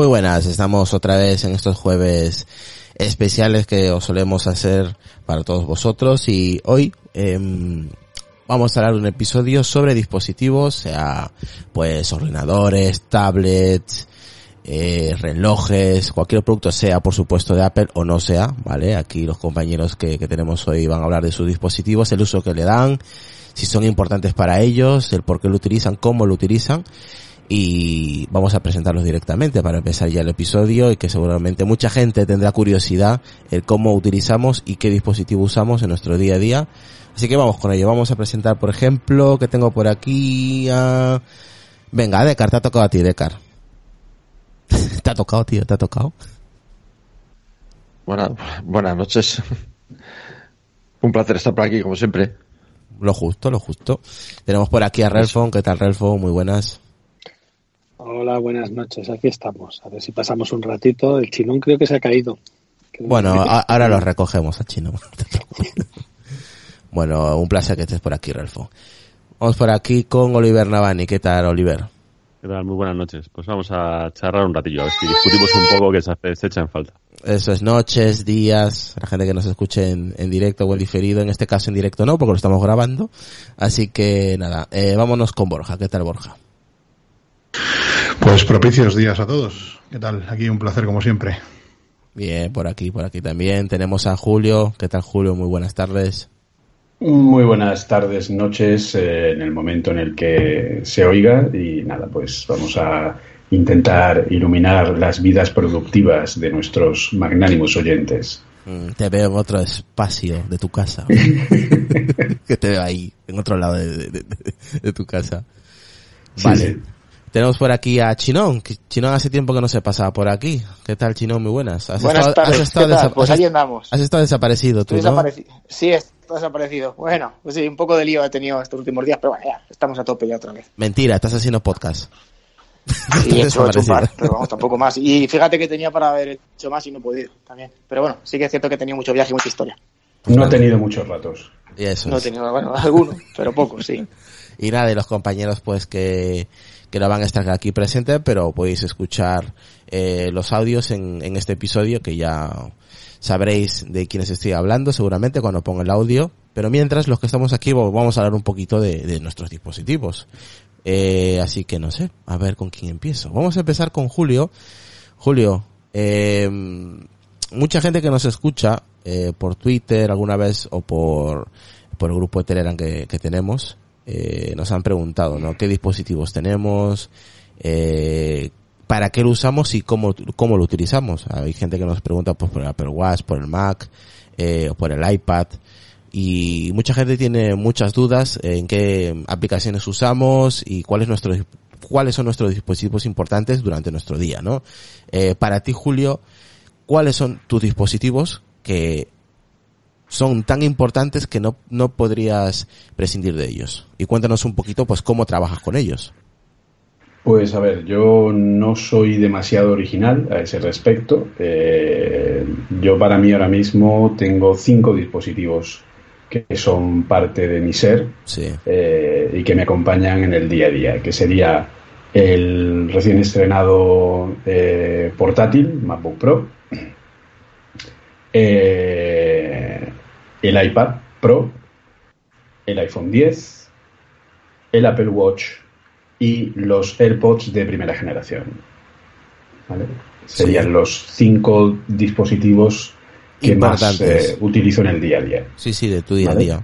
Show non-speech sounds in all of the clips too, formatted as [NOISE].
Muy buenas, estamos otra vez en estos jueves especiales que os solemos hacer para todos vosotros y hoy em, vamos a hablar de un episodio sobre dispositivos, sea pues ordenadores, tablets, eh, relojes, cualquier producto sea por supuesto de Apple o no sea, ¿vale? Aquí los compañeros que, que tenemos hoy van a hablar de sus dispositivos, el uso que le dan, si son importantes para ellos, el por qué lo utilizan, cómo lo utilizan y vamos a presentarlos directamente para empezar ya el episodio y que seguramente mucha gente tendrá curiosidad el cómo utilizamos y qué dispositivo usamos en nuestro día a día. Así que vamos con ello. Vamos a presentar, por ejemplo, que tengo por aquí a... Venga, Decar, te ha tocado a ti, Decar. [LAUGHS] ¿Te ha tocado, tío? ¿Te ha tocado? Buenas, buenas noches. Un placer estar por aquí, como siempre. Lo justo, lo justo. Tenemos por aquí a Relfon. ¿Qué tal, Relfon? Muy buenas. Hola, buenas noches. Aquí estamos. A ver si pasamos un ratito. El chinón creo que se ha caído. Bueno, a- ahora lo recogemos a Chino. [LAUGHS] bueno, un placer que estés por aquí, Relfon. Vamos por aquí con Oliver Navani. ¿Qué tal, Oliver? ¿Qué tal? Muy buenas noches. Pues vamos a charlar un ratillo, a ver si discutimos un poco que se, hace, se echa en falta. Eso es noches, días, la gente que nos escuche en, en directo o en diferido, en este caso en directo no, porque lo estamos grabando. Así que nada, eh, vámonos con Borja. ¿Qué tal, Borja? Pues propicios días a todos. ¿Qué tal? Aquí un placer como siempre. Bien, por aquí, por aquí también. Tenemos a Julio. ¿Qué tal, Julio? Muy buenas tardes. Muy buenas tardes, noches, eh, en el momento en el que se oiga y nada, pues vamos a intentar iluminar las vidas productivas de nuestros magnánimos oyentes. Mm, Te veo en otro espacio de tu casa. [LAUGHS] que te veo ahí, en otro lado de, de- de- de tu casa. Sí, Vale. sí. Tenemos por aquí a Chinón. que Chinón hace tiempo que no se pasaba por aquí. ¿Qué tal, Chinón? Muy buenas. Has Buenas estado, tardes, has estado ¿qué tal? Pues has- ahí andamos. has estado desaparecido tú, ¿no? Sí, estoy desaparecido. Bueno, pues sí, un poco de lío he tenido estos últimos días, pero bueno, ya, estamos a tope ya otra vez. Mentira, estás haciendo podcast. Sí, [LAUGHS] he hecho, he hecho un par, Desaparecido. pero vamos, tampoco más. Y [LAUGHS] fíjate que tenía para haber hecho más y no he podido también. Pero bueno, sí que es cierto que he tenido mucho viaje y mucha historia. No he tenido muchos ratos. Y eso No he tenido, bueno, [LAUGHS] alguno, pero poco, sí. Y nada, de los compañeros pues que, que no van a estar aquí presentes, pero podéis escuchar eh, los audios en, en este episodio que ya sabréis de quiénes estoy hablando seguramente cuando ponga el audio. Pero mientras, los que estamos aquí vamos a hablar un poquito de, de nuestros dispositivos. Eh, así que no sé, a ver con quién empiezo. Vamos a empezar con Julio. Julio, eh, mucha gente que nos escucha eh, por Twitter alguna vez o por, por el grupo de Telegram que, que tenemos, eh, nos han preguntado, ¿no? ¿Qué dispositivos tenemos? Eh, ¿Para qué lo usamos y cómo, cómo lo utilizamos? Hay gente que nos pregunta pues, por el Apple Watch, por el Mac, eh, o por el iPad. Y mucha gente tiene muchas dudas en qué aplicaciones usamos y cuál es cuáles son nuestros dispositivos importantes durante nuestro día, ¿no? Eh, para ti, Julio, ¿cuáles son tus dispositivos que son tan importantes que no, no podrías prescindir de ellos? Y cuéntanos un poquito, pues, cómo trabajas con ellos. Pues a ver, yo no soy demasiado original a ese respecto. Eh, yo para mí ahora mismo tengo cinco dispositivos que son parte de mi ser Sí. eh, y que me acompañan en el día a día, que sería el recién estrenado eh, portátil MacBook Pro, eh, el iPad Pro, el iPhone 10, el Apple Watch y los AirPods de primera generación. ¿Vale? Serían Sí. los cinco dispositivos que más eh, utilizo en el día a día. Sí, sí, de tu día Vale. a día.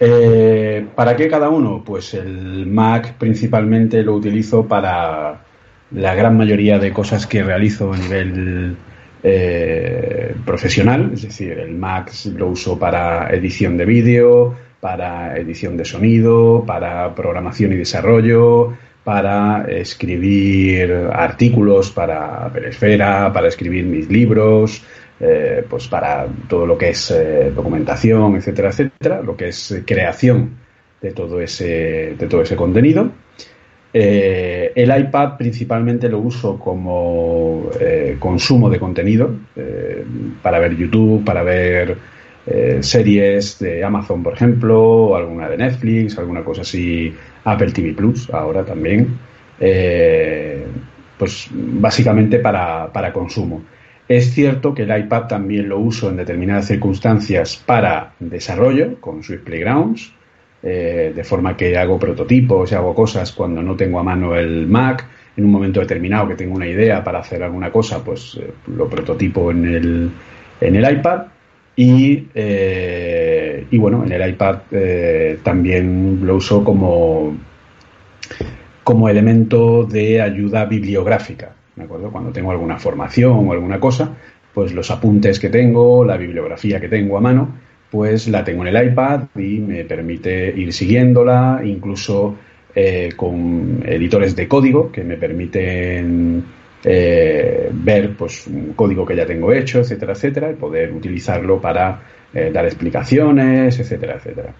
Eh, ¿Para qué cada uno? Pues el Mac principalmente lo utilizo para la gran mayoría de cosas que realizo a nivel eh, profesional, es decir, el Mac lo uso para edición de vídeo, para edición de sonido, para programación y desarrollo, para escribir artículos para Peresfera, para escribir mis libros, eh, pues para todo lo que es eh, documentación, etcétera, etcétera, lo que es creación de todo ese, de todo ese contenido. Eh, el iPad principalmente lo uso como eh, consumo de contenido, eh, para ver YouTube, para ver series de Amazon, por ejemplo, alguna de Netflix, alguna cosa así, Apple TV Plus, ahora también. Pues básicamente para, para consumo. Es cierto que el iPad también lo uso en determinadas circunstancias para desarrollo con Swift Playgrounds, eh, de forma que hago prototipos y hago cosas cuando no tengo a mano el Mac. En un momento determinado que tengo una idea para hacer alguna cosa, pues eh, lo prototipo en el, en el iPad. Y, eh, y bueno, en el iPad también lo uso como, como elemento de ayuda bibliográfica. ¿de acuerdo? Cuando tengo alguna formación o alguna cosa, pues los apuntes que tengo, la bibliografía que tengo a mano, pues la tengo en el iPad y me permite ir siguiéndola, incluso eh, con editores de código que me permiten eh, ver pues un código que ya tengo hecho, etcétera, etcétera, y poder utilizarlo para eh, dar explicaciones, etcétera, etcétera.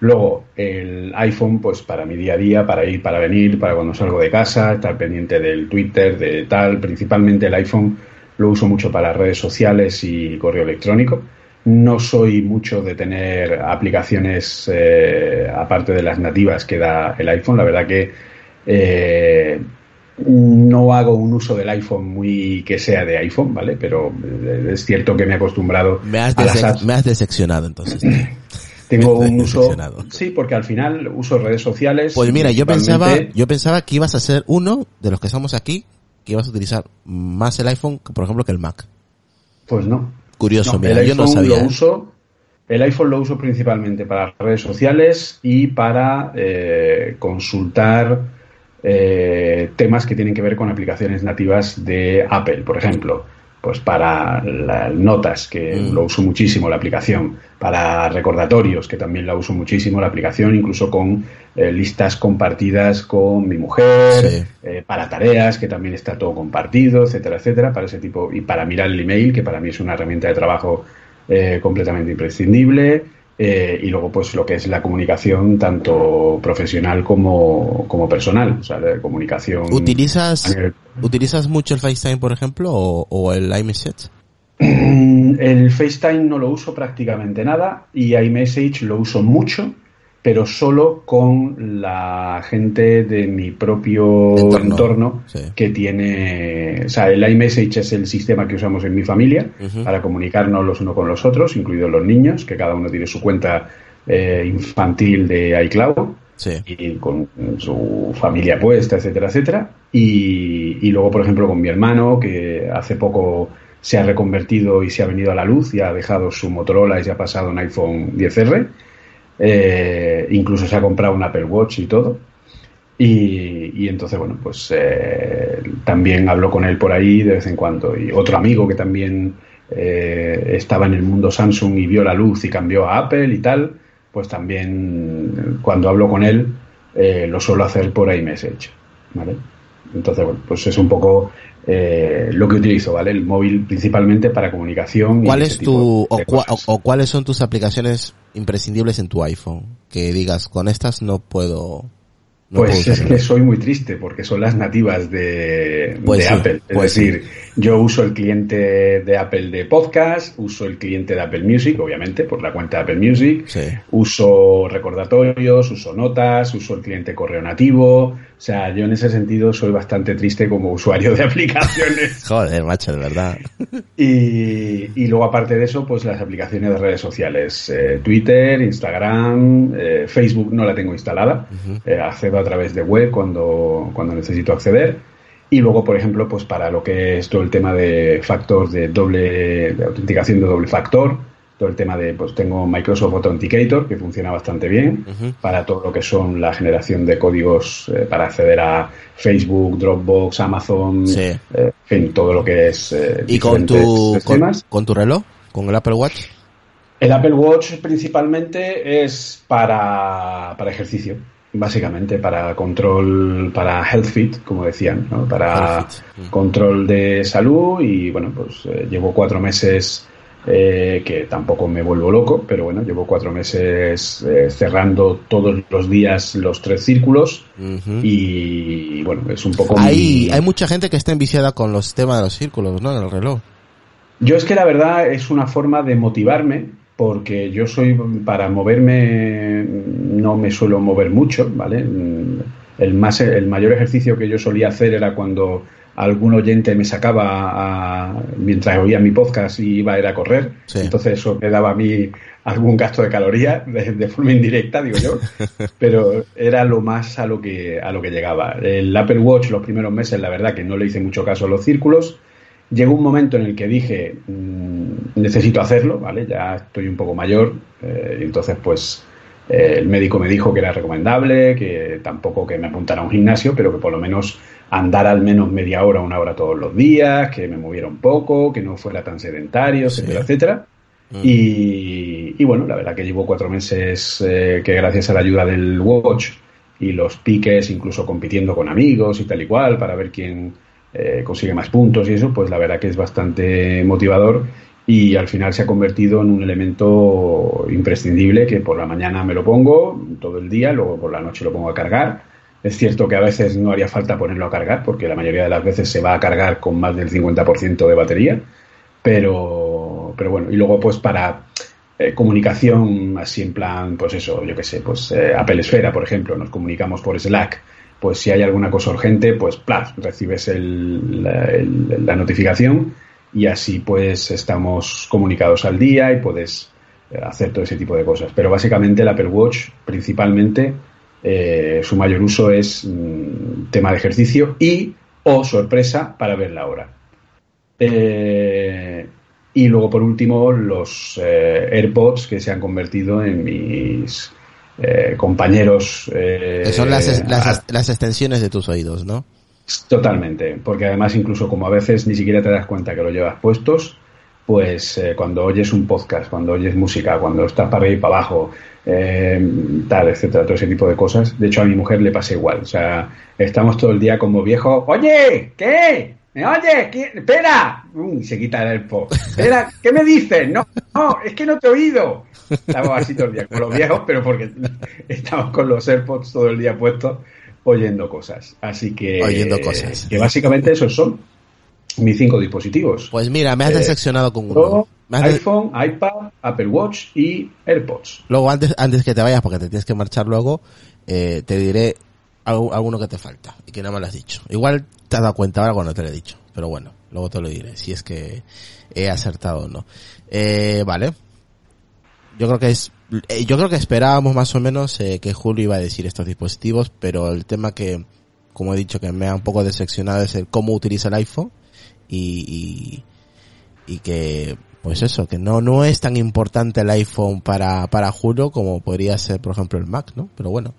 Luego, el iPhone, pues para mi día a día, para ir, para venir, para cuando salgo de casa, estar pendiente del Twitter, de tal. Principalmente el iPhone lo uso mucho para redes sociales y correo electrónico. No soy mucho de tener aplicaciones eh, aparte de las nativas que da el iPhone. La verdad que eh, no hago un uso del iPhone muy que sea de iPhone, ¿vale? Pero es cierto que me he acostumbrado me has, me has decepcionado entonces. [CLEARS THROAT] tengo un uso sí porque al final uso redes sociales pues mira yo pensaba yo pensaba que ibas a ser uno de los que estamos aquí que ibas a utilizar más el iPhone por ejemplo que el Mac pues no curioso mira yo no sabía lo ¿eh? uso el iPhone lo uso principalmente para redes sociales y para eh, consultar eh, temas que tienen que ver con aplicaciones nativas de Apple por ejemplo pues para las notas, que mm. lo uso muchísimo la aplicación, para recordatorios, que también la uso muchísimo la aplicación, incluso con eh, listas compartidas con mi mujer, eh, para tareas, que también está todo compartido, etcétera, etcétera, para ese tipo, y para mirar el email, que para mí es una herramienta de trabajo eh, completamente imprescindible, eh, y luego, pues lo que es la comunicación, tanto profesional como, como personal, o sea, la comunicación. ¿Utilizas, ¿utilizas mucho el FaceTime, por ejemplo, o, o el iMessage? El FaceTime no lo uso prácticamente nada y iMessage lo uso mucho pero solo con la gente de mi propio entorno, que tiene, o sea, el iMessage es el sistema que usamos en mi familia para comunicarnos los unos con los otros, incluidos los niños, que cada uno tiene su cuenta eh, infantil de iCloud. y con su familia puesta, etcétera, etcétera. Y, y, luego, por ejemplo, con mi hermano, que hace poco se ha reconvertido y se ha venido a la luz y ha dejado su Motorola y se ha pasado un iPhone 10R eh, incluso se ha comprado un Apple Watch y todo. Y, entonces, bueno, pues eh, también hablo con él por ahí de vez en cuando. Y otro amigo que también eh, estaba en el mundo Samsung y vio la luz y cambió a Apple y tal, pues también cuando hablo con él lo suelo hacer por iMessage. ¿vale? Entonces, bueno, pues es un poco lo que utilizo, ¿vale? El móvil principalmente para comunicación. ¿Cuál es tu, o, cuáles son tus aplicaciones imprescindibles en tu iPhone? Que digas, con estas no puedo... pues es que soy muy triste porque son las nativas de, pues Apple. Es pues decir, yo uso el cliente de Apple de podcast, uso el cliente de Apple Music, obviamente, por la cuenta de Apple Music, uso recordatorios, uso notas, uso el cliente correo nativo, o sea, yo en ese sentido soy bastante triste como usuario de [LAUGHS] aplicaciones. Joder, macho, de verdad. [LAUGHS] Y, luego, aparte de eso, pues las aplicaciones de redes sociales. Eh, Twitter, Instagram, eh, Facebook no la tengo instalada. Eh, accedo a través de web cuando, cuando necesito acceder. Y luego, por ejemplo, pues para lo que es todo el tema de factor de doble, de autenticación de doble factor, todo el tema de, pues tengo Microsoft Authenticator, que funciona bastante bien, para todo lo que son la generación de códigos eh, para acceder a Facebook, Dropbox, Amazon, eh, en fin, todo lo que es... Eh, ¿Y con tu, con, tu reloj? ¿Con el Apple Watch? El Apple Watch principalmente es para, para ejercicio básicamente para control, para health fit, como decían, ¿no? para control de salud y bueno, pues llevo cuatro meses eh, que tampoco me vuelvo loco, pero bueno, llevo cuatro meses eh, cerrando todos los días los tres círculos y, bueno, es un poco... Hay, hay mucha gente que está enviciada con los temas de los círculos, ¿no? En el reloj. Yo es que la verdad es una forma de motivarme porque yo soy, para moverme, no me suelo mover mucho, ¿vale? El, más, el mayor ejercicio que yo solía hacer era cuando algún oyente me sacaba a- mientras oía mi podcast y iba a ir a correr. Sí. Entonces eso me daba a mí algún gasto de calorías de, de forma indirecta, digo yo. [LAUGHS] Pero era lo más a lo que a lo que llegaba. El Apple Watch los primeros meses, la verdad que no le hice mucho caso a los círculos. Llegó un momento en el que dije, mm, necesito hacerlo, ¿vale? Ya estoy un poco mayor, eh, y entonces pues eh, el médico me dijo que era recomendable, que tampoco que me apuntara a un gimnasio, pero que por lo menos andara al menos media hora, una hora todos los días, que me moviera un poco, que no fuera tan sedentario, etcétera, etcétera. Y, y bueno, la verdad que llevo cuatro meses eh, que gracias a la ayuda del Watch y los piques, incluso compitiendo con amigos y tal y cual, para ver quién eh, consigue más puntos y eso, pues la verdad que es bastante motivador y al final se ha convertido en un elemento imprescindible que por la mañana me lo pongo todo el día, luego por la noche lo pongo a cargar. Es cierto que a veces no haría falta ponerlo a cargar porque la mayoría de las veces se va a cargar con más del 50% de batería, pero, pero bueno, y luego pues para eh, comunicación así en plan, pues eso, yo qué sé, pues eh, Apple Esfera, por ejemplo, nos comunicamos por Slack, pues si hay alguna cosa urgente, pues plas, recibes el- la, notificación y así pues estamos comunicados al día y puedes eh, hacer todo ese tipo de cosas. Pero básicamente el Apple Watch principalmente eh, su mayor uso es mm, tema de ejercicio y o sorpresa para ver la hora. Eh, y luego, por último, los AirPods que se han convertido en mis eh, compañeros. eh, Que son las, las, a- las extensiones de tus oídos, ¿no? Totalmente, porque además incluso como a veces ni siquiera te das cuenta que lo llevas puestos, pues eh, cuando oyes un podcast, cuando oyes música, cuando estás para arriba y para abajo, eh, tal, etcétera, todo ese tipo de cosas. De hecho, a mi mujer le pasa igual. O sea, estamos todo el día como viejos. Oye, ¿qué? ¿Me oyes? ¿Qué? Espera. Se quita el. Espera, ¿qué me dices? No, no, es que no te he oído. Estamos así todo el día con los viejos, pero porque estamos con los AirPods todo el día puestos oyendo cosas. Así que. Oyendo cosas. Que básicamente esos son mis cinco dispositivos. Pues mira, me has Eh, decepcionado con uno. De- iPhone, iPad, Apple Watch y AirPods. Luego, antes, antes que te vayas, porque te tienes que marchar luego, eh, te diré algo, alguno que te falta y que no me lo has dicho. Igual te has dado cuenta ahora cuando te lo he dicho, pero bueno, luego te lo diré, si es que he acertado o no. Eh, vale. Yo creo que es, eh, yo creo que esperábamos más o menos eh, que Julio iba a decir estos dispositivos, pero el tema que, como he dicho, que me ha un poco decepcionado es el cómo utiliza el iPhone y, y, y que pues eso, que no, no es tan importante el iPhone para, para Julio como podría ser, por ejemplo, el Mac, ¿no? Pero bueno,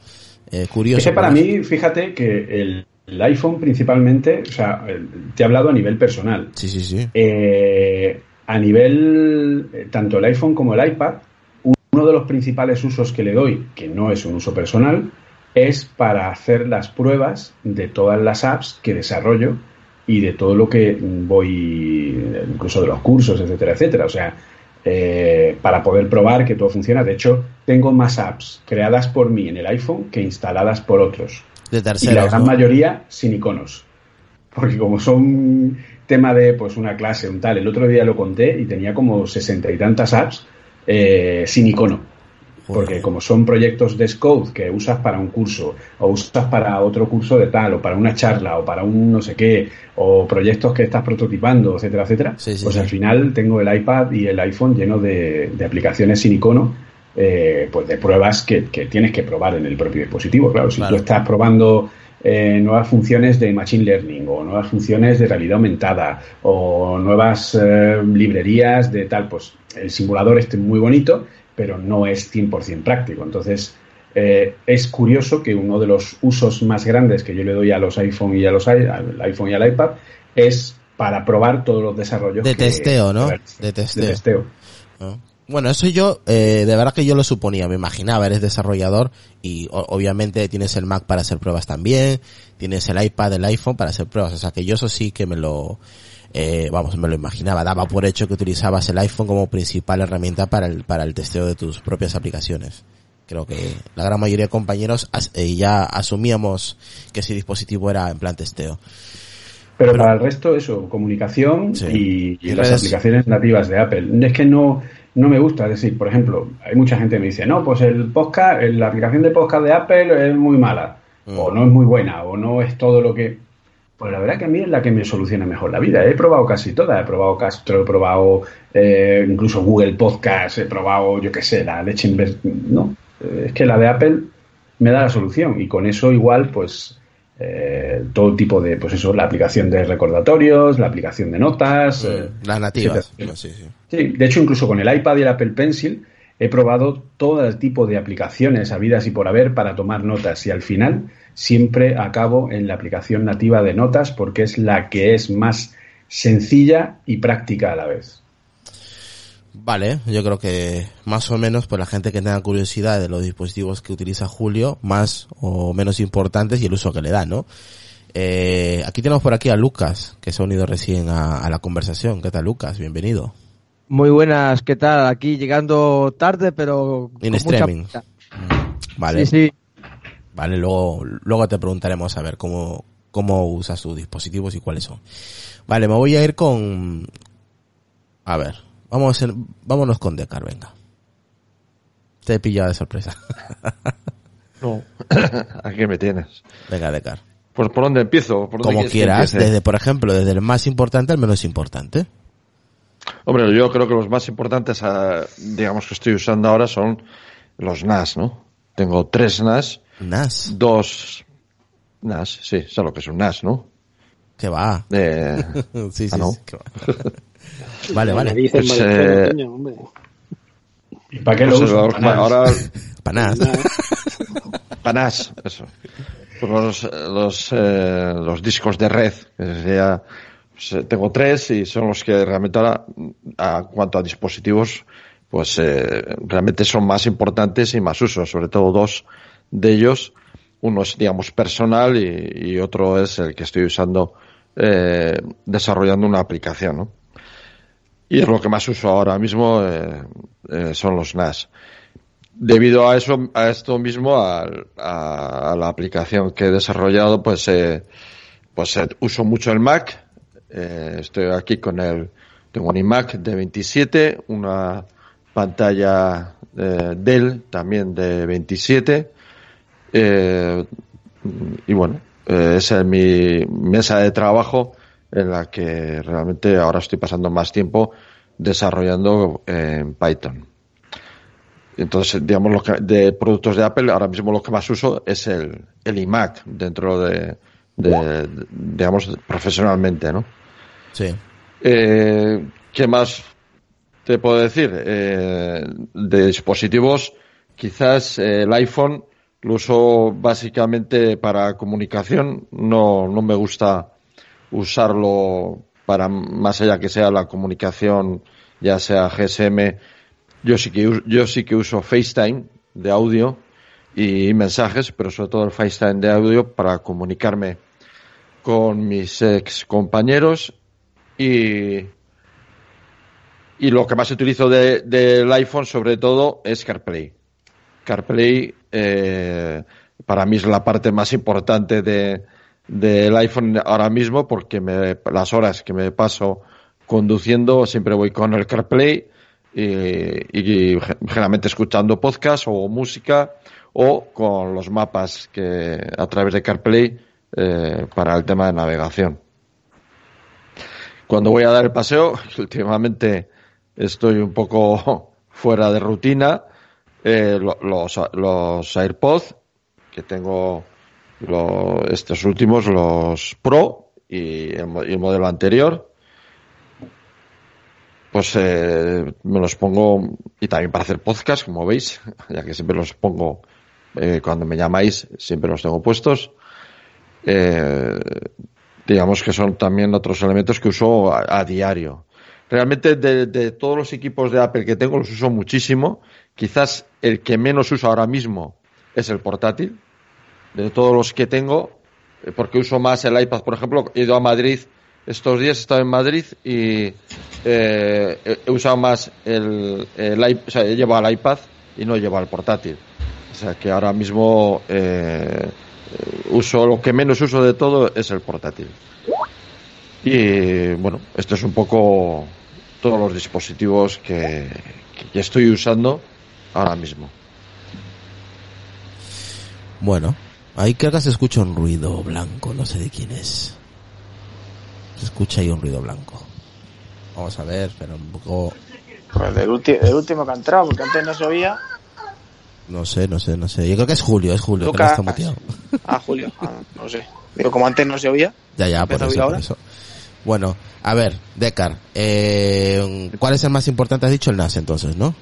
eh, curioso. Es que para mí, fíjate que el, el iPhone principalmente, o sea, te he hablado a nivel personal. Sí, sí, sí. Eh, a nivel, eh, tanto el iPhone como el iPad, uno de los principales usos que le doy, que no es un uso personal, es para hacer las pruebas de todas las apps que desarrollo y de todo lo que voy, incluso de los cursos, etcétera, etcétera. O sea, eh, para poder probar que todo funciona. De hecho, tengo más apps creadas por mí en el iPhone que instaladas por otros. De Y la terceros, gran ¿no? mayoría sin iconos. Porque como son tema de pues una clase, un tal, el otro día lo conté y tenía como sesenta y tantas apps eh, sin icono. Porque como son proyectos de Scout que usas para un curso, o usas para otro curso de tal, o para una charla, o para un no sé qué, o proyectos que estás prototipando, etcétera, etcétera, Sí, sí, pues sí. al final tengo el iPad y el iPhone lleno de, de aplicaciones sin icono, eh, pues de pruebas que, que tienes que probar en el propio dispositivo. Claro, si Claro. tú estás probando eh, nuevas funciones de Machine Learning, o nuevas funciones de realidad aumentada, o nuevas eh, librerías de tal, pues el simulador este es muy bonito, pero no es 100% práctico. Entonces, eh, es curioso que uno de los usos más grandes que yo le doy a los iPhone y a los al iPhone y al iPad es para probar todos los desarrollos De que- testeo, ¿no? De testeo. De testeo. ¿no? Bueno, eso yo, eh, de verdad que yo lo suponía, me imaginaba, eres desarrollador y o- obviamente tienes el Mac para hacer pruebas también, tienes el iPad, el iPhone para hacer pruebas, o sea que yo eso sí que me lo, eh, vamos, me lo imaginaba, daba por hecho que utilizabas el iPhone como principal herramienta para el, para el testeo de tus propias aplicaciones. Creo que la gran mayoría de compañeros as- eh, ya asumíamos que ese dispositivo era en plan testeo. Pero, Pero- para el resto, eso, comunicación Sí. y, y Y las redes- aplicaciones nativas de Apple. Es que no, no me gusta, es decir, por ejemplo, hay mucha gente que me dice, no, pues el podcast, la aplicación de podcast de Apple es muy mala, Mm. o no es muy buena, o no es todo lo que... Pues la verdad que a mí es la que me soluciona mejor la vida. He probado casi todas. He probado Castro, he probado eh, incluso Google Podcast, he probado, yo qué sé, la leche Inver- No, es que la de Apple me da la solución. Y con eso igual, pues, eh, todo tipo de, pues eso, la aplicación de recordatorios, la aplicación de notas. eh, Las nativas. sí. Sí, de hecho, incluso con el iPad y el Apple Pencil he probado todo el tipo de aplicaciones habidas y por haber para tomar notas y al final siempre acabo en la aplicación nativa de notas porque es la que es más sencilla y práctica a la vez. Vale, yo creo que más o menos pues la gente que tenga curiosidad de los dispositivos que utiliza Julio, más o menos importantes y el uso que le da, ¿no? Eh, aquí tenemos por aquí a Lucas, que se ha unido recién a, a la conversación. ¿Qué tal, Lucas? Bienvenido. Muy buenas, ¿qué tal? Aquí llegando tarde, pero En mucha streaming. prisa. Vale. Sí, sí. Vale, luego, luego te preguntaremos a ver cómo, cómo usas tus dispositivos y cuáles son. Vale, me voy a ir con, a ver, vamos a hacer, vámonos con Decar, venga. Te he pillado de sorpresa. [LAUGHS] No, [COUGHS] aquí me tienes. venga, Decar. Pues por dónde empiezo. ¿Por dónde Como quieras, desde, por ejemplo, desde el más importante al menos importante. Hombre, yo creo que los más importantes, ah, digamos que estoy usando ahora son los NAS, ¿no? Tengo tres NAS, NAS, dos NAS, sí, sé lo que es un NAS, ¿no? Que va. Eh, [LAUGHS] sí, sí, Ah, ¿no? sí, que va. [LAUGHS] vale, vale. dicen Pues, eh, hombre. ¿Y para qué lo pues, uso? ahora-. Nada. PANAS, eso. Los, los, eh, los discos de red, que sería, pues, eh, tengo tres y son los que realmente ahora, a cuanto a dispositivos, pues eh, realmente son más importantes y más usos, sobre todo dos de ellos. Uno es, digamos, personal y, y otro es el que estoy usando eh, desarrollando una aplicación. Y es lo que más uso ahora mismo, eh, eh, son los NAS debido a eso a esto mismo a, la aplicación que he desarrollado pues pues uso mucho el Mac estoy aquí con el tengo un iMac de 27 una pantalla Dell también de 27 eh, y bueno eh, esa es mi mesa de trabajo en la que realmente ahora estoy pasando más tiempo desarrollando eh, en Python entonces, digamos, lo que, de productos de Apple, ahora mismo lo que más uso es el, el iMac dentro de, de- de- digamos, profesionalmente, ¿no? Sí. Eh, ¿Qué más te puedo decir? Eh, de dispositivos, quizás eh, el iPhone lo uso básicamente para comunicación. No, no me gusta usarlo para más allá que sea la comunicación, ya sea GSM. Yo sí que yo sí que uso FaceTime de audio y mensajes, pero sobre todo el FaceTime de audio para comunicarme con mis ex compañeros y y lo que más utilizo de- del iPhone sobre todo es CarPlay. CarPlay eh, para mí es la parte más importante de del iPhone ahora mismo porque me, las horas que me paso conduciendo siempre voy con el CarPlay y, generalmente escuchando podcast o música o con los mapas que a través de CarPlay eh, para el tema de navegación. Cuando voy a dar el paseo, [LAUGHS] últimamente estoy un poco [LAUGHS] fuera de rutina, eh, lo- los, los AirPods, que tengo lo- estos últimos, los Pro y el, modelo anterior, pues eh, me los pongo y también para hacer podcast, como veis, [LAUGHS] ya que siempre los pongo eh, cuando me llamáis, siempre los tengo puestos. Eh, digamos que son también otros elementos que uso a, diario. Realmente de todos los equipos de Apple que tengo los uso muchísimo. Quizás el que menos uso ahora mismo es el portátil. De todos los que tengo, eh, porque uso más el iPad, por ejemplo, he ido a Madrid estos días, he estado en Madrid y eh, he usado más el, el iP- o sea, he llevado el iPad y no he llevado el portátil. O sea que ahora mismo eh, eh, uso lo que menos uso de todo es el portátil. Y bueno, esto es un poco todos los dispositivos que, que estoy usando ahora mismo. Bueno, ahí creo que se escucha un ruido blanco, no sé de quién es. Se escucha ahí un ruido blanco. Vamos a ver, pero un poco... Pues del, ulti- del último que ha entrado, porque antes no se oía. No sé, no sé, no sé. Yo creo que es Julio, es Julio, que no Lucas. está muteado. Ah, Julio. Ah, no sé. Digo, como antes no se oía. Ya, ya, por eso. Bueno, a ver, Decar, eh, ¿cuál es el más importante? Has dicho el NAS entonces, ¿no?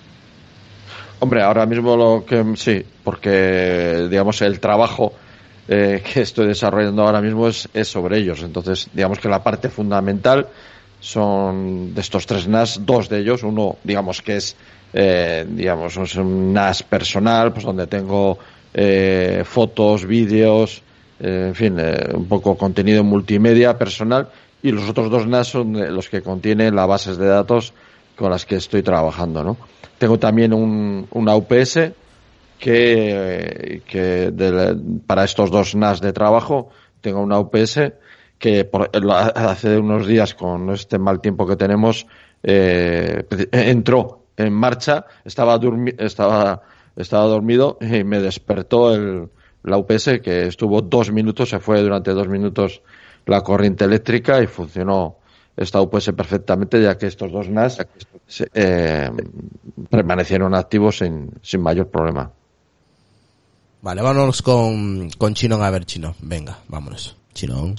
Hombre, ahora mismo lo que sí, porque digamos el trabajo eh, [LAUGHS] que estoy desarrollando ahora mismo es, es sobre ellos. Entonces, digamos que la parte fundamental son de estos tres NAS, dos de ellos, uno, digamos que es, eh, digamos, es un NAS personal, pues donde tengo eh, fotos, vídeos, eh, en fin, eh, un poco contenido multimedia personal, y los otros dos NAS son eh, los que contienen las bases de datos con las que estoy trabajando, ¿no? Tengo también un, una UPS que, que de- para estos dos NAS de trabajo tengo una UPS que por- hace unos días con este mal tiempo que tenemos eh, entró en marcha, estaba, durmi- estaba, estaba dormido y me despertó el, la UPS que estuvo dos minutos, se fue durante dos minutos la corriente eléctrica y funcionó esta UPS perfectamente ya que estos dos NAS eh, permanecieron activos sin, sin mayor problema. Vale, vámonos con, con Chinón a ver, Chino. Venga, vámonos. Chinón.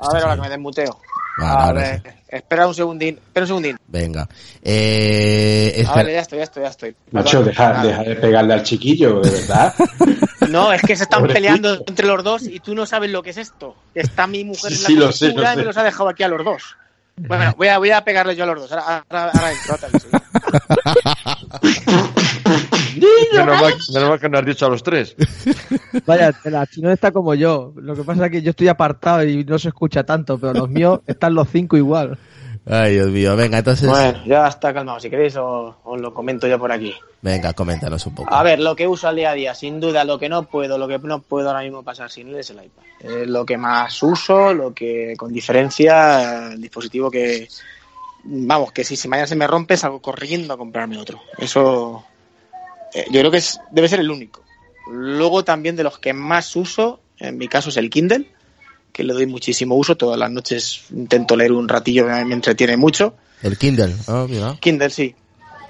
A ver, ahora que me desmuteo. Vale, a ver, espera un segundín. Espera un segundín. Venga. Eh, A espera- ver, ya estoy, ya estoy, ya estoy. Macho, deja, deja de pegarle al chiquillo, de verdad. [LAUGHS] No, es que se están Pobrecito. peleando entre los dos y tú no sabes lo que es esto. Está mi mujer Sí, en la sí, lo sé, lo y me sé. los ha dejado aquí a los dos. Bueno, voy a, voy a pegarle yo a los dos. Ahora, ahora, ahora. [LAUGHS] Menos mal, menos mal que no has dicho a los tres. Vaya, la chino está como yo. Lo que pasa es que yo estoy apartado y no se escucha tanto, pero los míos están los cinco igual. Ay, Dios mío. Venga, entonces. Bueno, ya está calmado. Si queréis, os, os lo comento yo por aquí. Venga, coméntanos un poco. A ver, lo que uso al día a día, sin duda, lo que no puedo, lo que no puedo ahora mismo pasar sin él es el iPad. Es lo que más uso, lo que con diferencia, el dispositivo que, vamos, que si, si mañana se me rompe, salgo corriendo a comprarme otro. Eso, eh, yo creo que es, debe ser el único. Luego también de los que más uso, en mi caso es el Kindle, que le doy muchísimo uso. Todas las noches intento leer un ratillo, me entretiene mucho. El Kindle. Ah, mira. Kindle, sí.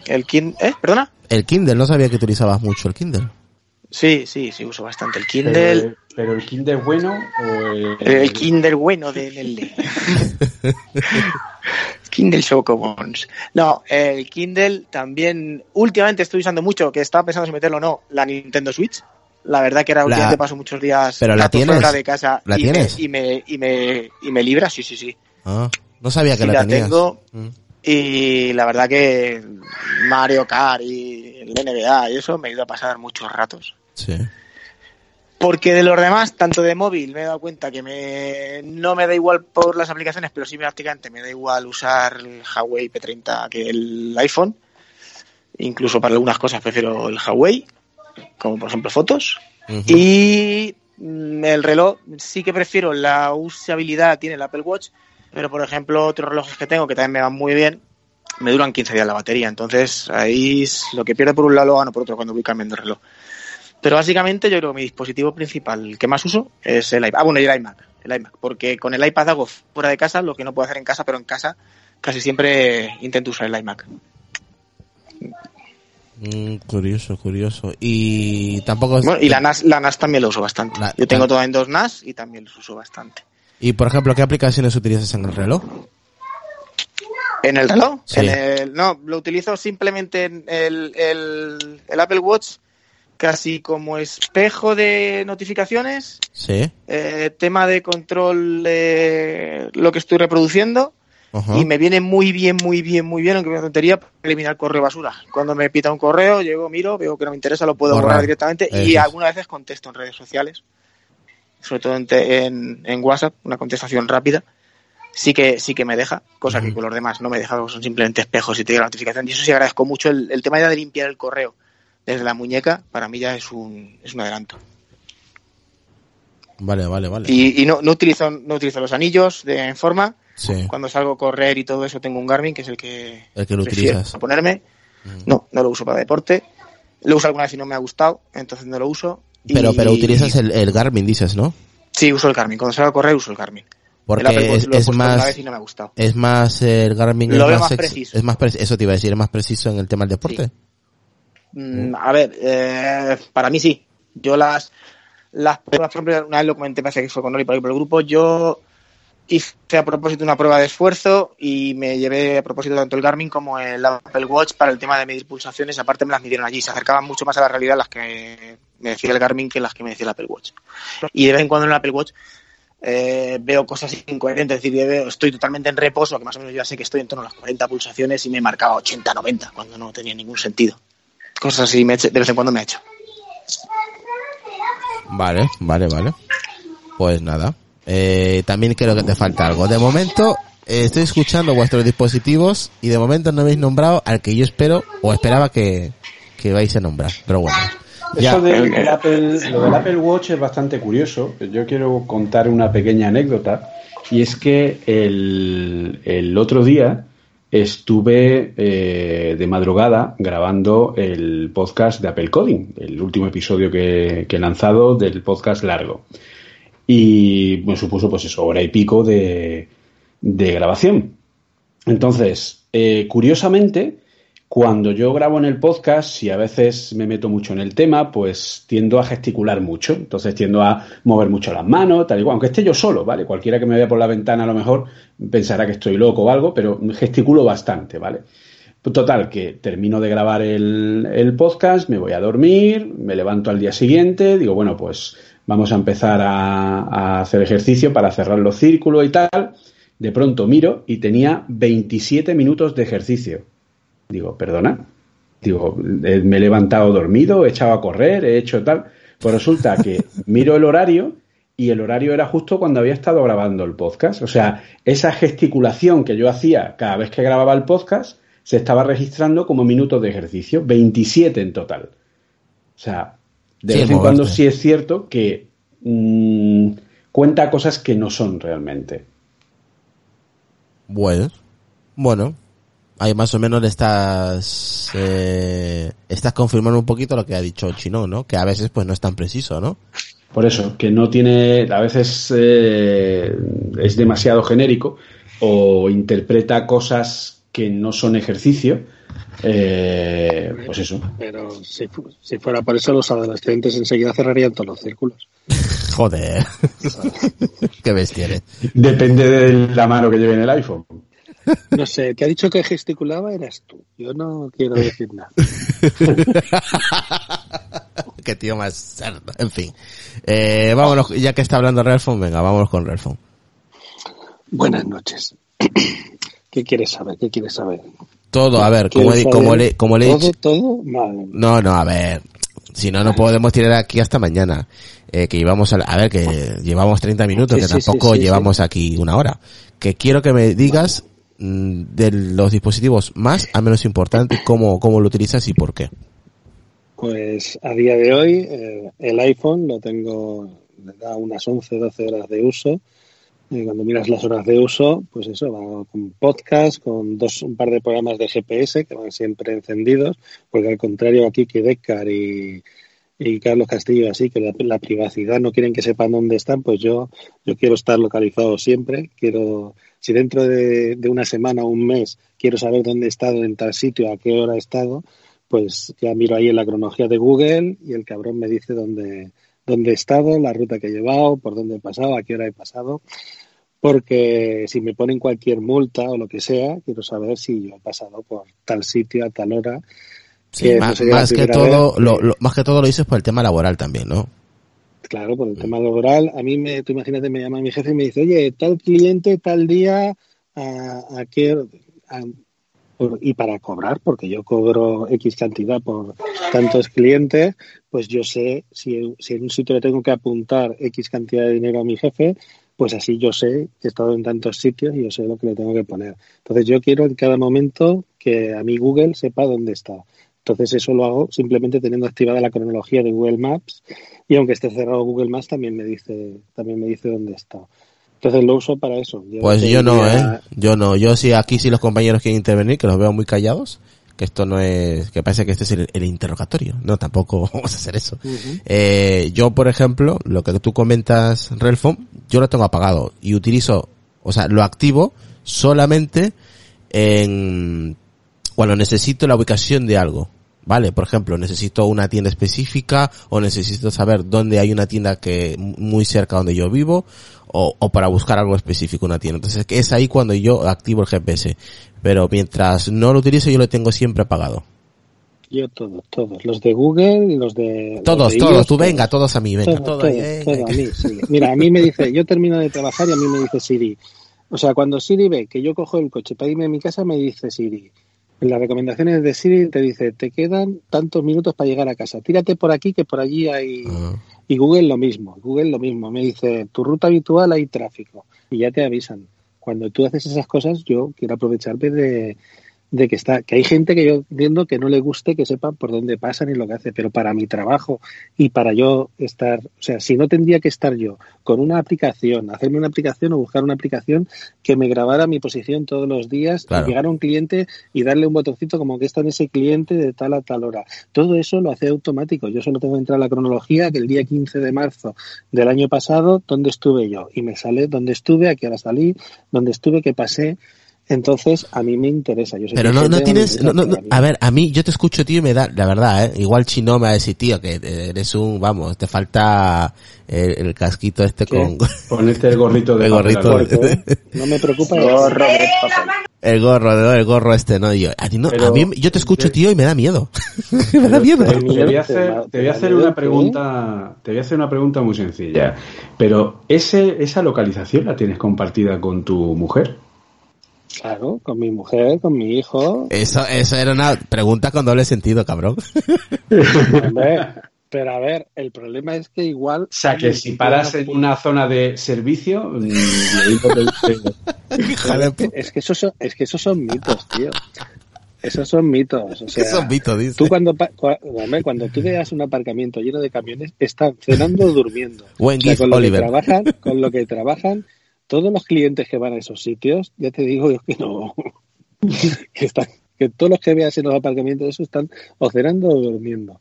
El Kindle, ¿eh? ¿Perdona? El Kindle, no sabía que utilizabas mucho el Kindle. Sí, sí, sí, uso bastante el Kindle. Pero, pero el Kindle bueno o el, El Kinder bueno de Nelly. [LAUGHS] Kindle Chocobons. No, el Kindle también. Últimamente estoy usando mucho, que estaba pensando si meterlo o no, la Nintendo Switch. La verdad que era últimamente paso muchos días ¿Pero la tienes? fuera de casa ¿La y, tienes? Me, y me y me y me libra, sí, sí, sí. Ah, no sabía que Sí, la, la tenías. tengo. Mm. Y la verdad que Mario Kart y el NBA y eso me he ido a pasar muchos ratos. Sí. Porque de los demás, tanto de móvil, me he dado cuenta que me, no me da igual por las aplicaciones, pero sí prácticamente me da igual usar el Huawei P30 que el iPhone. Incluso para algunas cosas prefiero el Huawei, como por ejemplo fotos. Y mm, el reloj sí que prefiero la usabilidad, tiene el Apple Watch, pero por ejemplo otros relojes que tengo que también me van muy bien, me duran 15 días la batería. Entonces ahí es lo que pierdo por un lado lo gano por otro cuando voy cambiando el reloj. Pero básicamente yo creo que mi dispositivo principal, el que más uso, es el iPad. Ah, bueno, y el iMac. El iMac. Porque con el iPad hago fuera de casa lo que no puedo hacer en casa, pero en casa casi siempre intento usar el iMac. Mm, curioso, curioso. Y tampoco es... Bueno, y la NAS, la NAS también lo uso bastante. La- Yo tengo la- toda en dos NAS y también los uso bastante. Y por ejemplo, ¿qué aplicaciones utilizas en el reloj? ¿En el reloj? Sí. En el, no, lo utilizo simplemente en el, el, el Apple Watch casi como espejo de notificaciones, Sí. eh, tema de control de lo que estoy reproduciendo Ajá. y me viene muy bien, muy bien, muy bien, aunque me tontería, para eliminar correo basura. Cuando me pita un correo, llego, miro, veo que no me interesa, lo puedo Borrar. borrar, directamente Eso y algunas veces contesto en redes sociales, sobre todo en, en, en WhatsApp, una contestación rápida. Sí que, sí que me deja, cosa que con los demás no me deja, son simplemente espejos y te llega la notificación. Y eso sí agradezco mucho el, el tema ya de limpiar el correo desde la muñeca, para mí ya es un, es un adelanto. Vale, vale, vale. Y, y no, no utilizo, no utilizo los anillos de, en forma, Sí. cuando salgo a correr y todo eso tengo un Garmin, que es el que, El que lo utilizas. ponerme. No, no lo uso para deporte. Lo uso alguna vez y no me ha gustado, entonces no lo uso. Y- Pero, pero utilizas el, el Garmin, dices, ¿no? Sí, uso el Garmin. Cuando salgo a correr uso el Garmin. Porque el es, más, no me ha gustado. es más, el Garmin Lo es veo más, preciso. es más pre- eso te iba a decir, es más preciso en el tema del deporte. Mm, a ver, eh, para mí sí. Yo las, las pruebas, por ejemplo, una vez lo comenté, parece que fue con Oli por ahí por el grupo, yo hice a propósito una prueba de esfuerzo y me llevé a propósito tanto el Garmin como el Apple Watch para el tema de medir pulsaciones, aparte me las midieron allí, se acercaban mucho más a la realidad las que me decía el Garmin que las que me decía el Apple Watch. Y de vez en cuando en el Apple Watch eh, veo cosas incoherentes, es decir, veo- estoy totalmente en reposo, que más o menos ya sé que estoy en torno a las 40 pulsaciones y me marcaba 80, 90, cuando no tenía ningún sentido. Cosas así me he de vez en cuando me ha hecho. Vale, vale, vale. Pues nada. Eh, también creo que te falta algo. De momento, eh, estoy escuchando vuestros dispositivos y de momento no habéis nombrado al que yo espero o esperaba que, que vais a nombrar. Pero bueno. Ya. Eso del, del Apple, lo del Apple Watch es bastante curioso. Yo quiero contar una pequeña anécdota. Y es que el, el otro día estuve eh, de madrugada grabando el podcast de Apple Coding, el último episodio que, que he lanzado del podcast largo. Y me supuso, pues eso, hora y pico de, de grabación. Entonces, eh, curiosamente, cuando yo grabo en el podcast, si a veces me meto mucho en el tema, pues tiendo a gesticular mucho. Entonces tiendo a mover mucho las manos, tal y cual. Aunque esté yo solo, ¿vale? Cualquiera que me vea por la ventana a lo mejor pensará que estoy loco o algo, pero gesticulo bastante, ¿vale? Total, que termino de grabar el, el podcast, me voy a dormir, me levanto al día siguiente, digo, bueno, pues vamos a empezar a, hacer ejercicio para cerrar los círculos y tal. De pronto miro y tenía 27 minutos de ejercicio. Digo, perdona. Digo, eh, me he levantado dormido, he echado a correr, he hecho tal. Pues resulta que miro el horario y el horario era justo cuando había estado grabando el podcast. O sea, esa gesticulación que yo hacía cada vez que grababa el podcast se estaba registrando como minutos de ejercicio, 27 en total. O sea, de Sí, vez en cuando sí es cierto que mm, cuenta cosas que no son realmente. Bueno, bueno, ahí más o menos le estás, eh, estás confirmando un poquito lo que ha dicho el chino, ¿no? Que a veces pues no es tan preciso, ¿no? Por eso, que no tiene, a veces eh, es demasiado genérico o interpreta cosas que no son ejercicio. Eh, pues eso. Pero si, fu- si fuera por eso, los adolescentes enseguida cerrarían todos los círculos. [LAUGHS] Joder. [LAUGHS] Qué bestia eres. Depende de la mano que lleve en el iPhone. [LAUGHS] No sé, que ha dicho que gesticulaba eras tú. Yo no quiero decir nada. Qué tío más cerdo. En fin. Eh, vámonos, ya que está hablando Relfon, venga, vámonos con Relfon. Buenas noches. [CLEARS THROAT] ¿Qué quieres saber? ¿Qué quieres saber? Todo, a ver, como, ¿Quieres he- como le, como le he todo, dicho. todo, Madre. No, no, a ver. Si no, no podemos tirar aquí hasta mañana. Eh, que llevamos, a, a ver, que llevamos 30 minutos, Sí, que sí, tampoco sí, sí, llevamos aquí una hora. Que quiero que me digas mm, de los dispositivos más a menos importantes, cómo, cómo lo utilizas y por qué. Pues a día de hoy eh, el iPhone lo tengo, le da unas 11, 12 horas de uso. Cuando miras las horas de uso, pues eso, va con podcast, con dos, un par de programas de GPS que van siempre encendidos, porque al contrario aquí que Decar y, y Carlos Castillo así, que la, la privacidad no quieren que sepan dónde están, pues yo, yo quiero estar localizado siempre, quiero, si dentro de, de una semana o un mes quiero saber dónde he estado en tal sitio, a qué hora he estado, pues ya miro ahí en la cronología de Google y el cabrón me dice dónde, dónde he estado, la ruta que he llevado, por dónde he pasado, a qué hora he pasado, porque si me ponen cualquier multa o lo que sea, quiero saber si yo he pasado por tal sitio a tal hora. Sí, que más, que todo, lo, lo- más que todo lo dices por el tema laboral también, ¿no? Claro, por el tema laboral, a mí me, tú imagínate, me llama mi jefe y me dice, oye, tal cliente, tal día, a, a qué, a- por- y para cobrar, porque yo cobro X cantidad por tantos clientes, pues yo sé si, si en un sitio le tengo que apuntar X cantidad de dinero a mi jefe, pues así yo sé que he estado en tantos sitios y yo sé lo que le tengo que poner. Entonces yo quiero en cada momento que a mi Google sepa dónde está. Entonces eso lo hago simplemente teniendo activada la cronología de Google Maps y aunque esté cerrado Google Maps también me dice también me dice dónde está. Entonces lo uso para eso. Pues yo no, ¿eh? Yo no. Yo sí, aquí sí los compañeros quieren intervenir, que los veo muy callados. Que esto no es, que parece que este es el, el interrogatorio. No, tampoco [LAUGHS] vamos a hacer eso. Eh, yo, por ejemplo, lo que tú comentas, Relfon, yo lo tengo apagado y utilizo, o sea, lo activo solamente en, cuando necesito la ubicación de algo. Vale, por ejemplo, necesito una tienda específica o necesito saber dónde hay una tienda que muy cerca donde yo vivo o, o para buscar algo específico una tienda. Entonces es ahí cuando yo activo el GPS. Pero mientras no lo utilice yo lo tengo siempre apagado. Yo todos, todos. Los de Google los de... los Todos, de todos, iOS, tú venga, todos a mí, venga, Todo, todo, todo, ahí, eh, venga. a mí, sí. Mira, a mí me dice, yo termino de trabajar y a mí me dice Siri. O sea, cuando Siri ve que yo cojo el coche para irme a mi casa, me dice Siri. En las recomendaciones de Siri te dice, te quedan tantos minutos para llegar a casa. Tírate por aquí que por allí hay... Ah. Y Google lo mismo, Google lo mismo. Me dice, tu ruta habitual hay tráfico. Y ya te avisan. Cuando tú haces esas cosas, yo quiero aprovecharme de, de que está, que hay gente que yo entiendo que no le guste que sepan por dónde pasan y lo que hace, pero para mi trabajo y para yo estar, o sea, si no tendría que estar yo con una aplicación, hacerme una aplicación o buscar una aplicación que me grabara mi posición todos los días, Claro. y llegar a un cliente y darle un botoncito como que está en ese cliente de tal a tal hora. Todo eso lo hace automático. Yo solo tengo que entrar a la cronología que el día 15 de marzo del año pasado, dónde estuve yo. Y me sale dónde estuve, a qué hora salí, dónde estuve, qué pasé. Entonces, a mí me interesa. Yo sé Pero que no, no tienes, no, no, a ver, a mí, yo te escucho, tío, y me da, la verdad, eh, igual Chino me va a decir, tío, que eres un, vamos, te falta el, el casquito este ¿Qué? con, [LAUGHS] Ponerte el gorrito de El gorrito. al ¿Por gorro. qué? No me preocupa. Gorro de papel. el gorro, ¿no? el gorro este, ¿no? Yo, a ti no, Pero- a mí, yo te escucho, tío, y me da miedo. [LAUGHS] me da miedo. Te, te voy a hacer, te voy a hacer una pregunta, te voy a hacer una pregunta muy sencilla. Pero ese, esa localización la tienes compartida con tu mujer. Claro, con mi mujer, con mi hijo. Eso, eso era una pregunta con doble sentido, cabrón. [LAUGHS] Hombre, pero a ver, el problema es que igual. O sea, que si paras en una zona de servicio, mm, [LAUGHS] Es que esos son, es que esos son mitos, tío. Esos son mitos. O sea, ¿Qué son mitos, dice? Tú cuando, pa- cua- hombre, cuando tú veas un aparcamiento lleno de camiones, están cenando o durmiendo. Buen O sea, con lo Oliver. que trabajan, con lo que trabajan, todos los clientes que van a esos sitios, ya te digo yo que no, [LAUGHS] que están, que todos los que veas en los aparcamientos esos están o cenando o durmiendo.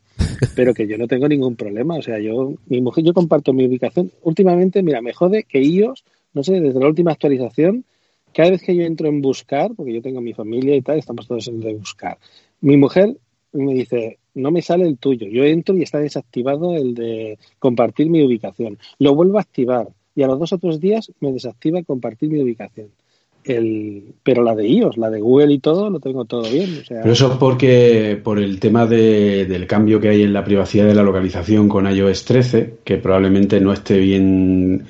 Pero que yo no tengo ningún problema. O sea, yo, mi mujer, yo comparto mi ubicación. Últimamente, mira, me jode que ellos, no sé, desde la última actualización, cada vez que yo entro en buscar, porque yo tengo mi familia y tal, estamos todos en de buscar. Mi mujer me dice, no me sale el tuyo. Yo entro y está desactivado el de compartir mi ubicación. Lo vuelvo a activar y a los dos o tres días me desactiva compartir mi ubicación. El, pero la de iOS, la de Google y todo, lo tengo todo bien. O sea, Pero eso es porque por el tema de- del cambio que hay en la privacidad de la localización con iOS 13, que probablemente no esté bien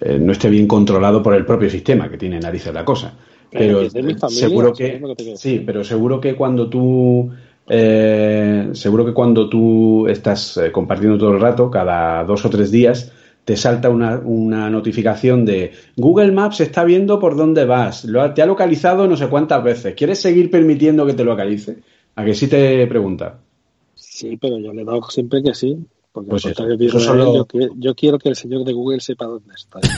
eh, no esté bien controlado por el propio sistema, que tiene narices la cosa. Pero que mi familia, seguro ¿sabes que que sí, pero seguro que cuando tú eh, seguro que cuando tú estás eh, compartiendo todo el rato, cada dos o tres días, te salta una, una notificación de Google Maps está viendo por dónde vas, lo ha- te ha localizado no sé cuántas veces, ¿quieres seguir permitiendo que te localice? ¿A que sí te pregunta? sí, pero yo le he dado siempre que sí. Porque Pues eso, que eso Israel, solo- yo, quiero que el señor de Google sepa dónde estoy. [LAUGHS]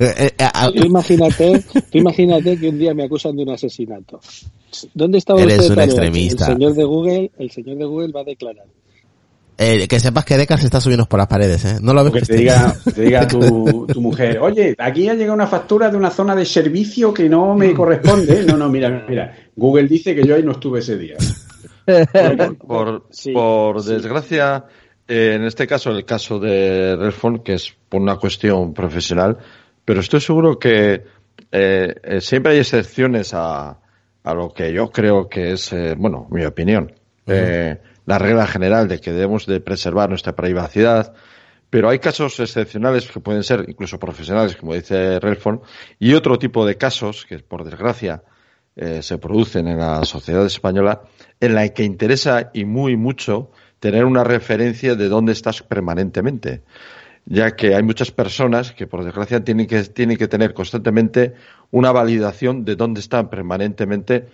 Eh, eh, ah, Tú imagínate, tú imagínate que un día me acusan de un asesinato. ¿Dónde estaba Eres usted un extremista. El señor de Google, el señor de Google va a declarar. Eh, que sepas que Decar se está subiendo por las paredes, ¿eh? No lo ves que que te diga, te [LAUGHS] diga tu, tu mujer, oye, aquí ha llegado una factura de una zona de servicio que no me corresponde. No, no, mira, [LAUGHS] mira, Google dice que yo ahí no estuve ese día. Por, [LAUGHS] por, Sí, por sí. desgracia, eh, en este caso, el caso de Redphone, que es por una cuestión profesional, pero estoy seguro que eh, eh, siempre hay excepciones a, a lo que yo creo que es, eh, bueno, mi opinión, eh, la regla general de que debemos de preservar nuestra privacidad, pero hay casos excepcionales que pueden ser incluso profesionales, como dice Redphone, y otro tipo de casos que, por desgracia, eh, se producen en la sociedad española, en la que interesa y muy mucho tener una referencia de dónde estás permanentemente, ya que hay muchas personas que, por desgracia, tienen que, tienen que tener constantemente una validación de dónde están permanentemente,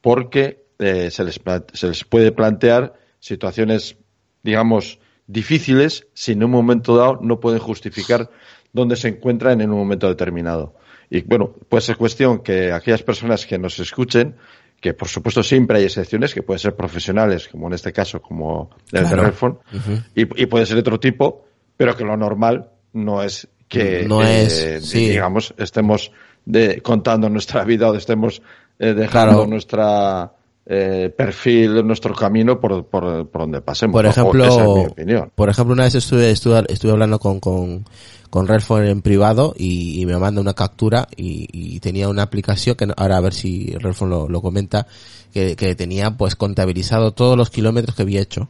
porque eh, se, les, se les puede plantear situaciones, digamos, difíciles si en un momento dado no pueden justificar dónde se encuentran en un momento determinado. Y bueno, pues es cuestión que aquellas personas que nos escuchen, que por supuesto siempre hay excepciones, que pueden ser profesionales, como en este caso, como el Claro. Ujú. y, y puede ser de otro tipo, pero que lo normal no es que, No eh, es, sí. digamos, estemos de, contando nuestra vida o estemos eh, dejando Claro. nuestra eh, perfil, nuestro camino por, por, por donde pasemos. Por ejemplo, esa es mi opinión. por ejemplo, una vez estuve, estuve, estuve hablando con, con, con Redphone en privado y, y me manda una captura y, y tenía una aplicación que ahora a ver si Redphone lo, lo comenta, que, que tenía pues contabilizado todos los kilómetros que había hecho.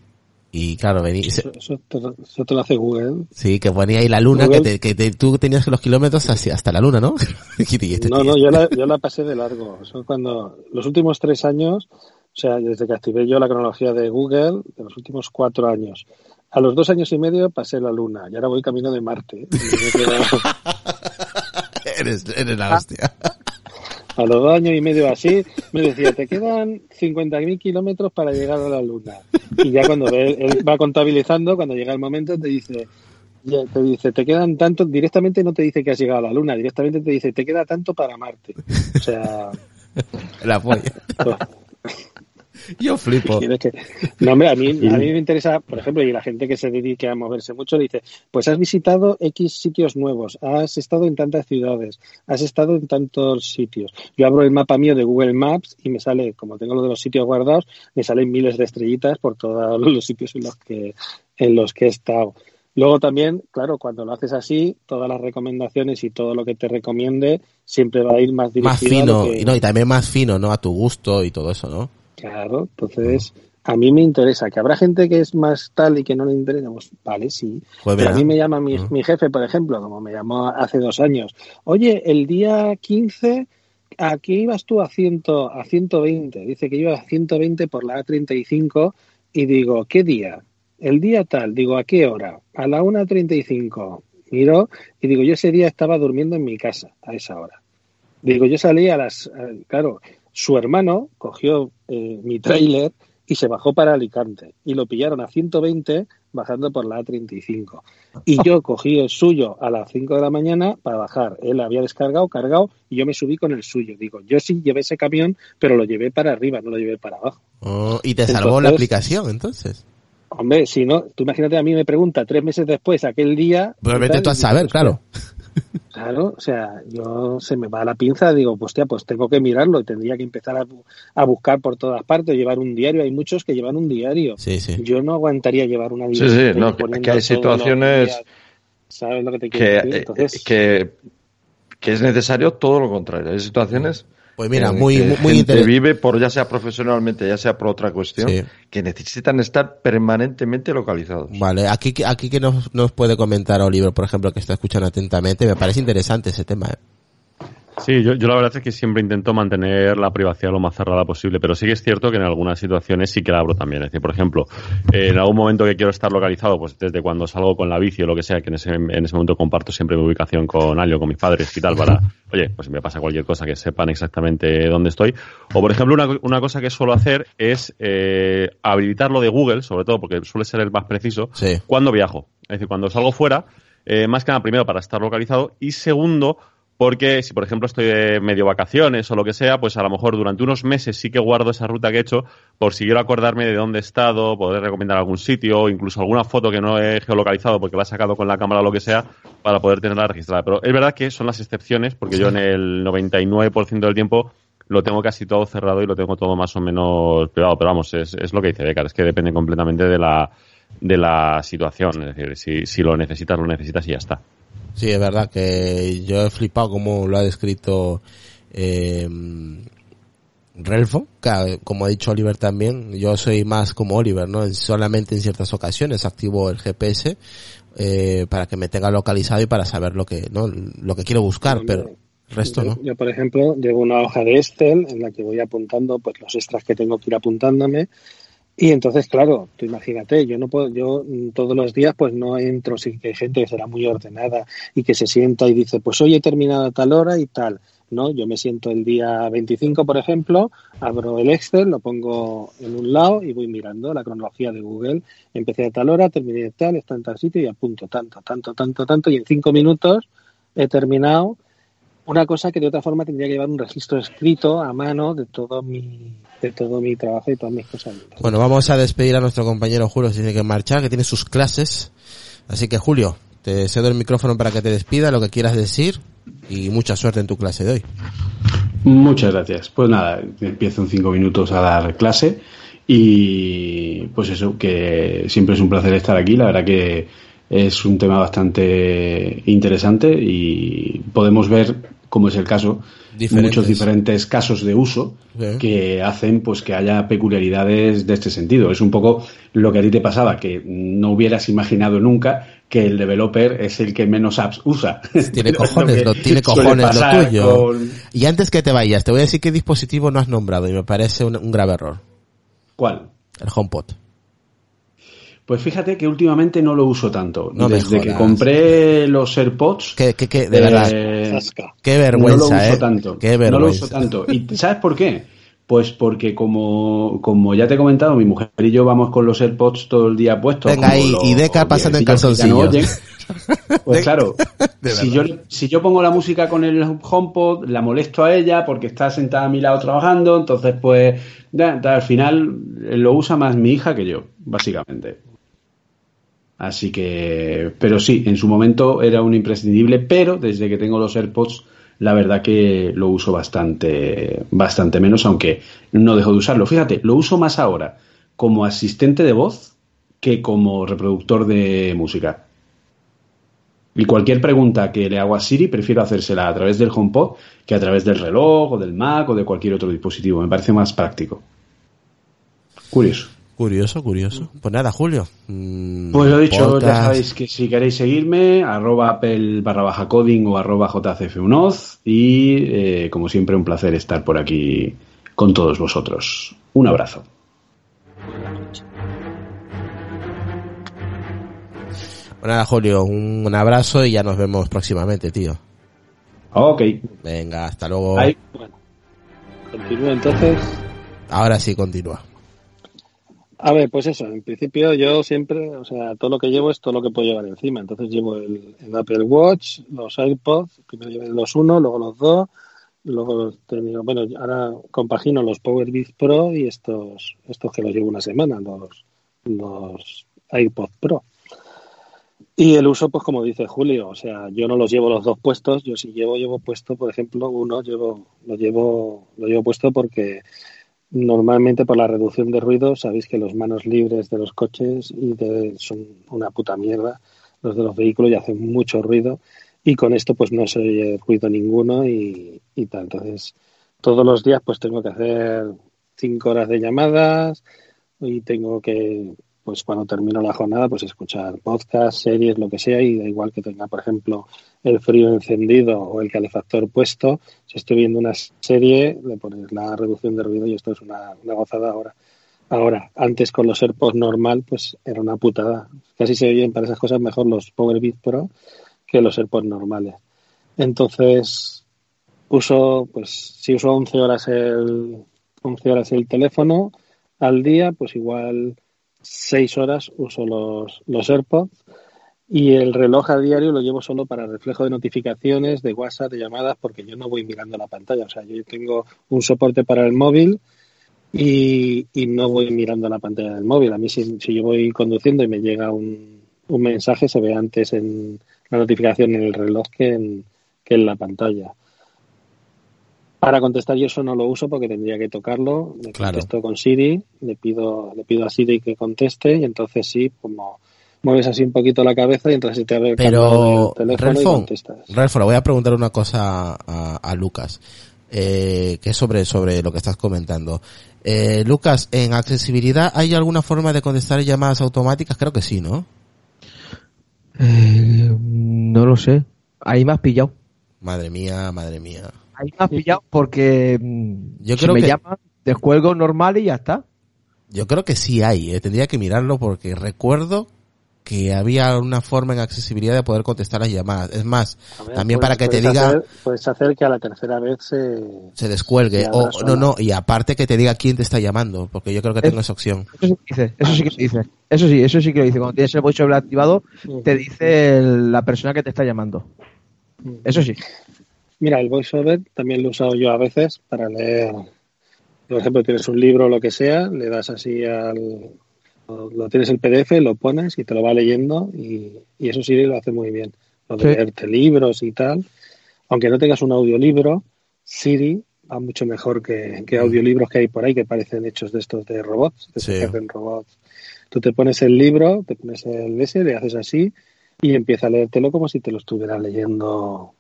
Y claro, venía, Eso, eso te, eso te lo hace Google. sí, que ponía ahí la luna, Google. que, te, que te- tú tenías los kilómetros hacia, hasta la luna, ¿no? [LAUGHS] Este No, no, yo la, yo la pasé de largo. Eso cuando los últimos tres años, o sea, desde que activé yo la cronología de Google, de los últimos cuatro años, a los dos años y medio pasé la Luna y ahora voy camino de Marte. [LAUGHS] Eres, eres la hostia. [LAUGHS] a los dos años y medio así, me decía, te quedan 50.000 kilómetros para llegar a la Luna. Y ya cuando ve- él va contabilizando, cuando llega el momento, te dice, te dice, te quedan tanto, directamente no te dice que has llegado a la Luna, directamente te dice, te queda tanto para Marte. O sea, [LAUGHS] La polla. Yo flipo. Que- No, hombre, a mí, a mí me interesa, por ejemplo, y la gente que se dedique a moverse mucho dice, pues has visitado X sitios nuevos, has estado en tantas ciudades, has estado en tantos sitios. Yo abro el mapa mío de Google Maps y me sale, como tengo lo de los sitios guardados, me salen miles de estrellitas por todos los sitios en los que, en los que he estado. Luego también, claro, cuando lo haces así, todas las recomendaciones y todo lo que te recomiende siempre va a ir más dirigido Más a lo fino, que- y no, y también más fino, ¿no? A tu gusto y todo eso, ¿no? Claro, entonces a mí me interesa. Que habrá gente que es más tal y que no le interesa, pues vale, sí. Pues Pero a mí me llama mi, Ujú. mi jefe, por ejemplo, como me llamó hace dos años. Oye, el día 15, ¿a qué ibas tú a, ciento, a 120? Dice que iba a 120 por la A35 y digo, ¿qué día? El día tal, digo, ¿a qué hora? A la 1.35. Miro y digo, yo ese día estaba durmiendo en mi casa a esa hora. Digo, yo salí a las... eh, Claro, su hermano cogió eh, mi tráiler y se bajó para Alicante y lo pillaron a 120 bajando por la A35. Y yo cogí el suyo a las 5 de la mañana para bajar. Él había descargado, cargado y yo me subí con el suyo. Digo, yo sí llevé ese camión, pero lo llevé para arriba, no lo llevé para abajo. Oh, y te salvó la aplicación, entonces. Hombre, si no, tú imagínate a mí me pregunta tres meses después, aquel día... Pues vete tú a saber, claro. Claro, o sea, yo se me va la pinza, digo, pues hostia, pues tengo que mirarlo y tendría que empezar a, bu- a buscar por todas partes, llevar un diario. Hay muchos que llevan un diario. Sí, sí. Yo no aguantaría llevar una Sí, libreta sí, y no, que- hay situaciones días, ¿Sabes lo que te quiero que, decir? eh, Entonces, que, que es necesario todo lo contrario. Hay situaciones Pues mira, en muy, que muy, muy interesante. vive por ya sea profesionalmente, ya sea por otra cuestión, Sí. que necesitan estar permanentemente localizados. Vale, aquí, aquí que nos, nos puede comentar Oliver, por ejemplo, que está escuchando atentamente, me parece interesante ese tema. ¿eh? Sí, yo, yo la verdad es que siempre intento mantener la privacidad lo más cerrada posible, pero sí que es cierto que en algunas situaciones sí que la abro también. Es decir, por ejemplo, eh, en algún momento que quiero estar localizado, pues desde cuando salgo con la bici o lo que sea, que en ese, en ese momento comparto siempre mi ubicación con alguien, con mis padres y tal, para, oye, pues si me pasa cualquier cosa que sepan exactamente dónde estoy. O por ejemplo, una, una cosa que suelo hacer es eh, habilitar lo de Google, sobre todo porque suele ser el más preciso, Sí. cuando viajo. Es decir, cuando salgo fuera, eh, más que nada, primero para estar localizado y segundo, porque si por ejemplo estoy de medio vacaciones o lo que sea, pues a lo mejor durante unos meses sí que guardo esa ruta que he hecho por si quiero acordarme de dónde he estado, poder recomendar algún sitio o incluso alguna foto que no he geolocalizado porque la he sacado con la cámara o lo que sea para poder tenerla registrada. Pero es verdad que son las excepciones porque yo en el 99% del tiempo lo tengo casi todo cerrado y lo tengo todo más o menos privado. Pero vamos, es, es lo que dice Becar, es que depende completamente de la, de la situación. Es decir, si, si lo necesitas, lo necesitas y ya está. Sí, es verdad que yo he flipado como lo ha descrito eh, Relfo, que, como ha dicho Oliver también, yo soy más como Oliver, ¿no? Solamente en ciertas ocasiones activo el GPS eh, para que me tenga localizado y para saber lo que, ¿no? Lo que quiero buscar, pero el resto yo, no. yo, por ejemplo, llevo una hoja de Excel en la que voy apuntando pues los extras que tengo que ir apuntándome y entonces, claro, tú imagínate, yo no puedo, yo todos los días pues no entro, sí que hay gente que será muy ordenada y que se sienta y dice, pues hoy he terminado a tal hora y tal. No, yo me siento el día 25, por ejemplo, abro el Excel, lo pongo en un lado y voy mirando la cronología de Google. Empecé a tal hora, terminé de tal, está en tal sitio y apunto tanto, tanto, tanto, tanto y en cinco minutos he terminado una cosa que de otra forma tendría que llevar un registro escrito a mano de todo mi de todo mi trabajo y todas mis cosas. Bueno, vamos a despedir a nuestro compañero Julio, si tiene que marchar, que tiene sus clases. Así que Julio, te cedo el micrófono para que te despida, lo que quieras decir y mucha suerte en tu clase de hoy. Muchas gracias. Pues nada, empiezo en cinco minutos a dar clase y pues eso, que siempre es un placer estar aquí. La verdad que es un tema bastante interesante y podemos ver como es el caso, Diferentes. muchos diferentes casos de uso que hacen pues que haya peculiaridades de este sentido. Es un poco lo que a ti te pasaba, que no hubieras imaginado nunca que el developer es el que menos apps usa. Tiene [LAUGHS] [LAUGHS] cojones, lo, tiene cojones lo tuyo. con- Y antes que te vayas, te voy a decir qué dispositivo no has nombrado y me parece un, un grave error. ¿Cuál? El HomePod. Pues fíjate que últimamente no lo uso tanto. No Desde que compré los AirPods, Que, que, que, de eh, verdad, qué no lo vergüenza, uso eh. tanto. Qué no lo vergüenza. uso tanto. ¿Y sabes por qué? Pues porque como, como ya te he comentado, mi mujer y yo vamos con los AirPods todo el día puestos. Venga como ahí, los y Deca pasando en no oyen. [LAUGHS] Pues claro, si yo, si yo pongo la música con el HomePod, la molesto a ella porque está sentada a mi lado trabajando, entonces pues ya, al final lo usa más mi hija que yo, básicamente. Así que, pero sí, en su momento era un imprescindible, pero desde que tengo los AirPods, la verdad que lo uso bastante, bastante menos, aunque no dejo de usarlo. Fíjate, lo uso más ahora como asistente de voz que como reproductor de música. Y cualquier pregunta que le hago a Siri, prefiero hacérsela a través del HomePod que a través del reloj o del Mac o de cualquier otro dispositivo. Me parece más práctico. Curioso. Curioso, curioso. Pues nada, Julio. mm, Pues lo dicho, podcast. ya sabéis que si queréis seguirme, arroba apple barra baja coding o arroba jcf1oz y eh, como siempre un placer estar por aquí con todos vosotros. Un abrazo. Pues nada, Julio, un, un abrazo y ya nos vemos próximamente, tío. Ok. Venga, hasta luego. Ahí. Bueno, continúo entonces. Ahora sí, continúa. A ver, pues eso, en principio yo siempre, o sea, todo lo que llevo es todo lo que puedo llevar encima. Entonces llevo el, el Apple Watch, los AirPods, primero llevé los uno, luego los dos, luego los tengo, bueno, ahora compagino los Power Beats Pro y estos, estos que los llevo una semana, los, los AirPods Pro. Y el uso, pues como dice Julio, o sea, yo no los llevo los dos puestos, yo si llevo, llevo puesto, por ejemplo, uno llevo, lo llevo, lo llevo puesto porque Normalmente por la reducción de ruido, sabéis que los manos libres de los coches y de, son una puta mierda. Los de los vehículos y hacen mucho ruido y con esto pues no se oye ruido ninguno y, y tal. Entonces todos los días pues tengo que hacer cinco horas de llamadas y tengo que pues cuando termino la jornada pues escuchar podcast, series, lo que sea y da igual que tenga por ejemplo el frío encendido o el calefactor puesto, si estoy viendo una serie, le pones la reducción de ruido y esto es una, una gozada ahora. Ahora, antes con los AirPods normal, pues era una putada. Casi se oyen para esas cosas mejor los Power Beat Pro que los AirPods normales. Entonces, uso, pues si uso 11 horas el, 11 horas el teléfono al día, pues igual 6 horas uso los, los AirPods y el reloj a diario lo llevo solo para reflejo de notificaciones, de WhatsApp, de llamadas, porque yo no voy mirando la pantalla. O sea, yo tengo un soporte para el móvil y, y no voy mirando la pantalla del móvil. A mí, si, si yo voy conduciendo y me llega un, un, mensaje, se ve antes en la notificación en el reloj que en, que en la pantalla. Para contestar yo eso no lo uso porque tendría que tocarlo. Claro. contesto con Siri, le pido, le pido a Siri que conteste y entonces sí, como mueves así un poquito la cabeza y entonces se te abre el Pero, el teléfono y Relfo, contestas. Relfo, le voy a preguntar una cosa a, a Lucas, eh, que es sobre, sobre lo que estás comentando. Eh, Lucas, ¿en accesibilidad hay alguna forma de contestar llamadas automáticas? Creo que sí, ¿no? Eh, no lo sé. Ahí me has pillado. Madre mía, madre mía. Ahí me has pillado porque mm, Yo si creo me que- llaman, descuelgo normal y ya está. Yo creo que sí hay, eh, tendría que mirarlo porque recuerdo que había una forma en accesibilidad de poder contestar las llamadas. Es más, ver, también puedes- para que te diga, hacer- puedes hacer que a la tercera vez se... se descuelgue. se O, no, no, y aparte que te diga quién te está llamando, porque yo creo que Es- tengo esa opción. Eso sí que dice, eso sí que dice. Eso sí, eso sí que lo dice. Cuando tienes el voiceover activado, te dice el- la persona que te está llamando. Eso sí. Mira, el voiceover también lo he usado yo a veces para leer. Por ejemplo, tienes un libro o lo que sea, le das así al. Lo tienes el PDF, lo pones y te lo va leyendo y, y eso sí lo hace muy bien. Lo de Sí. leerte libros y tal. Aunque no tengas un audiolibro, Siri va mucho mejor que, que audiolibros que hay por ahí que parecen hechos de estos de robots, que Sí. se hacen robots. Tú te pones el libro, te pones el S, le haces así y empieza a leértelo como si te lo estuviera leyendo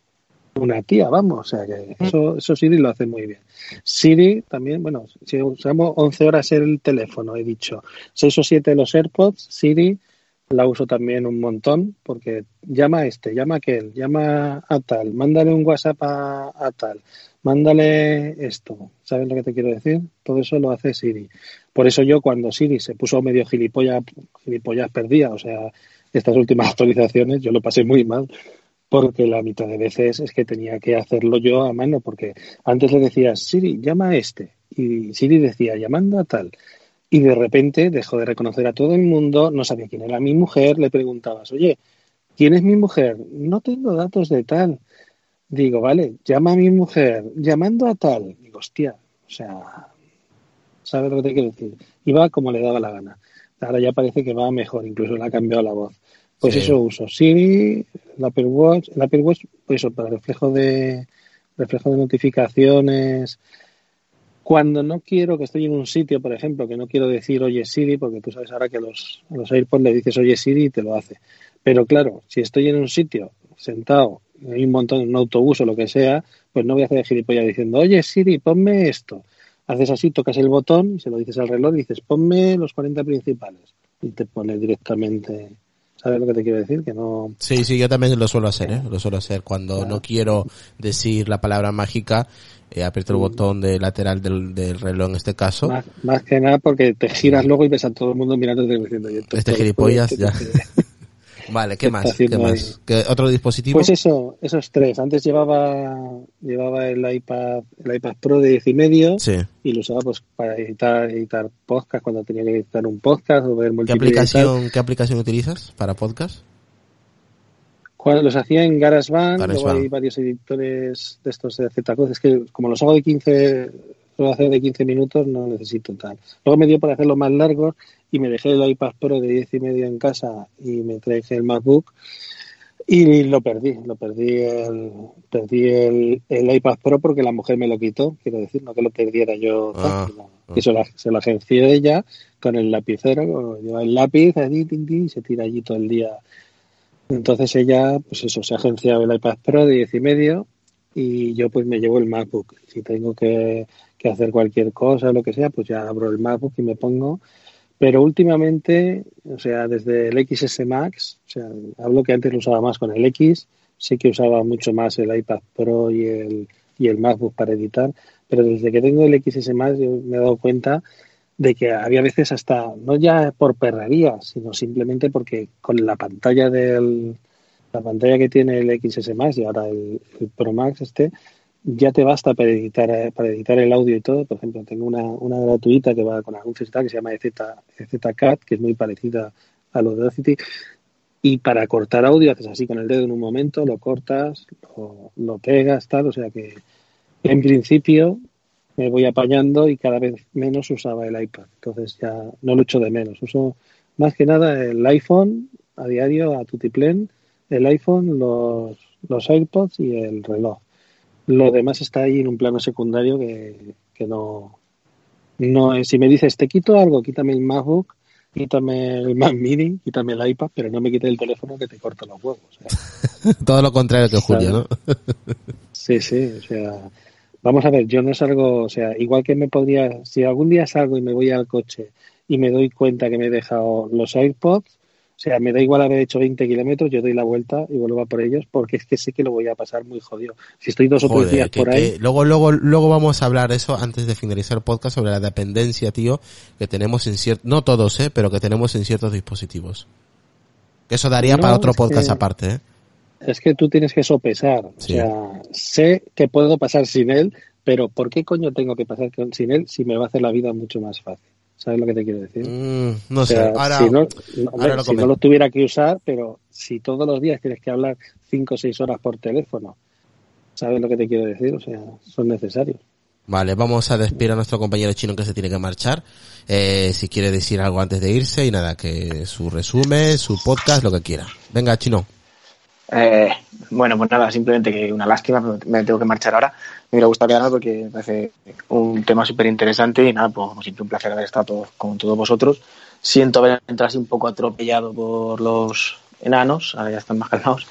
una tía, vamos. O sea que eso, eso Siri lo hace muy bien. Siri también, bueno, si usamos 11 horas el teléfono, he dicho, 6 o 7 los AirPods, Siri la uso también un montón porque llama a este, llama a aquel, llama a tal, mándale un WhatsApp a, a tal, mándale esto. ¿Sabes lo que te quiero decir? Todo eso lo hace Siri. Por eso yo cuando Siri se puso medio gilipollas, gilipollas perdida, o sea, estas últimas [LAUGHS] actualizaciones yo lo pasé muy mal porque la mitad de veces es que tenía que hacerlo yo a mano porque antes le decías Siri, llama a este y Siri decía llamando a tal y de repente dejó de reconocer a todo el mundo, no sabía quién era mi mujer, le preguntabas, oye, ¿quién es mi mujer? No tengo datos de tal. Digo, vale, llama a mi mujer, llamando a tal. Digo, hostia, o sea, ¿sabes lo que te quiero decir? Iba como le daba la gana. Ahora ya parece que va mejor, incluso le ha cambiado la voz. Pues Sí. eso uso. Siri, el Apple Watch, el Apple Watch, pues eso, para reflejo de reflejo de notificaciones. Cuando no quiero que estoy en un sitio, por ejemplo, que no quiero decir oye Siri, porque tú sabes ahora que a los, a los AirPods le dices oye Siri y te lo hace. Pero claro, si estoy en un sitio sentado, hay un montón, en un autobús o lo que sea, pues no voy a hacer el gilipollas diciendo oye Siri, ponme esto. Haces así, tocas el botón y se lo dices al reloj y dices ponme los 40 principales. Y te pone directamente. ¿Sabes lo que te quiero decir? Que no. Sí, sí, yo también lo suelo hacer, ¿eh? Lo suelo hacer cuando no quiero decir la palabra mágica, eh, aprieto el botón de lateral del, del reloj en este caso. Más, más que nada porque te giras luego y ves a todo el mundo mirándote y diciendo, "Oye, esto- Este gilipollas ya. Vale, ¿qué [LAUGHS] ¿Qué más? ¿Qué más? ¿Qué otro dispositivo? Pues eso, esos tres. Antes llevaba llevaba el iPad el iPad Pro de 10 y medio Sí. y lo usaba pues para editar editar podcast cuando tenía que editar un podcast o ver ¿Qué aplicación, ¿Qué aplicación utilizas para podcast? Cuando los hacía en GarageBand, luego hay varios editores de estos de Z Es que como los hago de 15, suelo hacer de 15 minutos, no necesito tal. Luego me dio para hacerlo más largos y me dejé el iPad Pro de 10 y medio en casa y me traje el MacBook y lo perdí. Lo perdí el, perdí el, el iPad Pro porque la mujer me lo quitó. Quiero decir, no que lo perdiera yo. Ah, sino que se lo, se lo agenció ella con el lapicero, lleva el lápiz allí, tin, tin, y se tira allí todo el día entonces ella, pues eso, se ha agenciado el iPad Pro de 10 y medio y yo pues me llevo el MacBook. Si tengo que, que hacer cualquier cosa o lo que sea, pues ya abro el MacBook y me pongo. Pero últimamente, o sea, desde el XS Max, o sea, hablo que antes lo usaba más con el X, sé que usaba mucho más el iPad Pro y el, y el MacBook para editar, pero desde que tengo el XS Max yo me he dado cuenta de que había veces hasta, no ya por perrería, sino simplemente porque con la pantalla del, la pantalla que tiene el XS Max y ahora el Pro Max este, ya te basta para editar, eh, para editar el audio y todo. Por ejemplo, tengo una, una gratuita que va con anuncios y tal, que se llama EZ, EZCat, que es muy parecida a lo de Audacity. Y para cortar audio haces así con el dedo en un momento, lo cortas, lo, lo pegas, tal. O sea que en principio me voy apañando y cada vez menos usaba el iPad. Entonces ya no lo echo de menos. Uso más que nada el iPhone a diario, a tutiplén, el iPhone, los, los AirPods y el reloj. Lo demás está ahí en un plano secundario que, que no, no es. Si me dices, te quito algo, quítame el MacBook, quítame el Mac Mini, quítame el iPad, pero no me quite el teléfono que te corta los huevos. ¿eh? [LAUGHS] Todo lo contrario que Julio, ¿no? [LAUGHS] Sí, sí, o sea, vamos a ver, yo no salgo, o sea, igual que me podría, si algún día salgo y me voy al coche y me doy cuenta que me he dejado los AirPods, o sea, me da igual haber hecho 20 kilómetros, yo doy la vuelta y vuelvo a por ellos porque es que sé que lo voy a pasar muy jodido. Si estoy dos o tres días que- por ahí, que luego, luego, luego vamos a hablar eso antes de finalizar el podcast sobre la dependencia, tío, que tenemos en ciertos, no todos, eh, pero que tenemos en ciertos dispositivos. Que eso daría No, para otro podcast que- aparte, eh. es que tú tienes que sopesar. Sí. O sea, sé que puedo pasar sin él, pero ¿por qué coño tengo que pasar sin él si me va a hacer la vida mucho más fácil? ¿Sabes lo que te quiero decir? Mm, no O sé, ahora, si, no, no, ahora hombre, lo si no comento. lo tuviera que usar, pero si todos los días tienes que hablar cinco o seis horas por teléfono, ¿Sabes lo que te quiero decir? O sea, son necesarios. Vale, vamos a despedir a nuestro compañero chino que se tiene que marchar. Eh, si quiere decir algo antes de irse y nada, que su resumen, su podcast, lo que quiera. Venga, chino. Eh, bueno, pues nada, simplemente que una lástima, me tengo que marchar ahora. Me hubiera gustado quedarme porque me parece un tema súper interesante y nada, pues siempre un placer haber estado con todos vosotros. Siento haber entrado así un poco atropellado por los enanos, ahora ya están más calmados.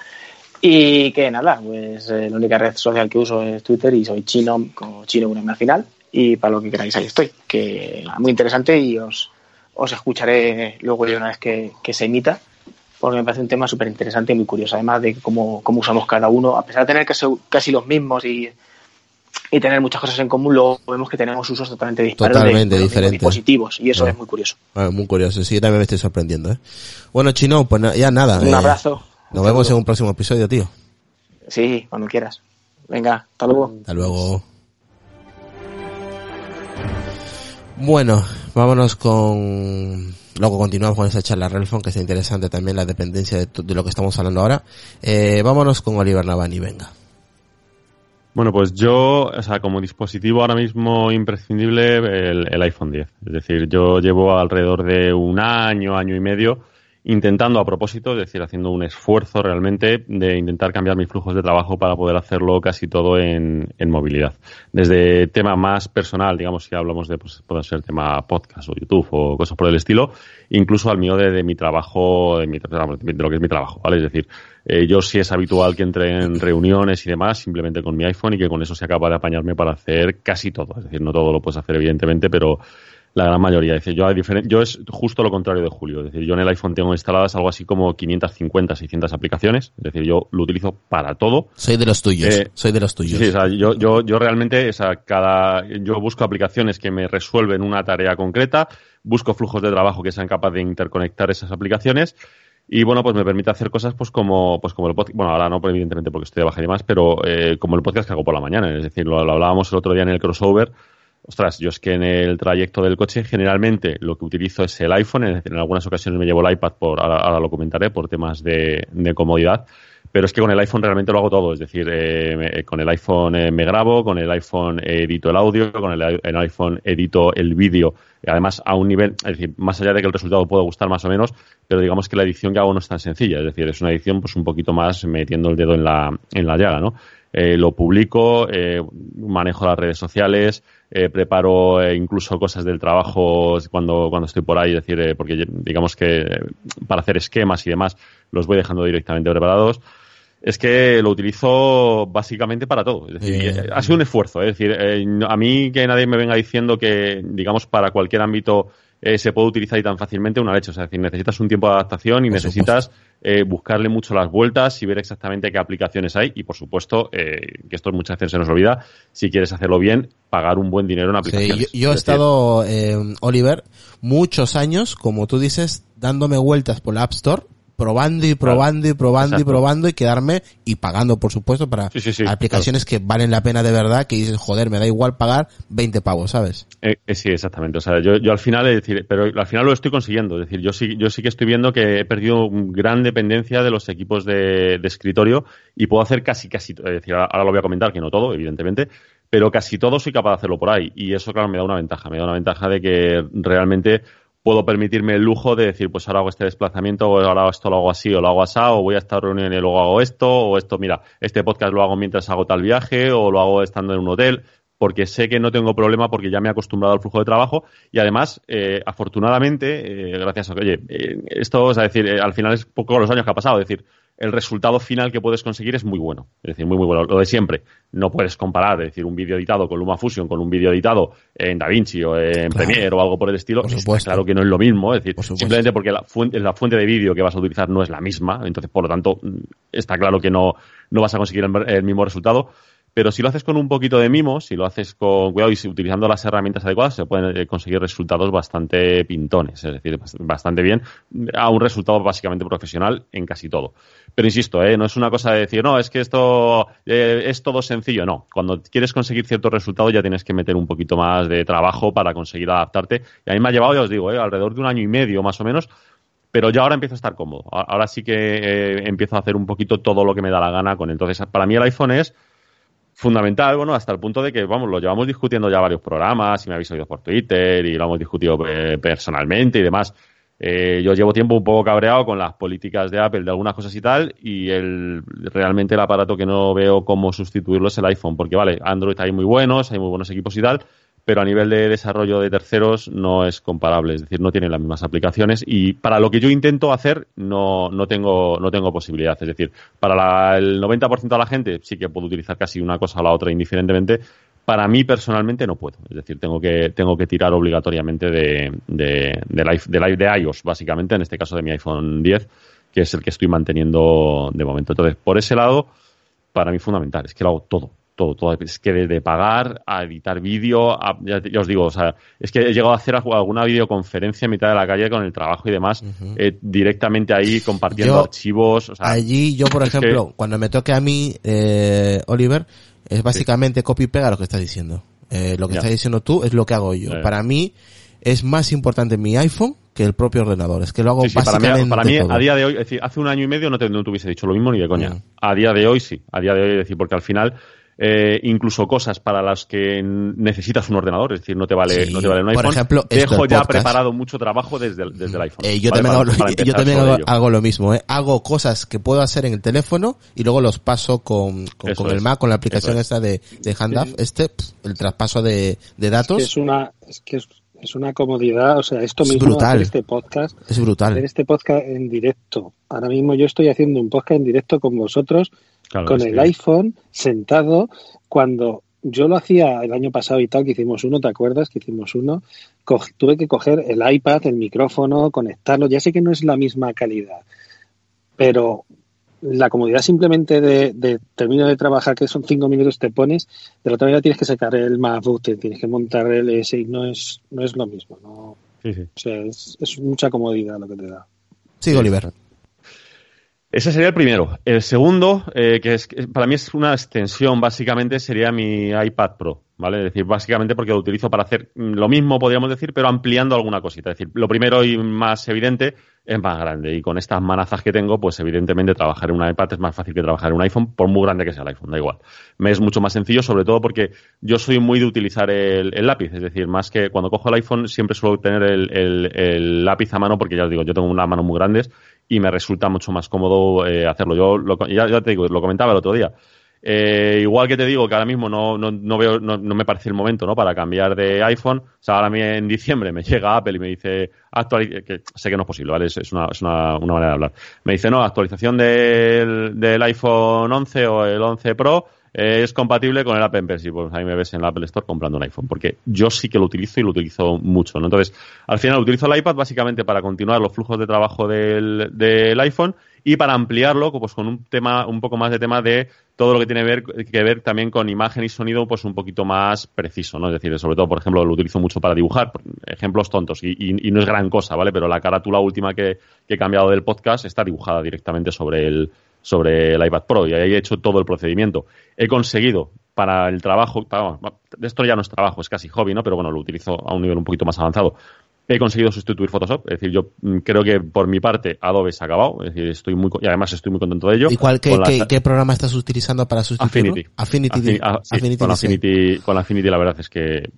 Y que nada, pues eh, la única red social que uso es Twitter y soy chino, como chino una al final. Y para lo que queráis, ahí estoy. Que muy interesante y os, os escucharé luego de una vez que, que se emita, porque me parece un tema súper interesante y muy curioso. Además de cómo, cómo usamos cada uno, a pesar de tener casi, casi los mismos y, y tener muchas cosas en común, luego vemos que tenemos usos totalmente dispares Totalmente de, dispositivos y eso Ah. es muy curioso. Ah, muy curioso, sí, también me estoy sorprendiendo, ¿eh? Bueno, chino, pues ya nada. Un eh, abrazo. Nos vemos en un próximo episodio, tío. Sí, cuando quieras. Venga, hasta luego. Hasta luego. Bueno, vámonos con... Luego continuamos con esa charla Relfon, que está interesante también la dependencia de, de lo que estamos hablando ahora. Eh, vámonos con Oliver Navani, venga. Bueno, pues yo, o sea, como dispositivo ahora mismo imprescindible, el, el iPhone 10. Es decir, yo llevo alrededor de un año, año y medio, intentando a propósito, es decir, haciendo un esfuerzo realmente de intentar cambiar mis flujos de trabajo para poder hacerlo casi todo en, en movilidad. Desde tema más personal, digamos, si hablamos de, pues, puede ser tema podcast o YouTube o cosas por el estilo, incluso al mío de, de mi trabajo, de, mi, de lo que es mi trabajo, ¿vale? Es decir, eh, yo sí es habitual que entre en reuniones y demás simplemente con mi iPhone y que con eso sea capaz de apañarme para hacer casi todo. Es decir, no todo lo puedes hacer evidentemente, pero la gran mayoría. Es decir, yo, a diferen- yo es justo lo contrario de Julio. Es decir, yo en el iPhone tengo instaladas algo así como 550, 600 aplicaciones. Es decir, yo lo utilizo para todo. Soy de los tuyos, Eh, soy de los tuyos. Sí, o sea, yo, yo, yo realmente, o sea, cada, yo busco aplicaciones que me resuelven una tarea concreta, busco flujos de trabajo que sean capaces de interconectar esas aplicaciones y bueno, pues me permite hacer cosas pues como, pues como el podcast, bueno, ahora no evidentemente porque estoy de baja y demás, pero eh, como el podcast que hago por la mañana, es decir, lo, lo hablábamos el otro día en el crossover, Ostras, yo es que en el trayecto del coche generalmente lo que utilizo es el iPhone, en algunas ocasiones me llevo el iPad, por, ahora, lo comentaré, por temas de, de comodidad, pero es que con el iPhone realmente lo hago todo, es decir, eh, me- con el iPhone eh, me grabo, con el iPhone edito el audio, con el, iPhone edito el vídeo, además a un nivel, es decir, más allá de que el resultado pueda gustar más o menos, pero digamos que la edición que hago no es tan sencilla, es decir, es una edición pues un poquito más metiendo el dedo en la, en la llaga, ¿no? Eh, lo publico, eh, manejo las redes sociales, eh, preparo eh, incluso cosas del trabajo cuando, cuando estoy por ahí, es decir, eh, porque digamos que para hacer esquemas y demás los voy dejando directamente preparados. Es que lo utilizo básicamente para todo. Es decir, ha sido un esfuerzo. Es decir, a mí que nadie me venga diciendo que, digamos, para cualquier ámbito eh, se puede utilizar y tan fácilmente una leche. O sea, es decir, necesitas un tiempo de adaptación y Por necesitas eh, buscarle mucho las vueltas y ver exactamente qué aplicaciones hay. Y por supuesto, eh, que esto muchas veces se nos olvida, si quieres hacerlo bien, pagar un buen dinero en Sí, aplicaciones. yo, yo he decir, estado, eh, Oliver, muchos años, como tú dices, dándome vueltas por la App Store, probando y probando y probando y probando y quedarme y pagando, por supuesto, para Sí, sí, sí, aplicaciones que valen la pena de verdad, que dices, joder, me da igual pagar 20 pavos, ¿sabes? Eh, eh, sí, exactamente. O sea, yo, yo al final, es decir, pero al final lo estoy consiguiendo. Es decir, yo sí, yo sí que estoy viendo que he perdido gran dependencia de los equipos de, de escritorio y puedo hacer casi, casi, es decir, ahora, ahora lo voy a comentar, que no todo, evidentemente, pero casi todo soy capaz de hacerlo por ahí. Y eso, claro, me da una ventaja. Me da una ventaja de que realmente puedo permitirme el lujo de decir, pues ahora hago este desplazamiento, o ahora esto lo hago así, o lo hago así, o voy a esta reunión y luego hago esto, o esto, mira, este podcast lo hago mientras hago tal viaje, o lo hago estando en un hotel porque sé que no tengo problema porque ya me he acostumbrado al flujo de trabajo y además, eh, afortunadamente, eh, gracias a que, oye, eh, esto, o sea, decir, eh, al final es poco los años que ha pasado, es decir, el resultado final que puedes conseguir es muy bueno, es decir, muy, muy bueno, lo de siempre. No puedes comparar, es decir, un vídeo editado con LumaFusion con un vídeo editado en DaVinci o en Claro. Premiere o algo por el estilo, Por claro que no es lo mismo, es decir, Por simplemente porque la fuente, la fuente de vídeo que vas a utilizar no es la misma, entonces, por lo tanto, está claro que no, no vas a conseguir el, el mismo resultado. Pero si lo haces con un poquito de mimo, si lo haces con cuidado y utilizando las herramientas adecuadas, se pueden eh, conseguir resultados bastante pintones, es decir, bast- bastante bien, a un resultado básicamente profesional en casi todo. Pero insisto, ¿eh? no es una cosa de decir, no, es que esto eh, es todo sencillo, no. Cuando quieres conseguir cierto resultado ya tienes que meter un poquito más de trabajo para conseguir adaptarte. Y a mí me ha llevado, ya os digo, ¿eh? alrededor de un año y medio más o menos, pero ya ahora empiezo a estar cómodo. Ahora sí que eh, empiezo a hacer un poquito todo lo que me da la gana con él. Entonces, para mí el iPhone es fundamental, bueno, hasta el punto de que, vamos, lo llevamos discutiendo ya varios programas y me habéis oído por Twitter y lo hemos discutido eh, personalmente y demás. Eh, yo llevo tiempo un poco cabreado con las políticas de Apple de algunas cosas y tal, y el, realmente el aparato que no veo cómo sustituirlo es el iPhone, porque vale, Android hay muy buenos, hay muy buenos equipos y tal, pero a nivel de desarrollo de terceros no es comparable, es decir, no tienen las mismas aplicaciones y para lo que yo intento hacer no, no, tengo, no tengo posibilidad. Es decir, para el 90% de la gente sí que puedo utilizar casi una cosa o la otra indiferentemente. Para mí personalmente no puedo. Es decir, tengo que, tengo que tirar obligatoriamente de, de, de, de, de iOS, básicamente, en este caso de mi iPhone 10, que es el que estoy manteniendo de momento. Entonces, por ese lado, para mí fundamental, es que lo hago todo todo, todo. Es que de, pagar a editar vídeo, ya, os digo, o sea, es que he llegado a hacer alguna videoconferencia en mitad de la calle con el trabajo y demás, eh, directamente ahí compartiendo archivos. allí yo, por ejemplo, cuando me toque a mí, eh, Oliver, es básicamente copy y pega lo que estás diciendo. Eh, lo que estás diciendo tú es lo que hago yo. Para mí es más importante mi iPhone que el propio ordenador. Es que lo hago básicamente para mí, para mí a día de hoy, es decir, hace un año y medio no te, no te hubiese dicho lo mismo ni de coña. Mm. A día de hoy sí. A día de hoy, es decir, porque al final eh, incluso cosas para las que necesitas un ordenador, es decir, no te vale, no te vale un iPhone. Por ejemplo, dejo ya preparado mucho trabajo desde el, desde el iPhone. Eh, yo, también, hago, hago, lo mismo, ¿eh? hago cosas que puedo hacer en el teléfono y luego los paso con, con, el Mac, con la aplicación esta de, de Handoff, este, el traspaso de, de datos. Es que es una, es que es, una comodidad, o sea, esto mismo, brutal. este podcast, es brutal. Hacer este podcast en directo. Ahora mismo yo estoy haciendo un podcast en directo con vosotros con el iPhone sentado cuando yo lo hacía el año pasado y tal, que hicimos uno, ¿te acuerdas? Que hicimos uno. tuve que coger el iPad, el micrófono, conectarlo. Ya sé que no es la misma calidad, pero la comodidad simplemente de, de termino de trabajar, que son cinco minutos, te pones, de la otra manera tienes que sacar el MacBook, tienes que montar el S y no es, no es lo mismo. ¿no? Sí, sí. O sea, es, es mucha comodidad lo que te da. Sí, Oliver. Ese sería el primero. El segundo, eh, que es para mí es una extensión, básicamente, sería mi iPad Pro, ¿vale? Es decir, básicamente porque lo utilizo para hacer lo mismo, podríamos decir, pero ampliando alguna cosita. Es decir, lo primero y más evidente es más grande. Y con estas manazas que tengo, pues evidentemente trabajar en un iPad es más fácil que trabajar en un iPhone, por muy grande que sea el iPhone, da igual. Me es mucho más sencillo, sobre todo porque yo soy muy de utilizar el, lápiz. Es decir, más que cuando cojo el iPhone siempre suelo tener el, lápiz a mano, porque ya os digo, yo tengo unas manos muy grandes y me resulta mucho más cómodo eh, hacerlo. Yo lo, ya, te digo, lo comentaba el otro día. Eh, igual que te digo que ahora mismo no, no, no veo, no, no, me parece el momento ¿no? para cambiar de iPhone. O sea, ahora en diciembre me llega Apple y me dice actualización, que sé que no es posible, ¿vale? Es, una, es una, una, manera de hablar. Me dice, no, actualización del, del iPhone 11 o el 11 Pro es compatible con el Apple Pencil. Pues ahí me ves en el Apple Store comprando un iPhone, porque yo sí que lo utilizo y lo utilizo mucho. ¿no? Entonces, al final utilizo el iPad básicamente para continuar los flujos de trabajo del, del iPhone y para ampliarlo pues con un tema un poco más de tema de todo lo que tiene ver, que ver también con imagen y sonido pues un poquito más preciso no es decir sobre todo por ejemplo lo utilizo mucho para dibujar ejemplos tontos y, no es gran cosa vale pero la carátula última que, he cambiado del podcast está dibujada directamente sobre el sobre el iPad Pro y ahí he hecho todo el procedimiento. He conseguido para el trabajo, esto ya no es trabajo, es casi hobby, ¿no? Pero bueno, lo utilizo a un nivel un poquito más avanzado. He conseguido sustituir Photoshop, es decir, yo mm, creo que por mi parte Adobe se ha acabado, es decir, estoy muy, y además estoy muy contento de ello. ¿Y cuál, qué, qué, programa estás utilizando para sustituirlo? Affinity. Affinity, ah, con, Affinity con Affinity la verdad es que,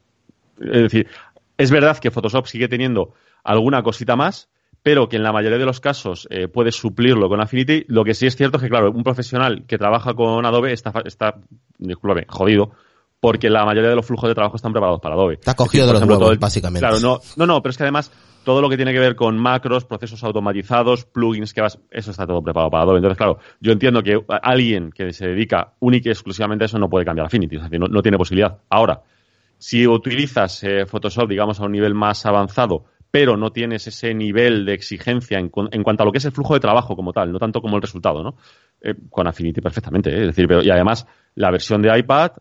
es decir, es verdad que Photoshop sigue teniendo alguna cosita más, pero que en la mayoría de los casos eh, puedes suplirlo con Affinity. Lo que sí es cierto es que, claro, un profesional que trabaja con Adobe está, está discúlpame, jodido, porque la mayoría de los flujos de trabajo están preparados para Adobe. Está cogido de los huevos, básicamente. Claro, no, no, no, pero es que además todo lo que tiene que ver con macros, procesos automatizados, plugins que vas, eso está todo preparado para Adobe. Entonces, claro, yo entiendo que alguien que se dedica única y exclusivamente a eso no puede cambiar Affinity, es decir, no, tiene posibilidad. Ahora, si utilizas eh, Photoshop, digamos, a un nivel más avanzado, pero no tienes ese nivel de exigencia en, cuanto a lo que es el flujo de trabajo como tal, no tanto como el resultado, ¿no? Eh, con Affinity perfectamente, ¿eh? es decir, pero, y además la versión de iPad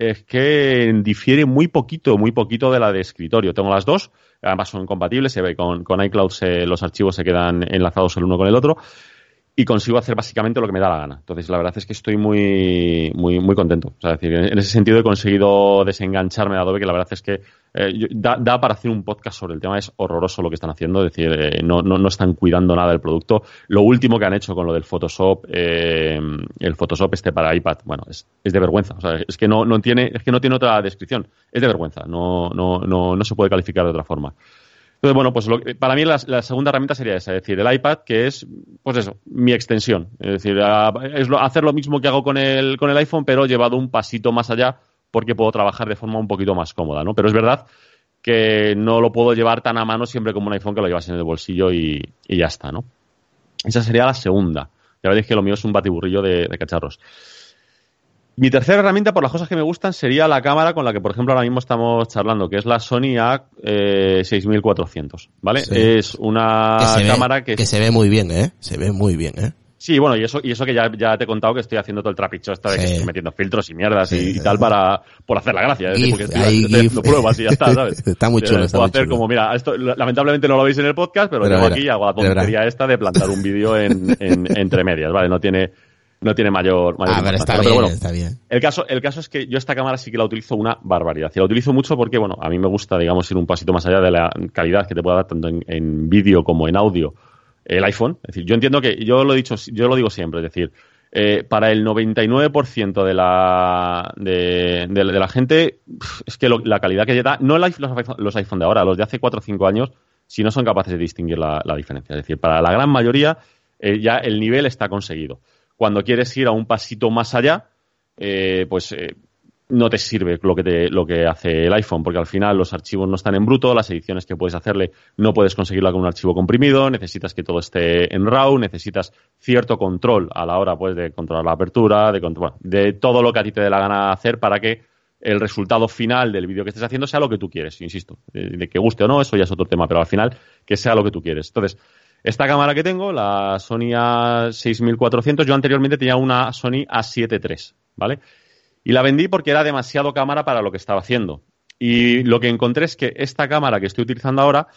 es que difiere muy poquito, muy poquito de la de escritorio. Tengo las dos, ambas son compatibles, se ve con, con iCloud los archivos se quedan enlazados el uno con el otro y consigo hacer básicamente lo que me da la gana. Entonces, la verdad es que estoy muy, muy, muy contento. Sea, decir, en ese sentido he conseguido desengancharme de Adobe, que la verdad es que eh, da, para hacer un podcast sobre el tema, es horroroso lo que están haciendo, es decir, eh, no, no, no están cuidando nada del producto. Lo último que han hecho con lo del Photoshop, eh, el Photoshop este para iPad, bueno, es, es de vergüenza, o sea, es que no, no tiene, es que no tiene otra descripción, es de vergüenza, no, no, no, no se puede calificar de otra forma. Entonces, bueno, pues lo- para mí la, segunda herramienta sería esa, es decir, el iPad, que es, pues eso, mi extensión. Es decir, es hacer lo mismo que hago con el, con el iPhone, pero llevado un pasito más allá, porque puedo trabajar de forma un poquito más cómoda, ¿no? Pero es verdad que no lo puedo llevar tan a mano siempre como un iPhone que lo llevas en el bolsillo y, y ya está, ¿no? Esa sería la segunda. Ya veréis que lo mío es un batiburrillo de, de cacharros. Mi tercera herramienta, por las cosas que me gustan, sería la cámara con la que, por ejemplo, ahora mismo estamos charlando, que es la Sony A6400, ¿vale? Sí. Es una que cámara ve, que... que se ve muy bien, ¿eh? Se ve muy bien, ¿eh? Sí, bueno, y eso, y eso que ya, ya te he contado que estoy haciendo todo el trapicho esta de que estoy metiendo filtros y mierdas y, Sí, y sí. tal para, por hacer la gracia, es decir, GIF, porque estoy, pruebas y ya está, ¿sabes? [LAUGHS] Está muy chulo, Eh, está Puedo muy hacer chulo. como, mira, esto lamentablemente no lo veis en el podcast, pero, Pero tengo verá, aquí y hago la tontería esta de plantar un vídeo en, en- entre medias, ¿vale? No tiene, no tiene mayor, mayor A ver, importancia. está Pero bien, bueno, está bien. el caso, el caso es que yo esta cámara sí que la utilizo una barbaridad. Y la utilizo mucho porque, bueno, a mí me gusta, digamos, ir un pasito más allá de la calidad que te puede dar tanto en, en vídeo como en audio el iPhone. Es decir, yo entiendo que, yo lo he dicho, yo lo digo siempre, es decir, eh, para el 99% de la, de, de la- gente, es que la calidad que da, no los, los iPhone de ahora, los de hace 4 o 5 años, si no son capaces de distinguir la, la diferencia. Es decir, para la gran mayoría eh, ya el nivel está conseguido. Cuando quieres ir a un pasito más allá, eh, pues eh, no te sirve lo que, te, lo que hace el iPhone, porque al final los archivos no están en bruto, las ediciones que puedes hacerle no puedes conseguirla con un archivo comprimido, necesitas que todo esté en RAW, necesitas cierto control a la hora pues, de controlar la apertura, de, bueno, de todo lo que a ti te dé la gana hacer para que el resultado final del vídeo que estés haciendo sea lo que tú quieres, insisto. De, de que guste o no, eso ya es otro tema, pero al final que sea lo que tú quieres. Entonces, esta cámara que tengo, la Sony A6400, yo anteriormente tenía una Sony A7 III, ¿vale? Y la vendí porque era demasiado cámara para lo que estaba haciendo. Y lo que encontré es que esta cámara que estoy utilizando ahora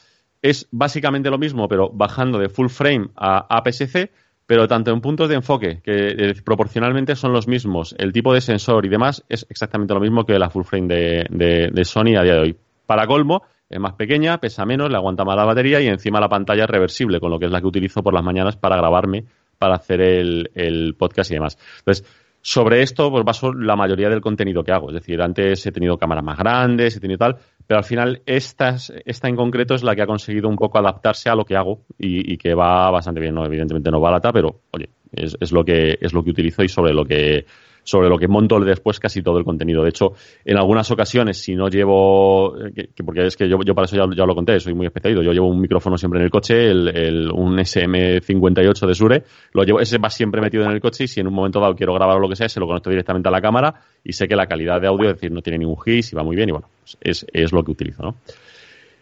es básicamente lo mismo, pero bajando de full frame a APS-C, pero tanto en puntos de enfoque, que eh, proporcionalmente son los mismos, el tipo de sensor y demás es exactamente lo mismo que la full frame de, de- de Sony a día de hoy. Para colmo, es más pequeña, pesa menos, le aguanta más la batería y encima la pantalla es reversible, con lo que es la que utilizo por las mañanas para grabarme, para hacer el, el podcast y demás. Entonces, sobre esto, pues baso la mayoría del contenido que hago. Es decir, antes he tenido cámaras más grandes, he tenido tal, pero al final estas, esta en concreto es la que ha conseguido un poco adaptarse a lo que hago y, y que va bastante bien. No, evidentemente no barata, pero oye, es, es lo que es lo que utilizo y sobre lo que sobre lo que monto después casi todo el contenido. De hecho, en algunas ocasiones, si no llevo, eh, que- que- porque es que yo, yo para eso ya, ya lo conté, soy muy especializado. Yo llevo un micrófono siempre en el coche, el, el- un SM58 de Sure, lo llevo, ese va siempre metido en el coche y si en un momento dado quiero grabar o lo que sea, se lo conecto directamente a la cámara y sé que la calidad de audio, es decir, no tiene ningún hiss y va muy bien y bueno, pues es, es lo que utilizo, ¿no?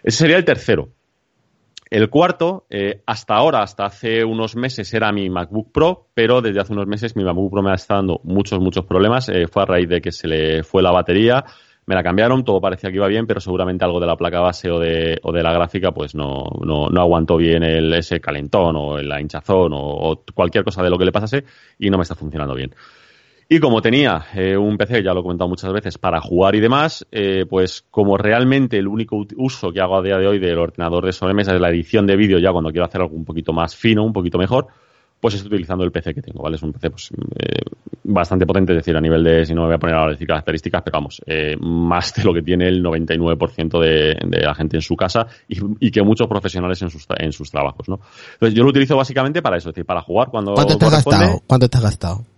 Ese sería el tercero. El cuarto, eh, hasta ahora, hasta hace unos meses, era mi MacBook Pro, pero desde hace unos meses mi MacBook Pro me está dando muchos, muchos problemas. Eh, fue a raíz de que se le fue la batería, me la cambiaron, todo parecía que iba bien, pero seguramente algo de la placa base o de, o de la gráfica, pues no, no, no aguantó bien el, ese calentón o la hinchazón o, o cualquier cosa de lo que le pasase y no me está funcionando bien. Y como tenía eh, un PC, ya lo he comentado muchas veces, para jugar y demás, eh, pues como realmente el único uso que hago a día de hoy del ordenador de sobremesa es la edición de vídeo, ya cuando quiero hacer algo un poquito más fino, un poquito mejor, pues estoy utilizando el PC que tengo, ¿vale? Es un PC pues, eh, bastante potente, es decir, a nivel de, si no me voy a poner ahora a decir características, pero vamos, eh, más de lo que tiene el 99% de, de la gente en su casa y, y que muchos profesionales en sus, en sus trabajos, ¿no? Entonces yo lo utilizo básicamente para eso, es decir, para jugar cuando ¿Cuánto te has corresponde. gastado? ¿Cuánto te has gastado?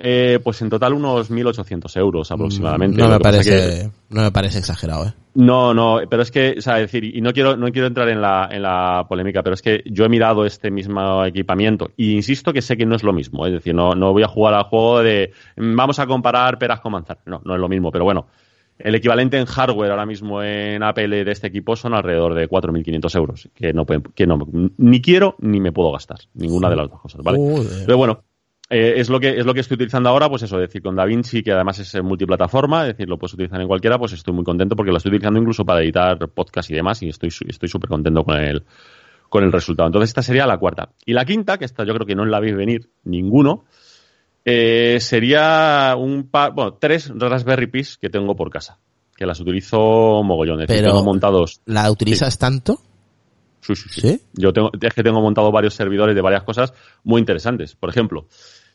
Eh, pues en total unos 1.800 euros aproximadamente. No me parece, que- no me parece exagerado, ¿eh? no, no, pero es que, o sea, decir, y no quiero, no quiero entrar en la, en la polémica, pero es que yo he mirado este mismo equipamiento y insisto que sé que no es lo mismo. Es decir, no, no voy a jugar al juego de mm, vamos a comparar peras con manzanas. No, no es lo mismo, pero bueno. El equivalente en hardware ahora mismo en Apple de este equipo son alrededor de 4.500 euros, que no, pueden- que no, ni quiero ni me puedo gastar, ninguna de las dos cosas, ¿vale? Joder. Pero bueno, eh, es lo que es lo que estoy utilizando ahora, pues eso, es decir, con DaVinci, que además es eh, multiplataforma, es decir, lo puedes utilizar en cualquiera, pues estoy muy contento porque lo estoy utilizando incluso para editar podcast y demás, y estoy súper contento con el, con el resultado. Entonces, esta sería la cuarta. Y la quinta, que esta yo creo que no la veis venir ninguno, eh, sería un par, bueno, tres Raspberry Pis que tengo por casa. que las utilizo mogollón. Es decir, Pero- tengo montados. ¿La utilizas tanto? Sí, sí, sí. ¿Sí? Yo tengo, es que tengo montado varios servidores de varias cosas muy interesantes. Por ejemplo,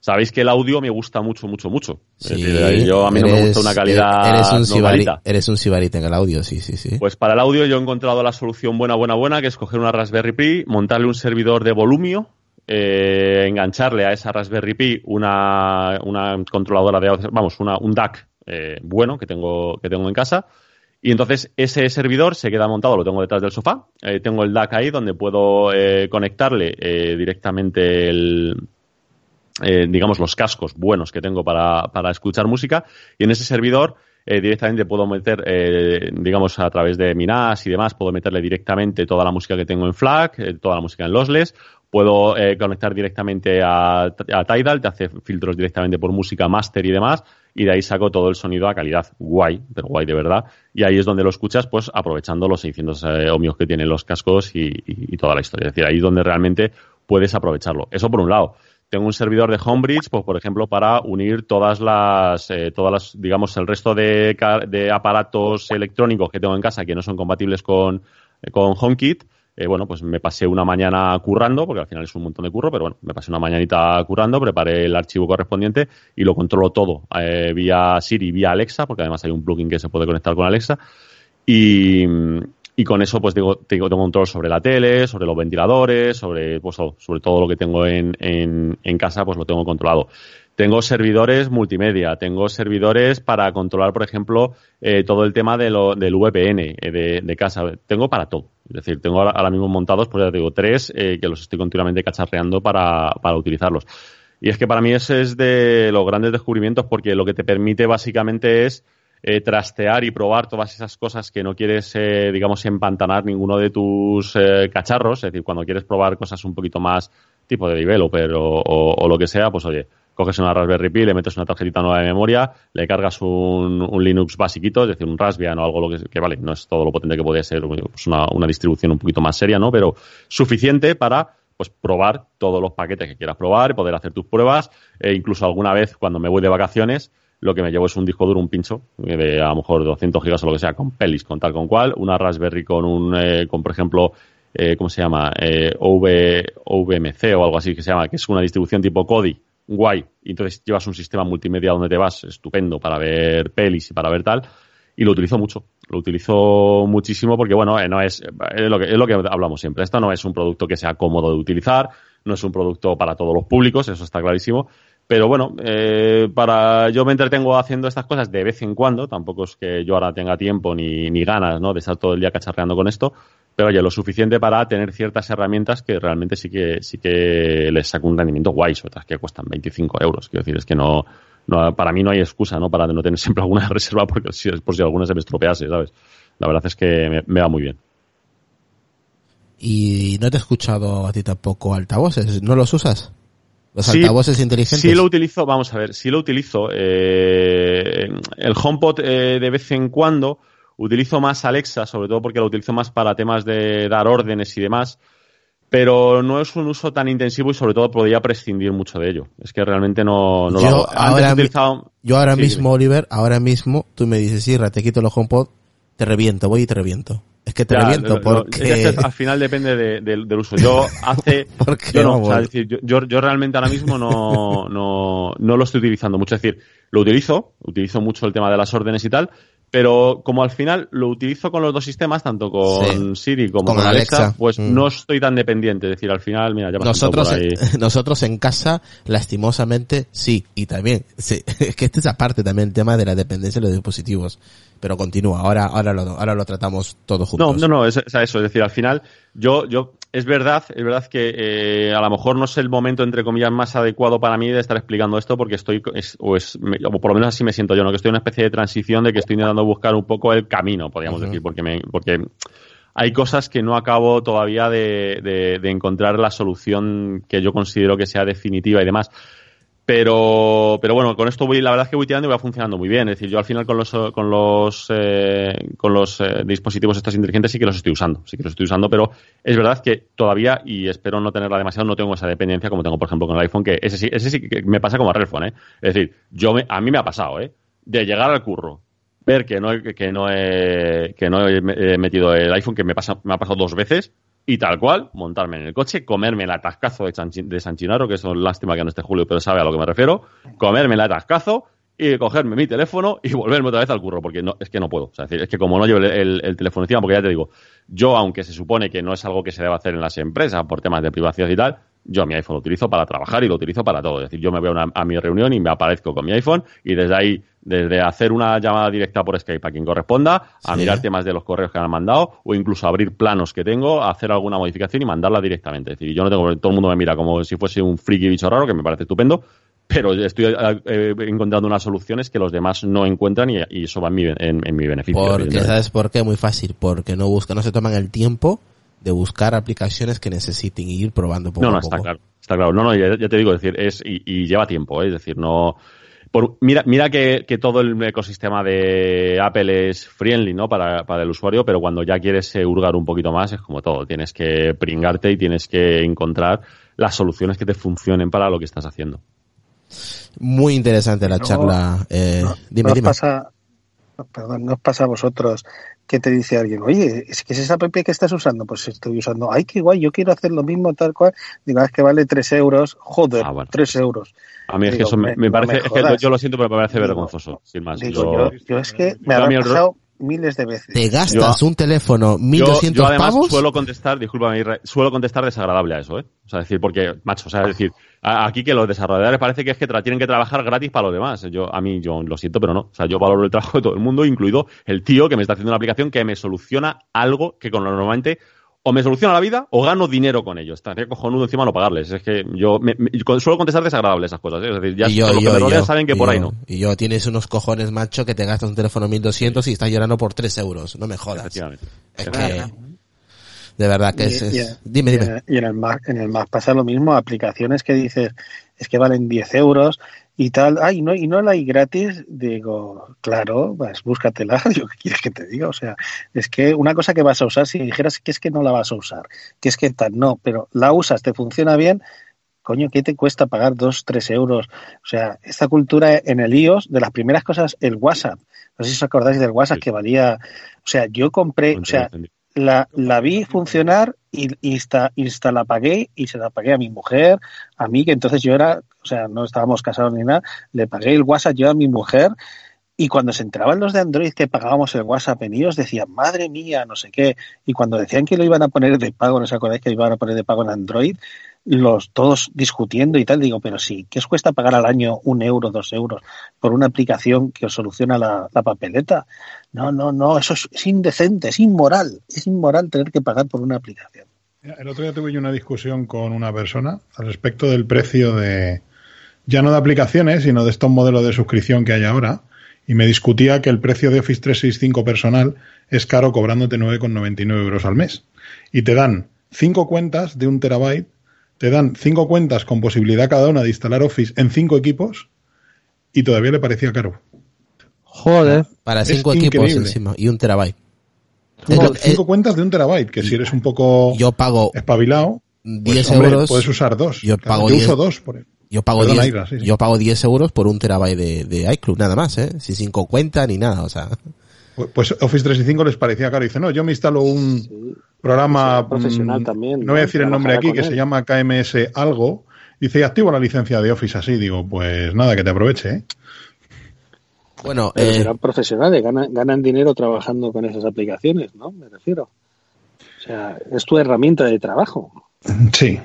sabéis que el audio me gusta mucho, mucho, mucho. Sí. decir, yo a mí no me gusta una calidad Eres un sibarita. normalita. Eres un sibarita en el audio, sí, sí, sí. Pues para el audio yo he encontrado la solución buena, buena, buena, que es coger una Raspberry Pi, montarle un servidor de volumio, eh, engancharle a esa Raspberry Pi una, una controladora de audio, vamos, una, un DAC eh, bueno que tengo, que tengo en casa. Y entonces ese servidor se queda montado, lo tengo detrás del sofá. Eh, tengo el DAC ahí donde puedo eh, conectarle eh, directamente el, eh, digamos, los cascos buenos que tengo para, para escuchar música. Y en ese servidor eh, directamente puedo meter, eh, digamos, a través de mi NAS y demás, puedo meterle directamente toda la música que tengo en FLAC, eh, toda la música en lossless. Puedo conectar directamente a, a Tidal, te hace filtros directamente por música master y demás, y de ahí saco todo el sonido a calidad guay, pero guay de verdad. Y ahí es donde lo escuchas, pues aprovechando los 600 eh, ohmios que tienen los cascos y- y toda la historia. Es decir, ahí es donde realmente puedes aprovecharlo. Eso por un lado. Tengo un servidor de Homebridge, pues por ejemplo, para unir todas las, eh, todas las, digamos, el resto de, aparatos electrónicos que tengo en casa que no son compatibles con, eh, con HomeKit. Eh, bueno, pues me pasé una mañana currando, porque al final es un montón de curro, pero bueno, me pasé una mañanita currando, preparé el archivo correspondiente y lo controlo todo vía Siri, vía Alexa, porque además hay un plugin que se puede conectar con Alexa. Y, y con eso, pues digo, tengo, control sobre la tele, sobre los ventiladores, sobre, pues, sobre todo lo que tengo en, en, en casa, pues lo tengo controlado. Tengo servidores multimedia, tengo servidores para controlar, por ejemplo, eh, todo el tema de lo, del VPN eh, de, de casa. Tengo para todo. Es decir, tengo ahora, mismo montados, pues ya digo, tres eh, que los estoy continuamente cacharreando para, para utilizarlos. Y es que para mí ese es de los grandes descubrimientos porque lo que te permite básicamente es eh, trastear y probar todas esas cosas que no quieres, eh, digamos, empantanar ninguno de tus eh, cacharros. Es decir, cuando quieres probar cosas un poquito más tipo de developer o, o, o lo que sea, pues oye, coges una Raspberry Pi, le metes una tarjetita nueva de memoria, le cargas un, un Linux basiquito, es decir, un Raspbian o algo lo que, que vale, no es todo lo potente que podría ser pues una, una distribución un poquito más seria, ¿no? Pero suficiente para pues probar todos los paquetes que quieras probar, poder hacer tus pruebas, e incluso alguna vez cuando me voy de vacaciones, lo que me llevo es un disco duro, un pincho, eh, de a lo mejor 200 gigas o lo que sea, con pelis, con tal con cual, una Raspberry con un, eh, con por ejemplo, eh, ¿cómo se llama? Eh, OV, OVMC o algo así que se llama, que es una distribución tipo Kodi, guay, entonces llevas un sistema multimedia donde te vas, estupendo, para ver pelis y para ver tal, y lo utilizo mucho. Lo utilizo muchísimo porque, bueno, eh, no es, es lo, que, es lo que hablamos siempre. Esto no es un producto que sea cómodo de utilizar, no es un producto para todos los públicos, eso está clarísimo. Pero bueno, eh, para yo me entretengo haciendo estas cosas de vez en cuando, tampoco es que yo ahora tenga tiempo ni, ni ganas ¿no? de estar todo el día cacharreando con esto, pero oye, lo suficiente para tener ciertas herramientas que realmente sí que sí que les saco un rendimiento guay, otras que cuestan 25 euros. Quiero decir, es que no, no para mí no hay excusa ¿no? para no tener siempre alguna [LAUGHS] reserva porque si, por si alguna se me estropease, ¿sabes? La verdad es que me, me va muy bien. Y no te he escuchado a ti tampoco altavoces, ¿no los usas? Los Sí, altavoces inteligentes. Sí lo utilizo, vamos a ver, sí lo utilizo. eh, el HomePod eh, de vez en cuando utilizo más Alexa, sobre todo porque lo utilizo más para temas de dar órdenes y demás. Pero no es un uso tan intensivo y sobre todo podría prescindir mucho de ello. Es que realmente no, no lo Yo hago. Antes ahora he mi- utilizado... Yo ahora Sí, mismo, dime. Oliver, ahora mismo, tú me dices, sí, te quito los HomePod, te reviento, voy y te reviento. Es que te Ya, reviento lo- lo- porque... es que [LAUGHS] al final depende de- del- del uso. Yo hace... [LAUGHS] Yo no, o sea, decir, yo, yo, yo realmente ahora mismo no, no, no lo estoy utilizando mucho. Es decir, lo utilizo, utilizo mucho el tema de las órdenes y tal, pero como al final lo utilizo con los dos sistemas, tanto con Siri como Con con, Alexa, Alexa, pues mm. no estoy tan dependiente. Es decir, al final, mira, ya nosotros, por ahí. [LAUGHS] nosotros en casa, lastimosamente, sí, y también, sí, [LAUGHS] es que este es aparte también el tema de la dependencia de los dispositivos. Pero continúa, ahora, ahora lo, ahora lo tratamos todos No, juntos. no, no, es, es eso. Es decir, al final, yo, yo, es verdad, es verdad que eh, a lo mejor no es el momento, entre comillas, más adecuado para mí de estar explicando esto porque estoy, es- o, es, me- o por lo menos así me siento yo, ¿no? Que estoy en una especie de transición de que estoy intentando buscar un poco el camino, podríamos decir, porque me, porque hay cosas que no acabo todavía de, de- de encontrar la solución que yo considero que sea definitiva y demás. Pero, pero bueno, con esto voy, la verdad es que voy tirando y va funcionando muy bien. Es decir, yo al final con los, con los, eh, con los eh, dispositivos estos inteligentes sí que los estoy usando, sí que los estoy usando, pero es verdad que todavía, y espero no tenerla demasiado, no tengo esa dependencia como tengo, por ejemplo, con el iPhone, que ese sí, ese sí que me pasa como a Redphone, ¿eh? Es decir, yo me, a mí me ha pasado, ¿eh? De llegar al curro, ver que no he, que no he, que no he metido el iPhone, que me, pasa, me ha pasado dos veces, y tal cual, montarme en el coche, comerme el atascazo de, San, Chinaro, que es lástima que no esté Julio, pero sabe a lo que me refiero, comerme el atascazo y cogerme mi teléfono y volverme otra vez al curro, porque no, es que no puedo. O sea, es, es que como no llevo el, el, teléfono encima, porque ya te digo, yo, aunque se supone que no es algo que se debe hacer en las empresas por temas de privacidad y tal, yo mi iPhone lo utilizo para trabajar y lo utilizo para todo. Es decir, yo me voy a, a, mi reunión y me aparezco con mi iPhone y desde ahí, desde hacer una llamada directa por Skype a quien corresponda, a mirar temas de los correos que han mandado o incluso abrir planos que tengo, hacer alguna modificación y mandarla directamente. Es decir, yo no tengo, todo el mundo me mira como si fuese un friki bicho raro, que me parece estupendo, pero estoy eh, encontrando unas soluciones que los demás no encuentran y, eso va en mi, en, mi beneficio. Porque, ¿sabes por qué? Muy fácil, porque no buscan, no se toman el tiempo de buscar aplicaciones que necesiten ir probando poco no, no, a poco. está claro, está claro. No, no, ya, te digo, es decir, es, y, lleva tiempo, ¿eh? es decir, no, por, mira, mira que, que, todo el ecosistema de Apple es friendly, ¿no? Para, para el usuario, pero cuando ya quieres hurgar un poquito más, es como todo. Tienes que pringarte y tienes que encontrar las soluciones que te funcionen para lo que estás haciendo. Muy interesante la charla. Eh, no, dime. Pasa, perdón, ¿no os pasa a vosotros que te dice alguien, oye, es que es esa app que estás usando? Pues estoy usando, ay, qué guay, yo quiero hacer lo mismo tal cual. Digo, ah, es que vale 3 euros, joder, Ah, bueno. 3 euros. A mí es que eso me, parece, me es que yo lo siento, pero me parece Digo- vergonzoso, sin más. Digo, Yo- yo, es que me ha pasado miles de veces. Te gastas Yo- un teléfono Yo, 1200 yo además pavos. suelo contestar, discúlpame, Irra, suelo contestar desagradable a eso, ¿eh? O sea, decir, porque, macho, o sea, decir, aquí que los desarrolladores parece que es que tra- tienen que trabajar gratis para los demás. Yo, a mí, yo lo siento, pero no. O sea, yo valoro el trabajo de todo el mundo, incluido el tío que me está haciendo una aplicación que me soluciona algo que con lo normalmente o me soluciona la vida o gano dinero con ello. Estaría cojonudo encima no pagarles. Es que yo, me- suelo contestar desagradable esas cosas, ¿eh? Es decir, ya y yo, los que yo, me saben que por ahí no. Y yo tienes unos cojones, macho, que te gastas un teléfono 1200 y estás llorando por 3 euros. No me jodas. Efectivamente. Es que, de verdad que es, Y- es- y- dime, dime. Y en el Mac, en el Mac pasa lo mismo, aplicaciones que dices, es que valen 10 euros y tal, ay, no, y no la hay gratis, digo, claro, pues búscatela, [LAUGHS] yo qué quieres que te diga, o sea, es que una cosa que vas a usar, si dijeras que es que no la vas a usar, que es que tal, no, pero la usas, te funciona bien, coño, ¿qué te cuesta pagar 2, 3 euros? O sea, esta cultura en el iOS, de las primeras cosas, el WhatsApp, no sé si os acordáis del WhatsApp Sí. que valía, o sea, yo compré, o sea, la, la vi funcionar y insta, insta la pagué y se la pagué a mi mujer, a mí, que entonces yo era, o sea, no estábamos casados ni nada, le pagué el WhatsApp yo a mi mujer y cuando se enteraban los de Android que pagábamos el WhatsApp en iOS decían, madre mía, no sé qué, y cuando decían que lo iban a poner de pago, no os acordáis que lo iban a poner de pago en Android, los todos discutiendo y tal, digo, pero sí, ¿qué os cuesta pagar al año un euro, dos euros por una aplicación que os soluciona la, la papeleta? No, no, no, eso es, es indecente, es inmoral, es inmoral tener que pagar por una aplicación. El otro día tuve yo una discusión con una persona al respecto del precio de, ya no de aplicaciones, sino de estos modelos de suscripción que hay ahora, y me discutía que el precio de Office 365 personal es caro cobrándote 9,99 euros al mes. Y te dan cinco cuentas de un terabyte, te dan cinco cuentas con posibilidad cada una de instalar Office en cinco equipos, y todavía le parecía caro. Joder. Para es cinco equipos increíble. encima y un terabyte. Lo- cinco eh, cuentas de un terabyte, que si eres un poco yo pago espabilado, pues, 10 hombre, euros. puedes usar dos. Yo pago yo 10 uso dos por. Yo pago, Perdona, 10, Ira, sí, sí. yo pago 10 euros por un terabyte de, de iCloud, nada más, ¿eh? Sin cinco cuentas ni nada, o sea. Pues- Pues Office 365 les parecía caro. Dice, no, yo me instalo un Sí. programa será profesional mm, también, No voy a decir el nombre aquí, que él. se llama KMS algo. Dice, y activo la licencia de Office así. Digo, pues nada, que te aproveche. ¿eh? Bueno, eh, serán profesionales, ganan, ganan dinero trabajando con esas aplicaciones, ¿no? Me refiero. O sea, es tu herramienta de trabajo. [LAUGHS] Sí.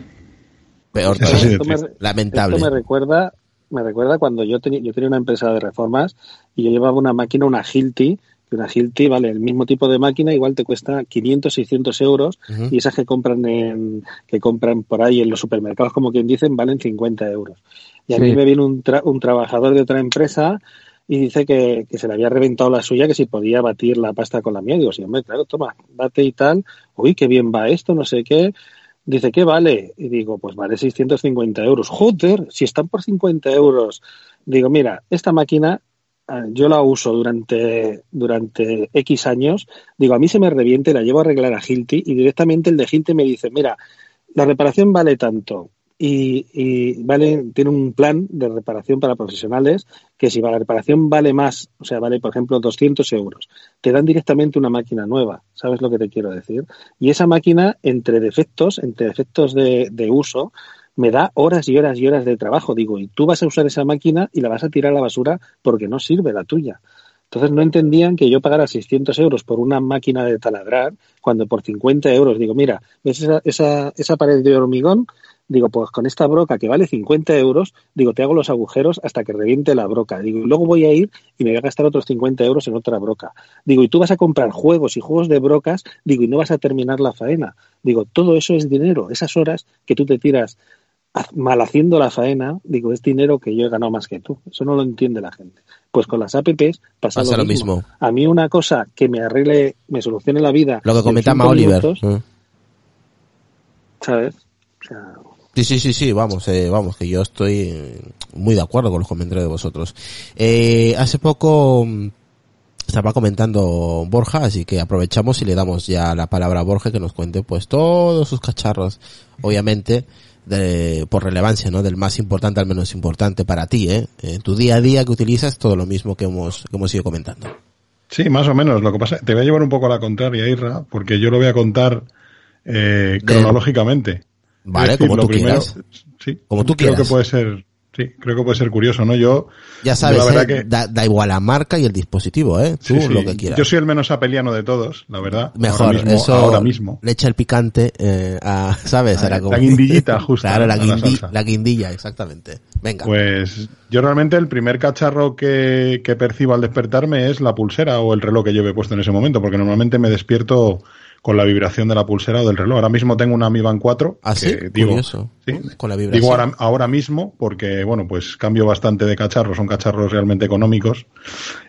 peor Eso sí, esto, me, Lamentable. esto me recuerda, me recuerda cuando yo tenía, yo tenía una empresa de reformas y yo llevaba una máquina, una Hilti, una Hilti, vale, el mismo tipo de máquina igual te cuesta 500, 600 euros y esas que compran en, que compran por ahí en los supermercados, como quien dicen, valen 50 euros. Y a Sí. mí me viene un, tra- un trabajador de otra empresa y dice que, que se le había reventado la suya, que si podía batir la pasta con la mía. Digo, sí, hombre, claro, toma, bate y tal. Uy, qué bien va esto, no sé qué. Dice, ¿qué vale? Y digo, pues vale 650 euros. Joder, si están por 50 euros. Digo, mira, esta máquina yo la uso durante, durante X años. Digo, a mí se me reviente, la llevo a arreglar a Hilti y directamente el de Hilti me dice, mira, la reparación vale tanto. y, vale, tiene un plan de reparación para profesionales que si la reparación vale más, o sea, vale, por ejemplo, 200 euros, te dan directamente una máquina nueva, ¿sabes lo que te quiero decir? Y esa máquina, entre defectos, entre defectos de, de uso, me da horas y horas y horas de trabajo. Digo, y tú vas a usar esa máquina y la vas a tirar a la basura porque no sirve la tuya. Entonces no entendían que yo pagara 600 euros por una máquina de taladrar cuando por 50 euros digo, mira, ¿ves esa, esa, esa pared de hormigón? Digo, pues con esta broca que vale 50 euros, digo, te hago los agujeros hasta que reviente la broca. Digo, y luego voy a ir y me voy a gastar otros 50 euros en otra broca. Digo, y tú vas a comprar juegos y juegos de brocas, digo, y no vas a terminar la faena. Digo, todo eso es dinero. Esas horas que tú te tiras mal haciendo la faena, digo, es dinero que yo he ganado más que tú. Eso no lo entiende la gente. Pues con las apps pasa, Pasa lo, mismo. mismo. A mí una cosa que me arregle, me solucione la vida. Lo que en comentaba Oliver. minutos, Mm. ¿Sabes? O sea, Sí, sí, sí, sí, vamos, eh, vamos, que yo estoy muy de acuerdo con los comentarios de vosotros. Eh, hace poco mm, estaba comentando Borja, así que aprovechamos y le damos ya la palabra a Borja que nos cuente pues todos sus cacharros, obviamente, de, por relevancia, ¿no? Del más importante al menos importante para ti, ¿eh? En tu día a día que utilizas todo lo mismo que hemos, que hemos ido comentando. Sí, más o menos. Lo que pasa, te voy a llevar un poco a la contraria, Irra, porque yo lo voy a contar eh, cronológicamente. Vale, decir, como tú primero- quieras. Sí, Como tú creo quieras. que puede ser, sí, creo que puede ser curioso, ¿no? Yo, Ya yo sabes, la ¿eh? que da, da igual la marca y el dispositivo, ¿eh? Tú sí, sí, lo que quieras. Yo soy el menos apeliano de todos, la verdad. Mejor, ahora mismo, eso ahora mismo. le echa el picante eh, a, [LAUGHS] ¿sabes? A La com- guindillita [LAUGHS] justa, Claro, la, la guindi- la guindilla, exactamente. Venga. Pues yo realmente el primer cacharro que, que percibo al despertarme es la pulsera o el reloj que lleve puesto en ese momento, porque normalmente me despierto con la vibración de la pulsera o del reloj. Ahora mismo tengo una Mi Band 4. ¿Ah, sí? digo, Curioso. sí, Con la vibración. Digo ahora, ahora mismo porque, bueno, pues cambio bastante de cacharros, son cacharros realmente económicos.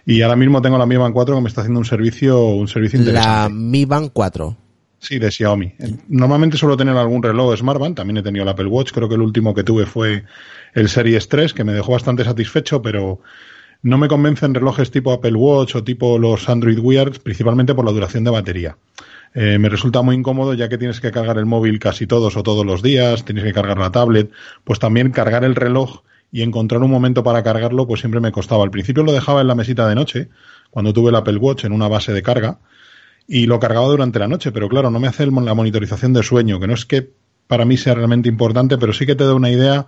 Y ahora mismo tengo la Mi Band 4 que me está haciendo un servicio, un servicio la interesante. Mi Band 4. Sí, de Xiaomi. Normalmente suelo tener algún reloj Smartband, también he tenido el Apple Watch, creo que el último que tuve fue el Series 3, que me dejó bastante satisfecho, pero no me convencen relojes tipo Apple Watch o tipo los Android Wear, principalmente por la duración de batería. Eh, me resulta muy incómodo ya que tienes que cargar el móvil casi todos o todos los días, tienes que cargar la tablet, pues también cargar el reloj y encontrar un momento para cargarlo, pues siempre me costaba. Al principio lo dejaba en la mesita de noche, cuando tuve el Apple Watch en una base de carga, y lo cargaba durante la noche, pero claro, no me hace la monitorización de sueño, que no es que para mí sea realmente importante, pero sí que te da una idea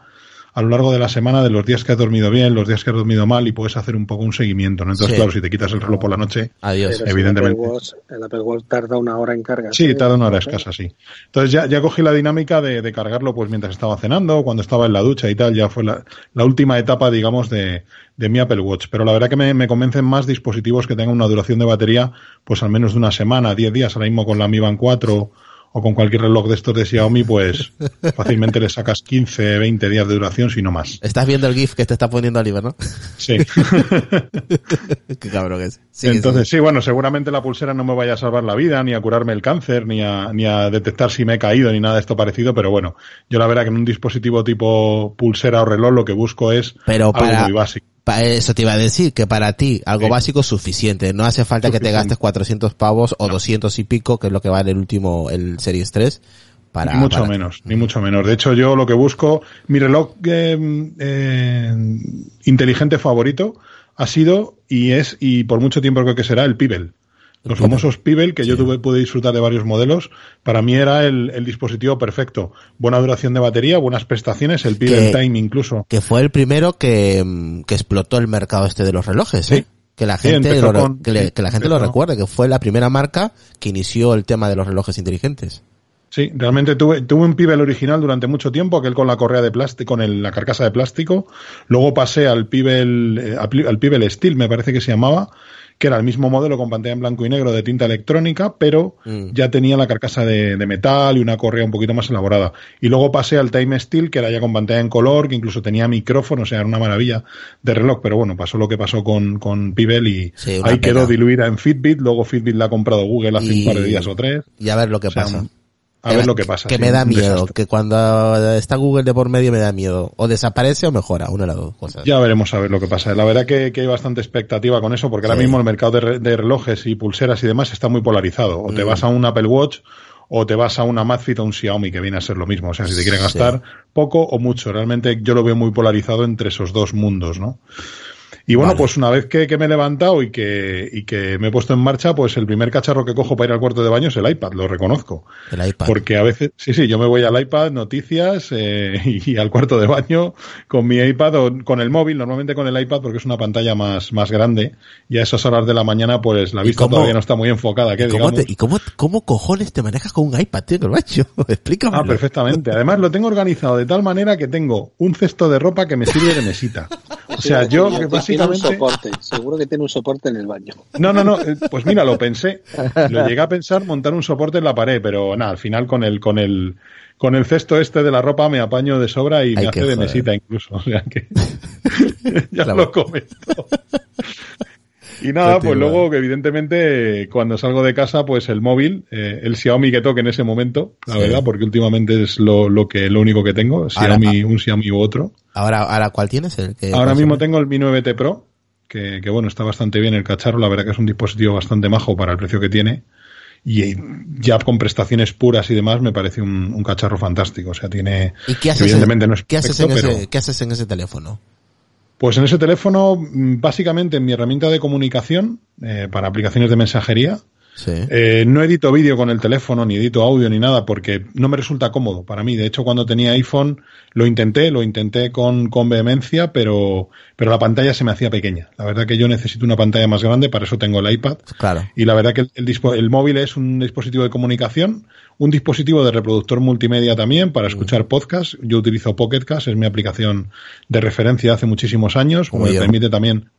a lo largo de la semana de los días que has dormido bien, los días que has dormido mal y puedes hacer un poco un seguimiento, ¿no? Entonces, Sí. claro, si te quitas el reloj por la noche, Adiós. pero si evidentemente. El Apple, Watch, el Apple Watch tarda una hora en cargar. Sí, tarda una hora escasa, sí. Entonces ya, ya cogí la dinámica de, de cargarlo pues mientras estaba cenando, cuando estaba en la ducha y tal, ya fue la, la última etapa, digamos, de, de mi Apple Watch. Pero la verdad que me, me convencen más dispositivos que tengan una duración de batería, pues al menos de una semana, 10 días, ahora mismo con la Mi Band 4 o con cualquier reloj de estos de Xiaomi, pues [LAUGHS] fácilmente le sacas 15, 20 días de duración, si no más. Estás viendo el GIF que te está poniendo Oliver, ¿no? Sí. [LAUGHS] Qué cabrón es. Sigue, Entonces, sí, bueno, seguramente la pulsera no me vaya a salvar la vida, ni a curarme el cáncer, ni a, ni a detectar si me he caído, ni nada de esto parecido, pero bueno, yo la verdad que en un dispositivo tipo pulsera o reloj lo que busco es Pero algo muy básico. Eso te iba a decir, que para ti algo Sí. básico es suficiente. No hace falta que te gastes 400 pavos o 200 y pico, que es lo que vale el último, el Series 3. Para, ni mucho para- menos, ni mucho menos. De hecho, yo lo que busco, mi reloj eh, eh, inteligente favorito ha sido y es, y por mucho tiempo creo que será, el Pibel. Los famosos Pibel, que yo Sí. tuve, pude disfrutar de varios modelos, para mí era el, el dispositivo perfecto. Buena duración de batería, buenas prestaciones, el Pibel Que- Time incluso. Que fue el primero que, que explotó el mercado este de los relojes, Sí. ¿eh? Que la Sí, gente, empezó lo, con- que, le- sí, que la gente lo recuerde, que fue la primera marca que inició el tema de los relojes inteligentes. Sí, realmente tuve, tuve un Pibel original durante mucho tiempo, aquel con la correa de plástico, con el- la carcasa de plástico. Luego pasé al Pibel, eh, al Pibel Steel, me parece que se llamaba, que era el mismo modelo con pantalla en blanco y negro de tinta electrónica, pero Mm. ya tenía la carcasa de, de metal y una correa un poquito más elaborada. Y luego pasé al Time Steel, que era ya con pantalla en color, que incluso tenía micrófono, o sea, era una maravilla de reloj, pero bueno, pasó lo que pasó con, con Pibel y Sí, ahí quedó diluida en Fitbit, luego Fitbit la ha comprado Google hace Y- un par de días o tres. Y a ver lo que O sea, pasa. A ver lo que pasa. Que sí, me da miedo, desastre. que cuando está Google de por medio me da miedo. O desaparece o mejora, una de las dos cosas. Ya veremos a ver lo que pasa. La verdad que, que hay bastante expectativa con eso, porque ahora mismo el mercado de, re- de relojes y pulseras y demás está muy polarizado. O te Mm. vas a un Apple Watch o te vas a una Amazfit o un Xiaomi que viene a ser lo mismo. O sea, si te quieres Sí. gastar poco o mucho, realmente yo lo veo muy polarizado entre esos dos mundos, ¿no? Y bueno, Vale. pues una vez que, que me he levantado y que, y que me he puesto en marcha, pues el primer cacharro que cojo para ir al cuarto de baño es el iPad, lo reconozco. El iPad. Porque a veces, sí, sí, yo me voy al iPad, noticias eh, [LAUGHS] y, al cuarto de baño con mi iPad o con el móvil, normalmente con el iPad porque es una pantalla más, más grande y a esas horas de la mañana pues la ¿Y vista cómo- todavía no está muy enfocada. ¿qué ¿Y cómo, digamos? te- ¿Y cómo, cómo cojones te manejas con un iPad, tío, [LAUGHS] Corbacho? Explícame. Ah, perfectamente. Además lo tengo organizado de tal manera que tengo un cesto de ropa que me sirve de mesita. [LAUGHS] O sea, yo que Tiene un básicamente... soporte, seguro que tiene un soporte en el baño. No, no, no. eh, Pues mira, lo pensé. Lo llegué a pensar montar un soporte en la pared, pero nada, al final con el, con el, con el cesto este de la ropa me apaño de sobra y me hace de joder. mesita incluso. [LAUGHS] O sea que [LAUGHS] [LAUGHS] ya Claro. lo comento. Y nada, pues luego que evidentemente cuando salgo de casa, pues el móvil, eh, el Xiaomi que toque en ese momento, la Sí. verdad, porque últimamente es lo, lo que lo único que tengo, Ahora, Xiaomi, un Xiaomi u otro. Ahora, ahora, ¿cuál tienes? El que Ahora mismo tengo el Mi 9T Pro, que, que bueno, está bastante bien el cacharro, la verdad que es un dispositivo bastante majo para el precio que tiene. Y ya con prestaciones puras y demás me parece un, un cacharro fantástico. O sea, tiene... ¿Y qué haces, evidentemente en, no es ¿qué, haces en perfecto, ese, pero- ¿qué haces en ese teléfono? Pues en ese teléfono, mm, básicamente en mi herramienta de comunicación, eh, para aplicaciones de mensajería, Sí. eh, no edito vídeo con el teléfono, ni edito audio, ni nada, porque no me resulta cómodo para mí. De hecho, cuando tenía iPhone lo intenté, lo intenté con, con vehemencia, pero, pero la pantalla se me hacía pequeña. La verdad que yo necesito una pantalla más grande, para eso tengo el iPad. Claro. Y la verdad que el, el el móvil es un dispositivo de comunicación, un dispositivo de reproductor multimedia también para escuchar podcast. Yo utilizo Pocket Cast, es mi aplicación de referencia hace muchísimos años, Como me permite también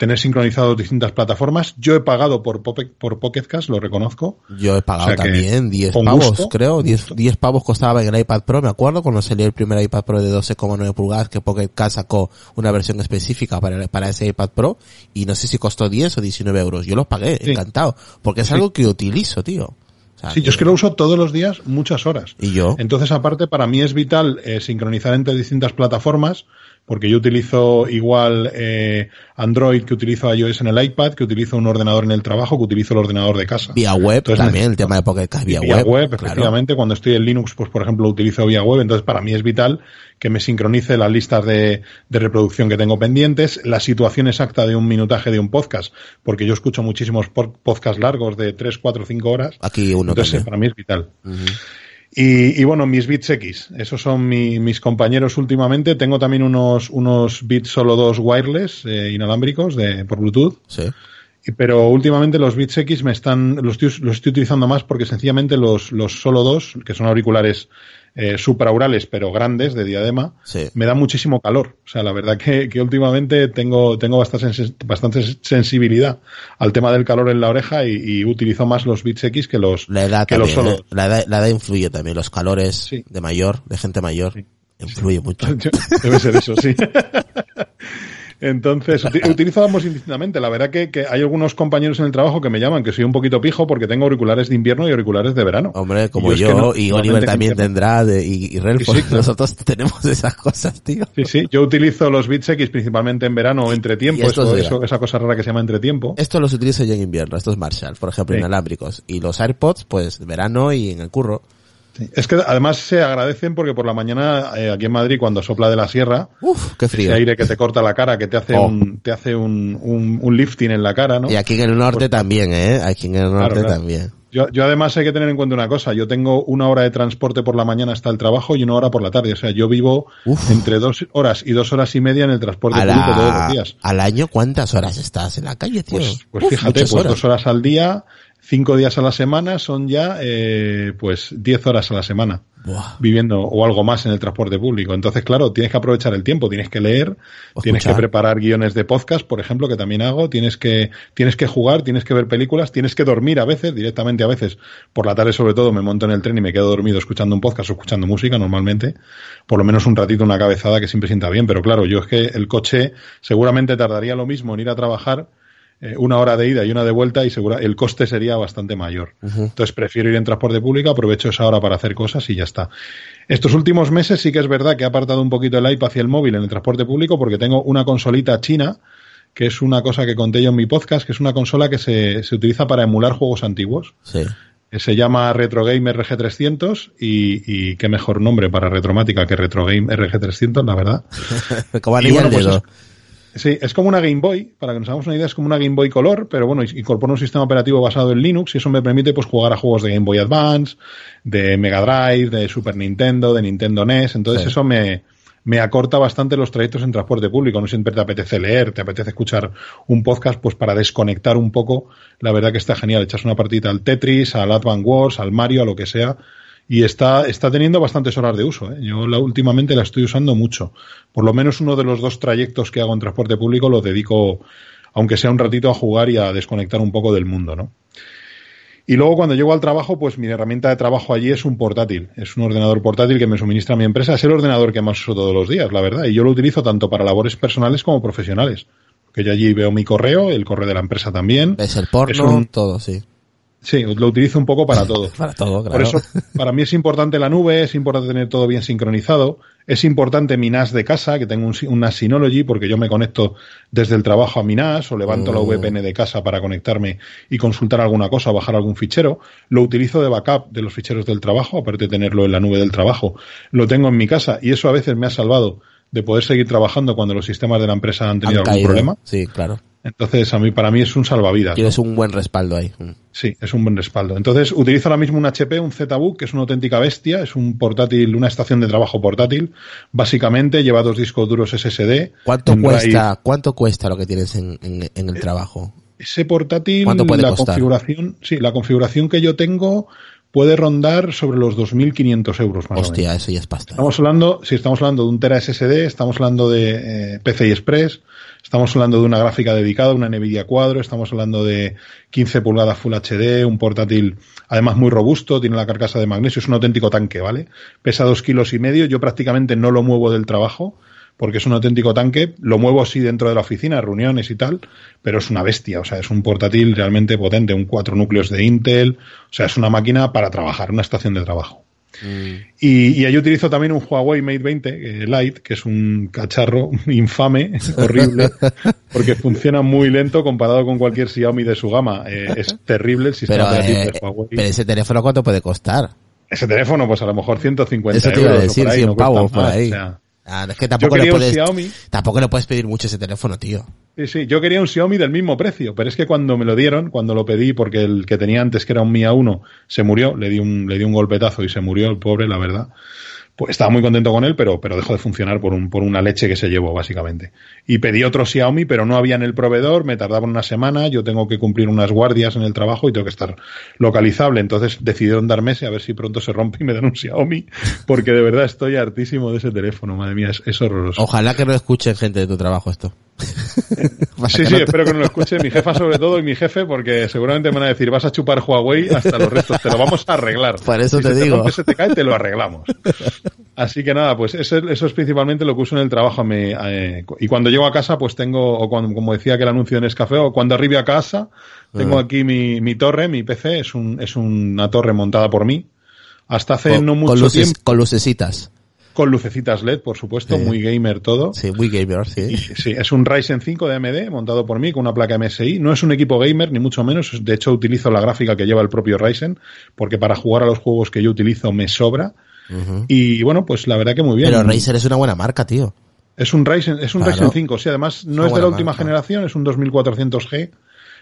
tener sincronizados distintas plataformas. Yo he pagado por, Pope- por Pocket Cast, lo reconozco. Yo he pagado O sea que, también 10 con pavos, gusto, creo. con 10, gusto. 10 pavos costaba en el iPad Pro, me acuerdo, cuando salió el primer iPad Pro de 12,9 pulgadas, que Pocket Cast sacó una versión específica para, para ese iPad Pro, y no sé si costó 10 o 19 euros. Yo los pagué, Sí. encantado, porque es Sí. algo que utilizo, tío. O sea, Sí, yo es que lo uso todos los días, muchas horas. Y yo, Entonces, aparte, para mí es vital eh, sincronizar entre distintas plataformas, porque yo utilizo igual eh, Android que utilizo iOS en el iPad, que utilizo un ordenador en el trabajo, que utilizo el ordenador de casa. vía web Entonces, también, el tema de Pocket Cast vía, Vía, web, claro. efectivamente. Cuando estoy en Linux, pues por ejemplo, lo utilizo vía web. Entonces, para mí es vital que me sincronice las listas de, de reproducción que tengo pendientes, la situación exacta de un minutaje de un podcast, porque yo escucho muchísimos podcasts largos de 3, 4, 5 horas. Aquí uno Entonces, también. para mí es vital. Y, y bueno, mis bits X, esos son mi- mis compañeros últimamente. Tengo también unos, unos bits solo dos wireless, eh, inalámbricos, de, por Bluetooth. Sí. Pero últimamente los Beats X me están, los estoy, los estoy utilizando más porque sencillamente los, los solo dos, que son auriculares eh, supraurales pero grandes de diadema, Sí. me dan muchísimo calor. O sea, la verdad que, que últimamente tengo, tengo bastante, sens- bastante sensibilidad al tema del calor en la oreja y, y utilizo más los Beats X que los, La edad que los también. ¿eh? la, edad, la edad influye también, los calores Sí. de mayor, de gente mayor, Sí. influye mucho. [LAUGHS] Debe ser eso, sí. [LAUGHS] Entonces, uti- utilizo ambos indistintamente. La verdad que, que hay algunos compañeros en el trabajo que me llaman que soy un poquito pijo porque tengo auriculares de invierno y auriculares de verano. Hombre, como yo, no, y Oliver también tendrá, de, y, y Relford, Sí, sí, claro. nosotros [LAUGHS] tenemos esas cosas, tío. Sí, sí. Yo utilizo los Beats X principalmente en verano o entre tiempo, estos eso, esa cosa rara que se llama entretiempo. Esto los utilizo yo en invierno, estos Marshall, por ejemplo, Sí. inalámbricos. Y los AirPods, pues, verano y en el curro. Sí. Es que además se agradecen porque por la mañana eh, aquí en Madrid cuando sopla de la sierra, Uf, qué ese frío. aire que te corta la cara, que te hace Oh. un, te hace un, un, un lifting en la cara, ¿no? Y aquí en el norte también, ¿eh? Aquí en el norte claro. también. Yo, yo además hay que tener en cuenta una cosa. Yo tengo una hora de transporte por la mañana hasta el trabajo y una hora por la tarde. O sea, yo vivo Uf. entre dos horas y dos horas y media en el transporte público todos los días. al año, ¿cuántas horas estás en la calle, tío? Pues, pues Uf, fíjate, pues horas. dos horas al día, cinco días a la semana son ya, eh, pues diez horas a la semana Buah. viviendo o algo más en el transporte público. Entonces, claro, tienes que aprovechar el tiempo, tienes que leer, O tienes que preparar guiones de podcast, por ejemplo, que también hago, tienes que, tienes que jugar, tienes que ver películas, tienes que dormir a veces, directamente a veces, por la tarde sobre todo me monto en el tren y me quedo dormido escuchando un podcast o escuchando música normalmente, por lo menos un ratito, una cabezada que siempre sienta bien, pero claro, yo es que el coche seguramente tardaría lo mismo en ir a trabajar eh, una hora de ida y una de vuelta y segura, el coste sería bastante mayor. Entonces prefiero ir en transporte público, aprovecho esa hora para hacer cosas y ya está. Estos últimos meses sí que es verdad que he apartado un poquito el iPad y el móvil en el transporte público porque tengo una consolita china que es una cosa que conté yo en mi podcast, que es una consola que se, se utiliza para emular juegos antiguos. Sí. Se llama Retro Game RG300 y, y qué mejor nombre para Retromática que Retro Game RG300, la verdad. [LAUGHS] Como Y anillo bueno, al pues. Sí, es como una Game Boy, para que nos hagamos una idea, es como una Game Boy Color, pero bueno, incorpora un sistema operativo basado en Linux y eso me permite pues jugar a juegos de Game Boy Advance, de Mega Drive, de Super Nintendo, de Nintendo NES, entonces Sí. eso me, me acorta bastante los trayectos en transporte público, no siempre te apetece leer, te apetece escuchar un podcast, pues para desconectar un poco, la verdad que está genial, echas una partida al Tetris, al Advance Wars, al Mario, a lo que sea, y está, está teniendo bastantes horas de uso. ¿eh? Yo la, últimamente la estoy usando mucho. Por lo menos uno de los dos trayectos que hago en transporte público lo dedico, aunque sea un ratito, a jugar y a desconectar un poco del mundo, ¿no? Y luego cuando llego al trabajo, pues mi herramienta de trabajo allí es un portátil. Es un ordenador portátil que me suministra mi empresa. Es el ordenador que más uso todos los días, la verdad. Y yo lo utilizo tanto para labores personales como profesionales. Que yo allí veo mi correo, el correo de la empresa también. Ves el porno, Es un- todo, sí. Sí, lo utilizo un poco para todo. [LAUGHS] Para todo, claro. Por eso, para mí es importante la nube, es importante tener todo bien sincronizado, es importante mi NAS de casa, que tengo un, si- un NAS Synology, porque yo me conecto desde el trabajo a mi NAS o levanto la Oh. VPN de casa para conectarme y consultar alguna cosa, bajar algún fichero. Lo utilizo de backup de los ficheros del trabajo, aparte de tenerlo en la nube del trabajo. Lo tengo en mi casa y eso a veces me ha salvado de poder seguir trabajando cuando los sistemas de la empresa han Han tenido algún caído. problema. Sí, claro. Entonces, a mí, para mí es un salvavidas. ¿no? Tienes un buen respaldo ahí. Mm. Sí, es un buen respaldo. Entonces, utilizo ahora mismo un HP, un ZBook, que es una auténtica bestia, es un portátil, una estación de trabajo portátil. Básicamente lleva dos discos duros SSD. ¿Cuánto cuesta, cuánto cuesta lo que tienes en, en, en el trabajo? Ese portátil, ¿Cuánto puede la costar? configuración, sí, la configuración que yo tengo puede rondar sobre los 2.500 euros más o menos. Hostia, eso ya es pasta. Estamos hablando, si estamos hablando de un Tera SSD, estamos hablando de eh, PCI Express, estamos hablando de una gráfica dedicada, una Nvidia Quadro, estamos hablando de 15 pulgadas Full HD, un portátil además muy robusto, tiene la carcasa de magnesio, es un auténtico tanque, ¿vale? Pesa dos kilos y medio, yo prácticamente no lo muevo del trabajo porque es un auténtico tanque, lo muevo sí dentro de la oficina, reuniones y tal, pero es una bestia, o sea, es un portátil realmente potente, un cuatro núcleos de Intel, o sea, es una máquina para trabajar, una estación de trabajo. Mm. Y, y ahí utilizo también un Huawei Mate 20 eh, Lite, que es un cacharro [LAUGHS] infame, horrible, [LAUGHS] porque funciona muy lento comparado con cualquier Xiaomi de su gama. Eh, es terrible el sistema Pero, operativo eh, de Huawei. pero ese teléfono, ¿cuánto puede costar? Ese teléfono, pues a lo mejor 150 Eso te iba a euros o decir, por ahí, 100 no cuesta pavos por más, ahí. o sea, Ah, es que tampoco le puedes, tampoco le puedes pedir mucho ese teléfono, tío. Sí, sí, yo quería un Xiaomi del mismo precio, pero es que cuando me lo dieron, cuando lo pedí, porque el que tenía antes, que era un Mi A1, se murió, le di un, le di un golpetazo y se murió el pobre, la verdad. Pues estaba muy contento con él, pero, pero dejó de funcionar por, un, por una leche que se llevó, básicamente. Y pedí otro Xiaomi, pero no había en el proveedor, me tardaba una semana, yo tengo que cumplir unas guardias en el trabajo y tengo que estar localizable. Entonces decidieron darme ese, a ver si pronto se rompe y me dan un Xiaomi, porque de verdad estoy hartísimo de ese teléfono, madre mía, es, es horroroso. Ojalá que no escuchen gente de tu trabajo esto. Para Sí, sí, no te- espero que no lo escuche mi jefa sobre todo y mi jefe porque seguramente me van a decir vas a chupar Huawei hasta los restos, te lo vamos a arreglar. Por eso Si te se digo. rompe, se te cae, te lo arreglamos. Así que nada, pues eso, eso es principalmente lo que uso en el trabajo. Me, eh, y cuando llego a casa, pues tengo, o cuando, como decía que el anuncio en Escafé, o cuando arribe a casa, tengo Ah. aquí mi, mi torre, mi PC, es, un, es una torre montada por mí. Hasta hace con, no con mucho luces, tiempo, con lucecitas. Con lucecitas LED, por supuesto, Sí. muy gamer todo. Sí, muy gamer, Y sí. Sí, es un Ryzen 5 de AMD montado por mí con una placa MSI. No es un equipo gamer, ni mucho menos. De hecho, utilizo la gráfica que lleva el propio Ryzen, porque para jugar a los juegos que yo utilizo me sobra. Y bueno, pues la verdad que muy bien. Pero Razer es una buena marca, tío. Es un Ryzen, es un Claro. Ryzen 5. Sí, además no es de la última marca. generación, es un 2400G.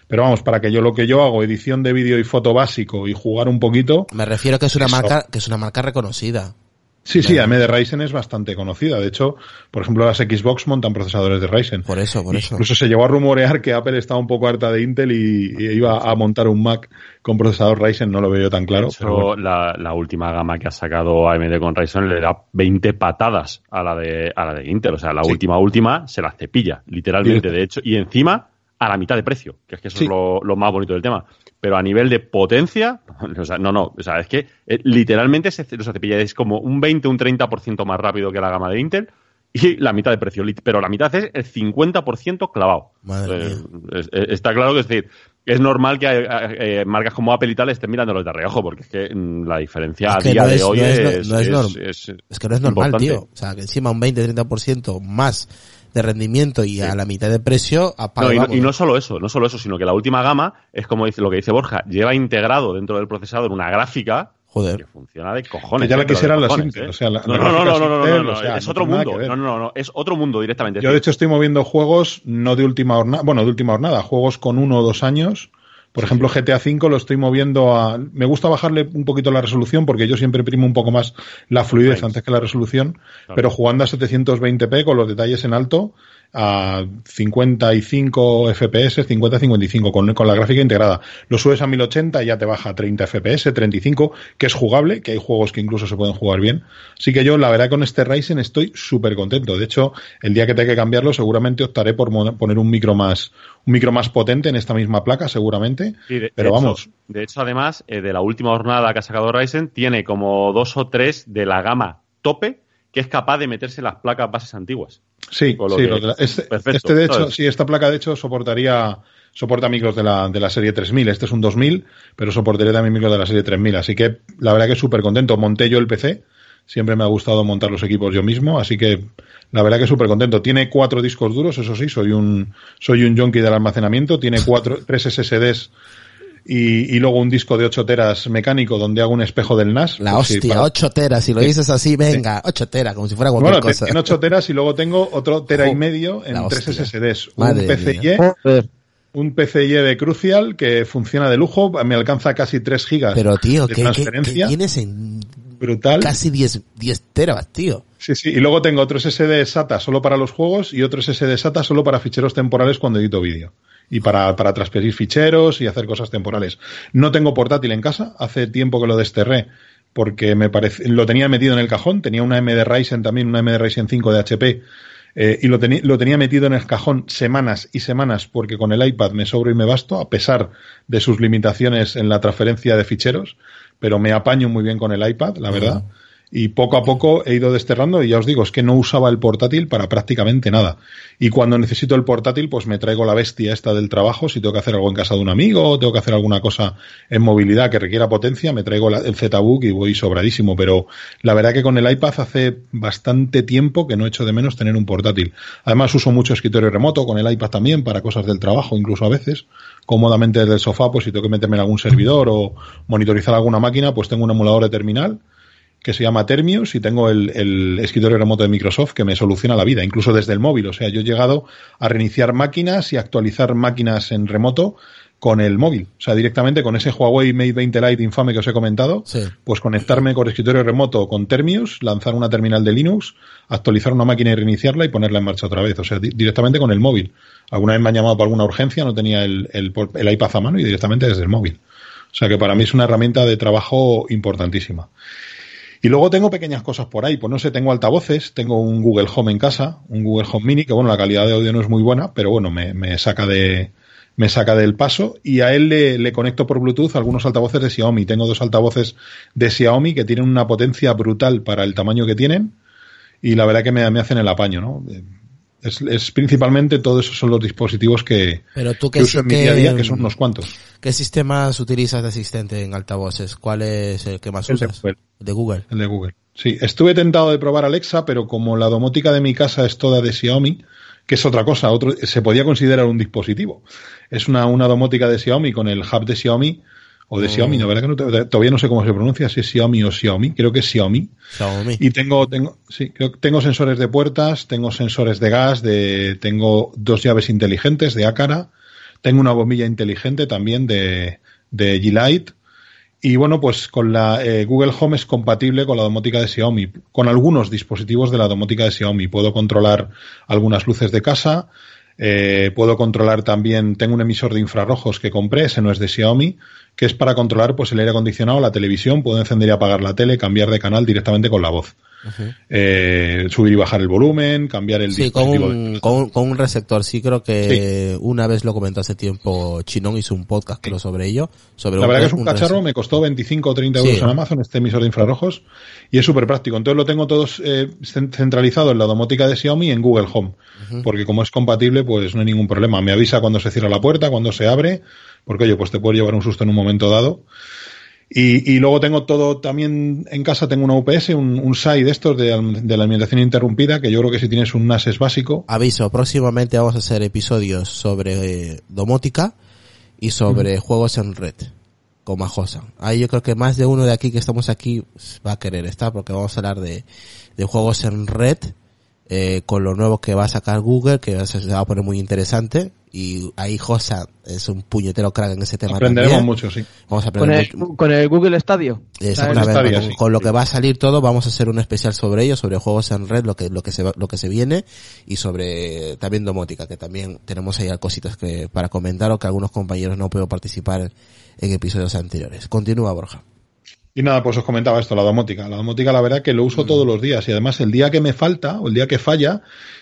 Pero vamos, para que yo lo que yo hago, edición de vídeo y foto básico y jugar un poquito, Me refiero que es una Eso. marca, que es una marca reconocida. Sí, sí. AMD Ryzen es bastante conocida. De hecho, por ejemplo, las Xbox montan procesadores de Ryzen. Por eso, por eso. Incluso se llegó a rumorear que Apple estaba un poco harta de Intel y, y iba a montar un Mac con procesador Ryzen, no lo veo yo tan claro. Pero hecho, bueno. la, la última gama que ha sacado AMD con Ryzen le da 20 patadas a la de, a la de Intel. O sea, la Sí. última, última se la cepilla, literalmente. Directo. De hecho, y encima a la mitad de precio, que es que eso Sí. es lo, lo más bonito del tema. Pero a nivel de potencia, [LAUGHS] o sea, no, no, o sea, es que eh, literalmente se, o sea, cepilla es como un 20, un 30% más rápido que la gama de Intel y la mitad de precio, pero la mitad es el 50% clavado. Madre Eh, es- es- está claro que es decir, es normal que eh, eh, marcas como Apple y tal estén mirándolos de reojo, porque es que mm, la diferencia Es a día no de hoy no es- es, no que no es normal, importante. tío. O sea, que encima un 20-30% más de rendimiento y a la mitad de precio, apaga, No, y, no, vamos. y no solo eso, no solo eso, sino que la última gama es como dice lo que dice Borja, lleva integrado dentro del procesador una gráfica que Joder. funciona de cojones. Que ya la eh, quisieran los cojones, Intel, eh. o sea, la- no, no, no, no, no, no, Intel, no, o sea, es otro mundo. que. No, no, no, es otro mundo directamente. Yo de hecho estoy moviendo juegos no de última jornada, bueno, de última jornada, juegos con uno o dos años. Por ejemplo, GTA V lo estoy moviendo a... Me gusta bajarle un poquito la resolución porque yo siempre primo un poco más la fluidez antes que la resolución, Claro. pero jugando a 720p con los detalles en alto a 55 FPS, 50-55 con, con la gráfica integrada. Lo subes a 1080 y ya te baja a 30 FPS, 35, que es jugable, que hay juegos que incluso se pueden jugar bien. Así que yo, la verdad, con este Ryzen estoy súper contento. De hecho, el día que tenga que cambiarlo, seguramente optaré por poner un micro más, un micro más potente en esta misma placa, seguramente. Sí, de- pero de vamos. Hecho, de hecho, además, eh, de la última jornada que ha sacado Ryzen, tiene como dos o tres de la gama tope que es capaz de meterse las placas bases antiguas. Sí, lo sí, que- este, perfecto, este de hecho, ¿sabes? sí, esta placa de hecho soportaría, soporta micros de la, de la serie 3000. Este es un 2000, pero soportaría también micros de la serie 3000. Así que la verdad que súper contento. Monté yo el PC. Siempre me ha gustado montar los equipos yo mismo, así que la verdad que súper contento. Tiene cuatro discos duros, eso sí, soy un, soy un junkie del almacenamiento. Tiene cuatro, tres SSDs y, y luego un disco de 8 teras mecánico donde hago un espejo del NAS. La si hostia, para- 8 teras, si lo dices así, venga, 8 teras, como si fuera cualquier bueno, cosa. tiene 8 teras y luego tengo otro tera y medio en tres. SSDs. Madre un PCIe, un PCIe de Crucial que funciona de lujo, me alcanza casi 3 gigas Pero tío, de ¿qué, qué, transferencia. qué tienes en brutal. casi 10, 10 teras, tío? Sí, sí, y luego tengo otro SSD SATA solo para los juegos y otro SSD SATA solo para ficheros temporales cuando edito vídeo. Y para, para transferir ficheros y hacer cosas temporales. No tengo portátil en casa, hace tiempo que lo desterré porque me parece, lo tenía metido en el cajón, tenía una AMD Ryzen también, una AMD Ryzen 5 de HP, eh, y lo, lo tenía metido en el cajón semanas y semanas porque con el iPad me sobro y me basto, a pesar de sus limitaciones en la transferencia de ficheros, pero me apaño muy bien con el iPad, la verdad. Y poco a poco he ido desterrando y ya os digo, es que no usaba el portátil para prácticamente nada. Y cuando necesito el portátil, pues me traigo la bestia esta del trabajo. Si tengo que hacer algo en casa de un amigo o tengo que hacer alguna cosa en movilidad que requiera potencia, me traigo el ZBook y voy sobradísimo. Pero la verdad que con el iPad hace bastante tiempo que no echo de menos tener un portátil. Además uso mucho escritorio remoto con el iPad también para cosas del trabajo, incluso a veces. Cómodamente desde el sofá, pues si tengo que meterme en algún servidor o monitorizar alguna máquina, pues tengo un emulador de terminal que se llama Termius y tengo el, el escritorio remoto de Microsoft que me soluciona la vida, incluso desde el móvil. O sea, yo he llegado a reiniciar máquinas y actualizar máquinas en remoto con el móvil. O sea, directamente con ese Huawei Mate 20 Lite infame que os he comentado, Sí. pues conectarme con escritorio remoto con Termius, lanzar una terminal de Linux, actualizar una máquina y reiniciarla y ponerla en marcha otra vez. O sea, di- directamente con el móvil. Alguna vez me han llamado por alguna urgencia, no tenía el, el, el iPad a mano y directamente desde el móvil. O sea que para mí es una herramienta de trabajo importantísima. Y luego tengo pequeñas cosas por ahí, pues no sé, tengo altavoces, tengo un Google Home en casa, un Google Home Mini, que bueno, la calidad de audio no es muy buena, pero bueno, me, me saca de me saca del paso y a él le, le conecto por Bluetooth algunos altavoces de Xiaomi. Tengo dos altavoces de Xiaomi que tienen una potencia brutal para el tamaño que tienen y la verdad que me, me hacen el apaño, ¿no? Es, es principalmente todos esos son los dispositivos que, Pero tú que uso en mi día a día, que son unos cuantos. ¿Qué sistemas utilizas de asistente en altavoces? ¿Cuál es el que más El de usas? Google. El de Google. El de Google. Sí, estuve tentado de probar Alexa, pero como la domótica de mi casa es toda de Xiaomi, que es otra cosa, otro, se podía considerar un dispositivo. Es una, una domótica de Xiaomi con el hub de Xiaomi, o de Mm. Xiaomi, la verdad que no todavía no sé cómo se pronuncia, si es Xiaomi o Xiaomi, creo que es Xiaomi. Xiaomi. Y tengo, tengo, sí, creo que tengo sensores de puertas, tengo sensores de gas, de, tengo dos llaves inteligentes de Acara, tengo una bombilla inteligente también de, de G-Lite. Y bueno, pues con la eh, Google Home es compatible con la domótica de Xiaomi, con algunos dispositivos de la domótica de Xiaomi. Puedo controlar algunas luces de casa, eh, puedo controlar también, tengo un emisor de infrarrojos que compré, ese no es de Xiaomi, que es para controlar pues el aire acondicionado, la televisión, puedo encender y apagar la tele, cambiar de canal directamente con la voz. Eh, subir y bajar el volumen, cambiar el Sí, con dispositivo. de- un, con, un- con un receptor. Sí, creo que una vez lo comentó hace tiempo Chinón hizo un podcast creo sobre ello. Sobre La verdad que es un un cacharro, receptor. me costó 25 o 30 Sí. euros en Amazon este emisor de infrarrojos y es súper práctico. Entonces lo tengo todo eh, cen- centralizado en la domótica de Xiaomi y en Google Home, porque como es compatible pues no hay ningún problema. Me avisa cuando se cierra la puerta, cuando se abre, porque oye, pues te puede llevar un susto en un momento dado. Y, y, luego tengo todo también en casa, tengo una UPS, un, un SAI de estos de, de, la alimentación interrumpida, que yo creo que si tienes un NAS es básico. Aviso, próximamente vamos a hacer episodios sobre eh, domótica y sobre mm. juegos en red con Majosa. Ahí yo creo que más de uno de aquí que estamos aquí va a querer estar porque vamos a hablar de, de juegos en red eh, con lo nuevo que va a sacar Google, que se va a poner muy interesante. Y ahí Josa es un puñetero crack en ese tema. Aprenderemos mucho, sí. Vamos a aprender ¿Con el, con el Google Stadio. Exactamente. Stadio, con, sí. con, lo que va a salir todo, vamos a hacer un especial sobre ello, sobre juegos en red, lo que, lo que se, lo que se viene, y sobre también domótica, que también tenemos ahí cositas que, para comentar o que algunos compañeros no puedo participar en, en episodios anteriores. Continúa, Borja. Y nada, pues os comentaba esto, la domótica. La domótica, la verdad que lo uso todos los días y además el día que me falta o el día que falla,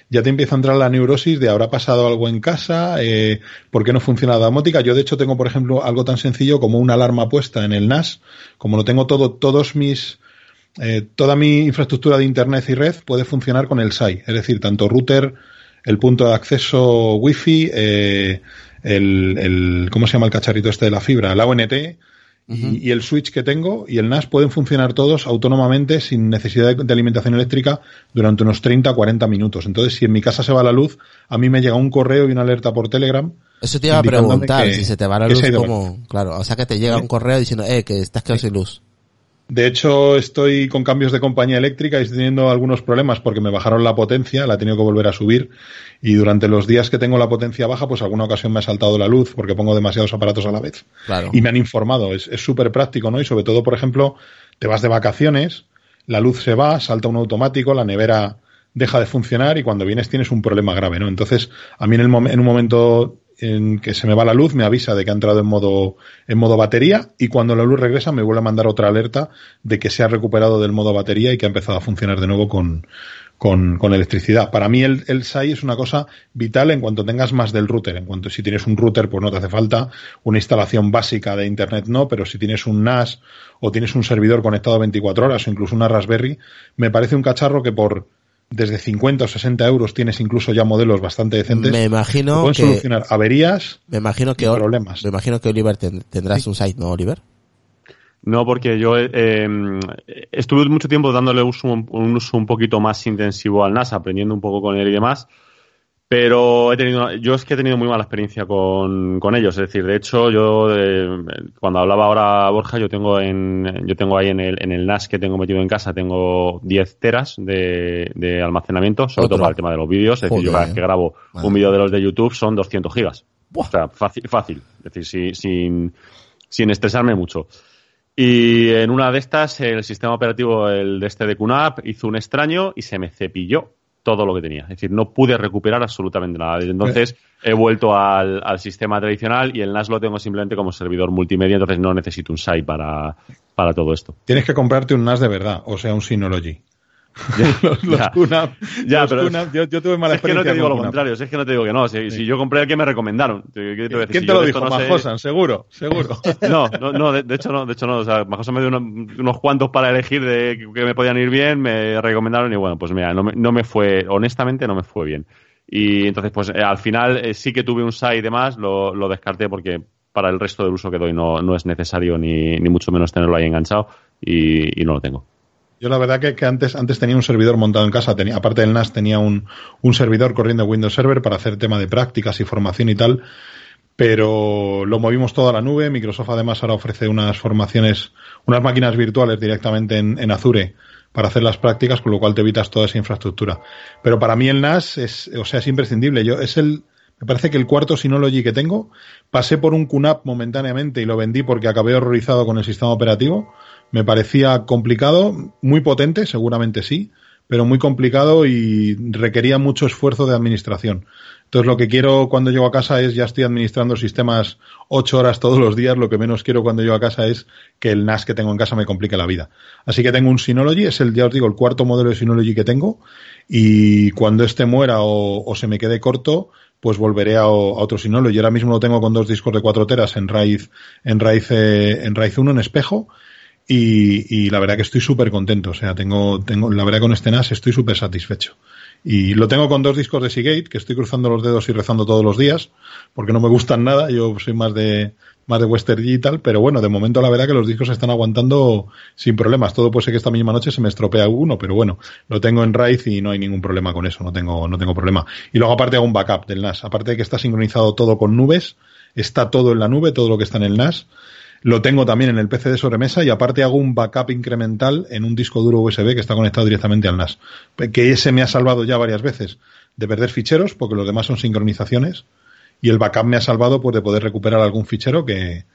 ya te empieza a entrar la neurosis de habrá pasado algo en casa, eh, ¿por qué no funciona la domótica? Yo de hecho tengo, por ejemplo, algo tan sencillo como una alarma puesta en el NAS, como lo tengo todo, todos mis, eh, toda mi infraestructura de internet y red puede funcionar con el SAI, es decir, tanto router, el punto de acceso wifi, eh, el, el, ¿cómo se llama el cacharrito este de la fibra? La ONT, Uh -huh. y, y, el switch que tengo y el NAS pueden funcionar todos autónomamente sin necesidad de, de, alimentación eléctrica durante unos 30 40 minutos. Entonces, si en mi casa se va la luz, a mí me llega un correo y una alerta por Telegram. Eso te iba a preguntar, que, si se te va la luz, como, claro, o sea que te llega ¿Sí? un correo diciendo, eh, que estás quedado sin luz. De hecho, estoy con cambios de compañía eléctrica y estoy teniendo algunos problemas porque me bajaron la potencia, la he tenido que volver a subir y durante los días que tengo la potencia baja, pues alguna ocasión me ha saltado la luz porque pongo demasiados aparatos a la vez. Claro. Y me han informado, es súper práctico, ¿no? Y sobre todo, por ejemplo, te vas de vacaciones, la luz se va, salta un automático, la nevera deja de funcionar y cuando vienes tienes un problema grave, ¿no? Entonces, a mí en, el mom en un momento en que se me va la luz, me avisa de que ha entrado en modo, en modo batería y cuando la luz regresa me vuelve a mandar otra alerta de que se ha recuperado del modo batería y que ha empezado a funcionar de nuevo con, con, con electricidad. Para mí el, el SAI es una cosa vital en cuanto tengas más del router. En cuanto si tienes un router, pues no te hace falta una instalación básica de Internet, no, pero si tienes un NAS o tienes un servidor conectado 24 horas o incluso una Raspberry, me parece un cachorro que por desde 50 o 60 euros tienes incluso ya modelos bastante decentes. Me imagino pueden que solucionar averías me imagino que y problemas. Me imagino que Oliver tendrás sí. un site, ¿no, Oliver? No, porque yo eh, estuve mucho tiempo dándole uso, un uso un poquito más intensivo al NAS, aprendiendo un poco con él y demás. Pero he tenido, yo es que he tenido muy mala experiencia con, con ellos. Es decir, de hecho, yo eh, cuando hablaba ahora Borja, yo tengo en, yo tengo ahí en el, en el NAS que tengo metido en casa, tengo 10 teras de, de almacenamiento, sobre todo para el tema de los vídeos. Es decir, yo cada vez que grabo vale. un vídeo de los de YouTube son 200 gigas. Buah. O sea, fácil, fácil. Es decir, sin, sin, sin estresarme mucho. Y en una de estas, el sistema operativo, el de este de QNAP, hizo un extraño y se me cepilló todo lo que tenía. Es decir, no pude recuperar absolutamente nada. Entonces he vuelto al, sistema tradicional y el NAS lo tengo simplemente como servidor multimedia, entonces no necesito un SAI para, para todo esto. Tienes que comprarte un NAS de verdad, o sea, un Synology. Ya, [LAUGHS] los, los ya, QNAP, ya los pero QNAP, yo, yo, tuve mala es que no te digo lo contrario, es que no te digo que no. Si, sí. si yo compré el que me recomendaron. ¿Qué te ¿Quién si te lo dijo? No Majosan, sé... seguro, seguro. [LAUGHS] No, no, no de, de, hecho no, de hecho no. O sea, Majosan me dio unos, unos, cuantos para elegir de que me podían ir bien, me recomendaron y bueno, pues mira, no me, no me fue, honestamente no me fue bien. Y entonces, pues eh, al final eh, sí que tuve un SAI y demás, lo, lo descarté porque para el resto del uso que doy no, no es necesario ni, ni mucho menos tenerlo ahí enganchado y, y no lo tengo. Yo la verdad que, que, antes, antes tenía un servidor montado en casa, tenía, aparte del NAS tenía un, un servidor corriendo Windows Server para hacer tema de prácticas y formación y tal, pero lo movimos todo a la nube. Microsoft además ahora ofrece unas formaciones, unas máquinas virtuales directamente en, en Azure para hacer las prácticas, con lo cual te evitas toda esa infraestructura. Pero para mí el NAS es, o sea, es imprescindible. Yo, es el, me parece que el cuarto Synology que tengo, pasé por un QNAP momentáneamente y lo vendí porque acabé horrorizado con el sistema operativo. Me parecía complicado, muy potente, seguramente sí, pero muy complicado y requería mucho esfuerzo de administración. Entonces lo que quiero cuando llego a casa es, ya estoy administrando sistemas ocho horas todos los días, lo que menos quiero cuando llego a casa es que el NAS que tengo en casa me complique la vida. Así que tengo un Synology, es el, ya os digo, el cuarto modelo de Synology que tengo y cuando este muera o, se me quede corto, pues volveré a, a, otro Synology. Ahora mismo lo tengo con dos discos de cuatro teras en raíz, en raíz, eh, en raíz 1 en espejo y, y, la verdad que estoy súper contento. O sea, tengo, tengo, la verdad con este NAS estoy súper satisfecho. Y lo tengo con dos discos de Seagate, que estoy cruzando los dedos y rezando todos los días, porque no me gustan nada, yo soy más de, más de Western Digital, pero bueno, de momento la verdad que los discos están aguantando sin problemas. Todo puede ser que esta misma noche se me estropea uno, pero bueno, lo tengo en RAID y no hay ningún problema con eso, no tengo, no tengo problema. Y luego aparte hago un backup del NAS, aparte de que está sincronizado todo con nubes, está todo en la nube, todo lo que está en el NAS. Lo tengo también en el PC de sobremesa y aparte hago un backup incremental en un disco duro USB que está conectado directamente al NAS. Que ese me ha salvado ya varias veces de perder ficheros, porque los demás son sincronizaciones y el backup me ha salvado pues, de poder recuperar algún fichero que,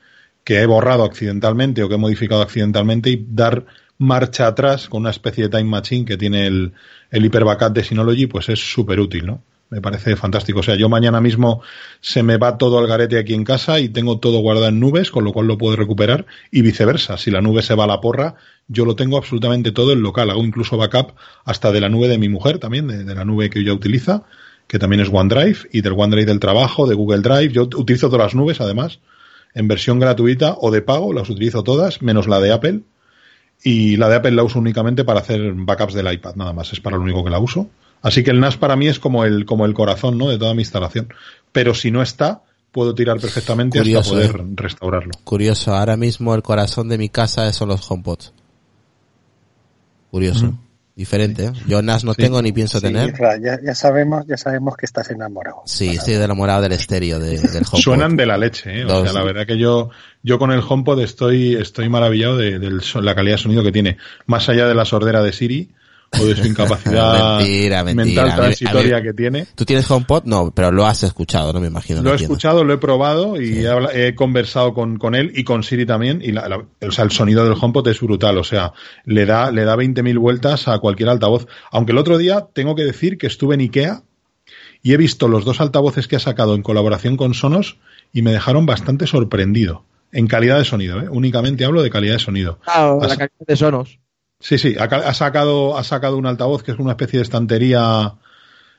que he borrado accidentalmente o que he modificado accidentalmente y dar marcha atrás con una especie de time machine que tiene el, el hyper backup de Synology, pues es súper útil, ¿no? Me parece fantástico. O sea, yo mañana mismo se me va todo al garete aquí en casa y tengo todo guardado en nubes, con lo cual lo puedo recuperar y viceversa. Si la nube se va a la porra, yo lo tengo absolutamente todo en local. Hago incluso backup hasta de la nube de mi mujer también, de, la nube que ella utiliza que también es OneDrive, y del OneDrive del trabajo, de Google Drive. Yo utilizo todas las nubes, además, en versión gratuita o de pago, las utilizo todas, menos la de Apple. Y la de Apple la uso únicamente para hacer backups del iPad, nada más, es para lo único que la uso. Así que el NAS para mí es como el, como el corazón, ¿no? De toda mi instalación. Pero si no está, puedo tirar perfectamente Curioso, hasta poder ¿eh? restaurarlo. Curioso, ahora mismo el corazón de mi casa son los HomePods. Curioso. Diferente, ¿eh? Yo NAS no Sí. tengo ni pienso Sí, tener. Ya, ya sabemos, ya sabemos que estás enamorado. Sí, estoy enamorado del estéreo de- del [LAUGHS] HomePod. Suenan de la leche, ¿eh? O sea, la verdad que yo, yo con el HomePod estoy, estoy maravillado de, de la calidad de sonido que tiene. Más allá de la sordera de Siri o de su [LAUGHS] incapacidad Mentira, mentira. mental A mí- transitoria a mí- que tiene. ¿Tú tienes HomePod? No, pero lo has escuchado, no me imagino. Lo he escuchado, lo he probado y he, conversado con, con él y con Siri también. Y la, la- o sea, el sonido del HomePod es brutal. O sea, le da, le da 20.000 vueltas a cualquier altavoz. Aunque el otro día tengo que decir que estuve en Ikea y he visto los dos altavoces que ha sacado en colaboración con Sonos y me dejaron bastante sorprendido. En calidad de sonido, ¿eh? únicamente hablo de calidad de sonido. Claro, Has- la calidad de Sonos. Sí, sí, ha, ha sacado, ha sacado un altavoz que es una especie de estantería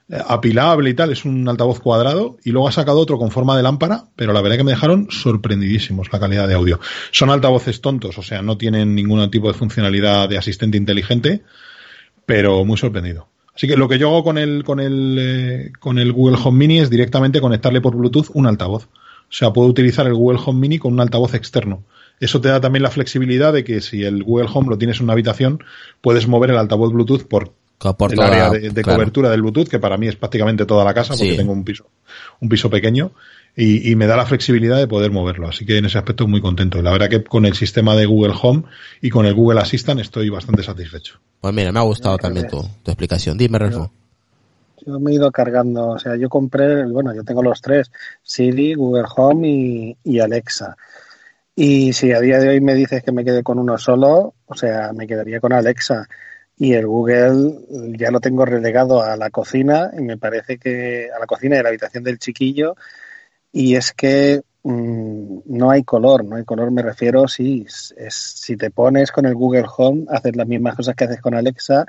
eh, apilable y tal, es un altavoz cuadrado, y luego ha sacado otro con forma de lámpara, pero la verdad que me dejaron sorprendidísimos la calidad de audio. Son altavoces tontos, o sea, no tienen ningún tipo de funcionalidad de asistente inteligente, pero muy sorprendido. Así que lo que yo hago con el, con el, eh, con el Google Home Mini es directamente conectarle por Bluetooth un altavoz. O sea, puedo utilizar el Google Home Mini con un altavoz externo. Eso te da también la flexibilidad de que si el Google Home lo tienes en una habitación, puedes mover el altavoz Bluetooth por, el toda- área de, de claro. cobertura del Bluetooth, que para mí es prácticamente toda la casa, porque Sí. tengo un piso, un piso pequeño, y, y me da la flexibilidad de poder moverlo. Así que en ese aspecto muy contento. Y la verdad que con el sistema de Google Home y con el Google Assistant estoy bastante satisfecho. Pues mira, me ha gustado también tu, explicación. Dime, Relfo. Yo me he ido cargando, o sea, yo compré, bueno, yo tengo los tres, Siri, Google Home y, y Alexa. Y si a día de hoy me dices que me quede con uno solo, o sea, me quedaría con Alexa. Y el Google ya lo tengo relegado a la cocina y me parece que a la cocina de la habitación del chiquillo. Y es que mm, no hay color, no hay color, me refiero, sí, es- si te pones con el Google Home, haces las mismas cosas que haces con Alexa,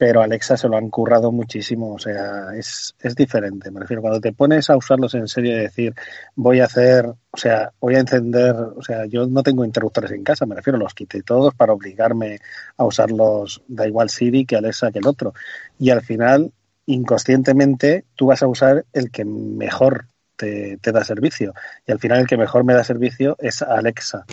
pero Alexa se lo han currado muchísimo, o sea, es, es diferente. Me refiero, cuando te pones a usarlos en serio y decir, voy a hacer, o sea, voy a encender, o sea, yo no tengo interruptores en casa, me refiero, los quité todos para obligarme a usarlos, da igual Siri que Alexa que el otro. Y al final, inconscientemente, tú vas a usar el que mejor te, te da servicio. Y al final, el que mejor me da servicio es Alexa.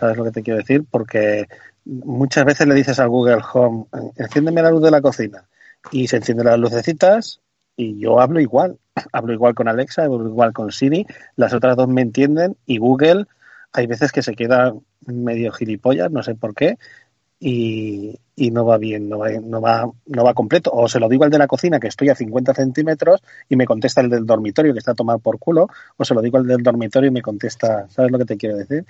¿Sabes lo que te quiero decir? Porque muchas veces le dices al Google Home, enciéndeme la luz de la cocina y se encienden las lucecitas y yo hablo igual. [CLEARS THROAT] Hablo igual con Alexa, hablo igual con Siri, las otras dos me entienden y Google hay veces que se queda medio gilipollas, no sé por qué, y, y no va bien, no va, no, va, no va completo. O se lo digo al de la cocina que estoy a 50 centímetros y me contesta el del dormitorio que está a tomar por culo, o se lo digo al del dormitorio y me contesta, ¿sabes lo que te quiero decir?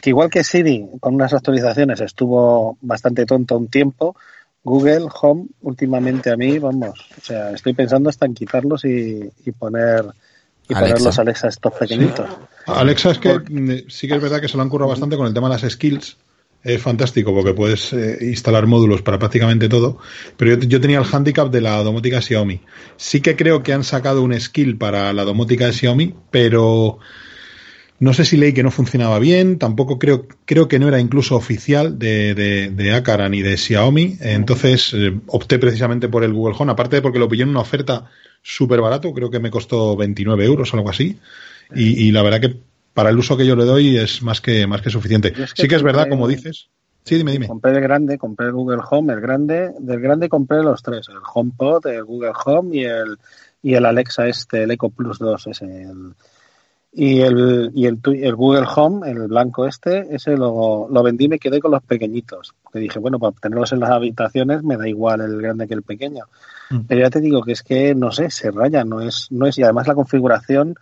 Que igual que Siri con unas actualizaciones estuvo bastante tonto un tiempo, Google Home últimamente a mí, vamos, o sea, estoy pensando hasta en quitarlos y, y poner y Alexa. poner los Alexa estos pequeñitos. Alexa es que mm, sí que es verdad que se lo han currado bastante con el tema de las skills. Es fantástico porque puedes eh, instalar módulos para prácticamente todo. Pero yo, yo tenía el handicap de la domótica Xiaomi. Sí que creo que han sacado un skill para la domótica de Xiaomi, pero No sé si leí que no funcionaba bien, tampoco creo, creo que no era incluso oficial de, de, de Akara ni de Xiaomi, entonces eh, opté precisamente por el Google Home, aparte de porque lo pillé en una oferta súper barato, creo que me costó 29 euros o algo así, y, y la verdad que para el uso que yo le doy es más que, más que suficiente. Yo es que sí que es verdad, como dices. Sí, dime, dime. Compré el grande, compré el Google Home, el grande, del grande compré los tres, el HomePod, el Google Home y el y el Alexa este, el Echo Plus 2 ese, el- y el y el, el Google Home, el blanco este, ese lo, lo vendí y me quedé con los pequeñitos, porque dije, bueno, para tenerlos en las habitaciones me da igual el grande que el pequeño. Mm. Pero ya te digo que es que no sé, se raya, no es no es y además la configuración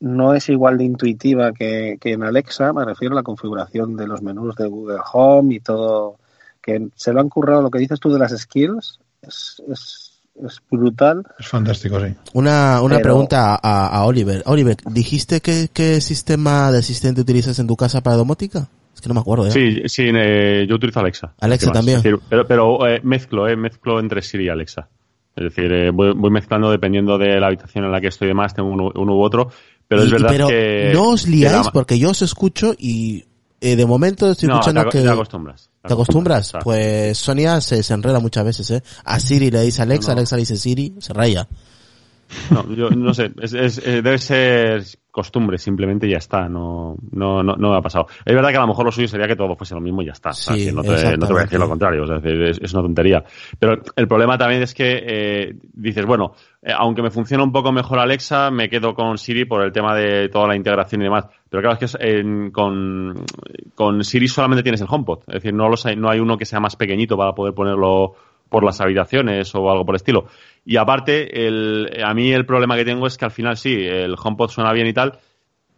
no es igual de intuitiva que, que en Alexa, me refiero a la configuración de los menús de Google Home y todo, que se lo han currado, lo que dices tú de las skills, es, es, es brutal. Es fantástico, sí. Una, una Pero- pregunta a, a Oliver. Oliver, ¿dijiste que, qué sistema de asistente utilizas en tu casa para domótica? Es que no me acuerdo, ¿eh? Sí, sí, eh, yo utilizo Alexa. Alexa ¿Qué también. Decir, pero pero eh, mezclo, eh, mezclo entre Siri y Alexa. Es decir, eh, voy, voy mezclando dependiendo de la habitación en la que estoy y demás, tengo uno, uno u otro. Pero Y- es verdad pero que... no os que liáis la- porque yo os escucho y eh, de momento estoy No, escuchando que... te acostumbras. ¿Te acostumbras? Pues Sonia se, se enreda muchas veces, ¿eh? A Siri le dice Alexa, No, no. Alexa le dice Siri, se raya. No, yo no sé, es, es- eh, debe ser costumbre, simplemente ya está, no, no, no, no me ha pasado. Es verdad que a lo mejor lo suyo sería que todo fuese lo mismo y ya está. o sea, no, te, no te voy a decir lo contrario, o sea, es, una tontería. Pero el problema también es que eh, dices, bueno, eh, aunque me funciona un poco mejor Alexa, me quedo con Siri por el tema de toda la integración y demás. Pero claro, es que en- con, con Siri solamente tienes el HomePod, es decir, no, los hay, no hay uno que sea más pequeñito para poder ponerlo por las habitaciones o algo por el estilo. Y aparte, el, a mí el problema que tengo es que al final sí, el HomePod suena bien y tal,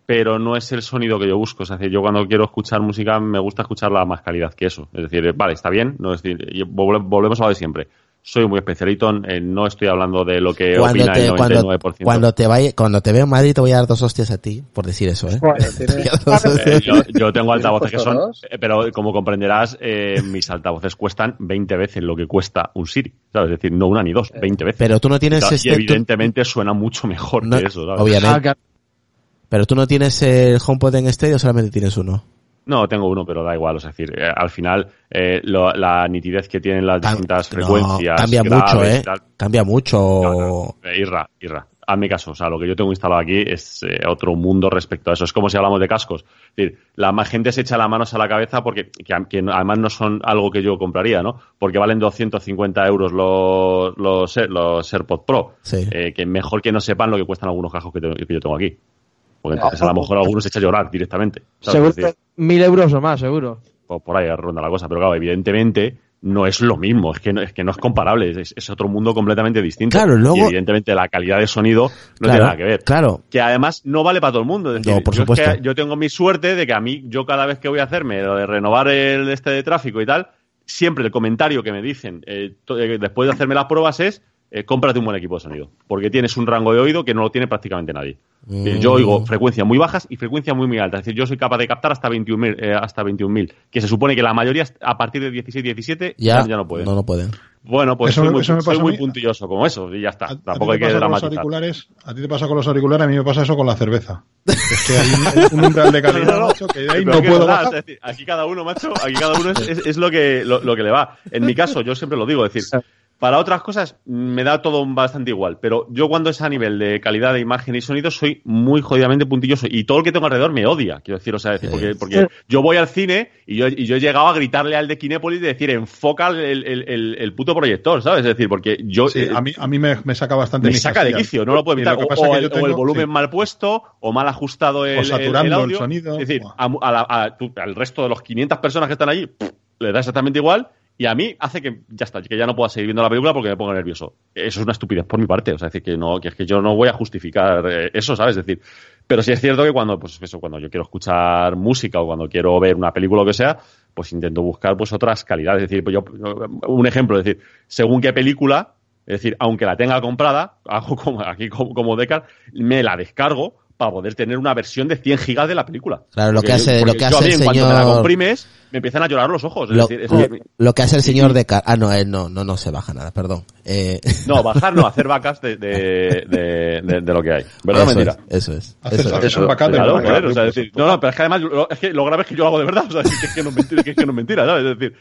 pero no es el sonido que yo busco. Es decir, yo cuando quiero escuchar música me gusta escucharla a más calidad que eso. Es decir, vale, está bien, no es decir, volvemos a lo de siempre. Soy muy especialito, en- en- no estoy hablando de lo que Cuando opina te, el cuando, 99%. cuando te vaya, cuando te veo en Madrid te voy a dar dos hostias a ti, por decir eso, ¿eh? [LAUGHS] Eh, yo, yo tengo altavoces que son, eh, pero como comprenderás, eh, mis altavoces cuestan 20 veces lo que cuesta un Siri, ¿sabes? Es decir, no una ni dos, 20 veces. Pero tú no tienes este... y tú- evidentemente suena mucho mejor no- que eso, ¿sabes? obviamente. Ah, Pero tú no tienes el HomePod en estéreo, solamente tienes uno. No, tengo uno, pero da igual. O sea, es decir, eh, al final, eh, lo- la nitidez que tienen las Cam- distintas no, frecuencias. cambia graves mucho, y ¿eh? tal. Cambia mucho. No, no, eh, Irra, Irra. Hazme caso, o sea, lo que yo tengo instalado aquí es eh, otro mundo respecto a eso. Es como si hablamos de cascos. Es decir, la más gente se echa las manos a la cabeza porque, que, que además no son algo que yo compraría, ¿no? Porque valen 250 euros los, los, los AirPods Pro. Sí. Eh, que mejor que no sepan lo que cuestan algunos cascos que, te- que yo tengo aquí. Porque entonces a lo mejor algunos se echa a llorar directamente. ¿sabes? Mil euros o más, seguro. por, por ahí ronda la cosa, pero claro, evidentemente no es lo mismo, es que no es, que no es comparable, es, es otro mundo completamente distinto. Claro, luego- Y evidentemente la calidad de sonido no claro, tiene nada que ver. Claro. Que además no vale para todo el mundo. Es decir, No, por yo, es supuesto. que yo tengo mi suerte de que a mí, yo cada vez que voy a hacerme lo de renovar el este de tráfico y tal, siempre el comentario que me dicen eh, eh, después de hacerme las pruebas es eh, cómprate un buen equipo de sonido, porque tienes un rango de oído que no lo tiene prácticamente nadie. Mm. Yo oigo frecuencias muy bajas y frecuencias muy muy altas. Es decir, yo soy capaz de captar hasta 21.000, eh, hasta 21.000, que se supone que la mayoría a partir de 16, 17 Ya, ya, no pueden. No, no pueden. Bueno, pues Eso soy, muy, eso me soy pasa a muy mí. puntilloso como eso y ya está. A, a Tampoco te hay que con los dramatizar. auriculares, a ti te pasa con los auriculares, a mí me pasa eso con la cerveza. Es que hay un, un umbral de calidad, [LAUGHS] No, no, no. macho, que de ahí no que puedo es verdad, bajar. es decir, aquí cada uno, macho, aquí cada uno es, es- es lo, que, lo, lo que le va. En mi caso, yo siempre lo digo, es decir, para otras cosas me da todo bastante igual, pero yo cuando es a nivel de calidad de imagen y sonido soy muy jodidamente puntilloso y todo el que tengo alrededor me odia, quiero decir, o sea, decir, porque, porque yo voy al cine y yo, y yo he llegado a gritarle al de Kinépolis de decir, enfoca el, el, el, el puto proyector, ¿sabes? Es decir, porque yo... Sí, eh, a mí, a mí me, me saca bastante me saca de quicio, no lo puedo evitar. que O, pasa o que el, yo tengo- o el volumen sí. mal puesto, o mal ajustado el, O saturando audio. sonido. Es decir, Buah. a, a la- a- tú- al resto de los 500 personas que están allí, pff, le da exactamente igual. Y a mí hace que ya está, que ya no pueda seguir viendo la película porque me pongo nervioso. Eso es una estupidez por mi parte. O sea, es decir, que no, que es que yo no voy a justificar eh, eso, ¿sabes? Es decir, pero sí es cierto que cuando, pues eso, cuando yo quiero escuchar música o cuando quiero ver una película o lo que sea, pues intento buscar pues otras calidades. Es decir, pues yo, un ejemplo, es decir, según qué película, es decir, aunque la tenga comprada, [LAUGHS] hago como aquí como, como Decar, me la descargo para poder tener una versión de 100 gigas de la película. Claro, lo Porque que hace- yo- lo que hace el cuanto me la señor- comprimes, me empiezan a llorar los ojos. Es Lo, decir, es lo- que- lo que hace el señor de... Car- Ah, no, él no, no, no se baja nada, perdón. Eh, no, [LAUGHS] bajar no, hacer vacas de, de, de, de- de lo que hay. ¿Verdad eso mentira? es, eso es. Eso Claro, o sea, no, no, pero es que además lo, es que lo grave es que yo lo hago de verdad, o sea, que es que no es mentira, que es, que no es mentira, ¿sabes? Es decir,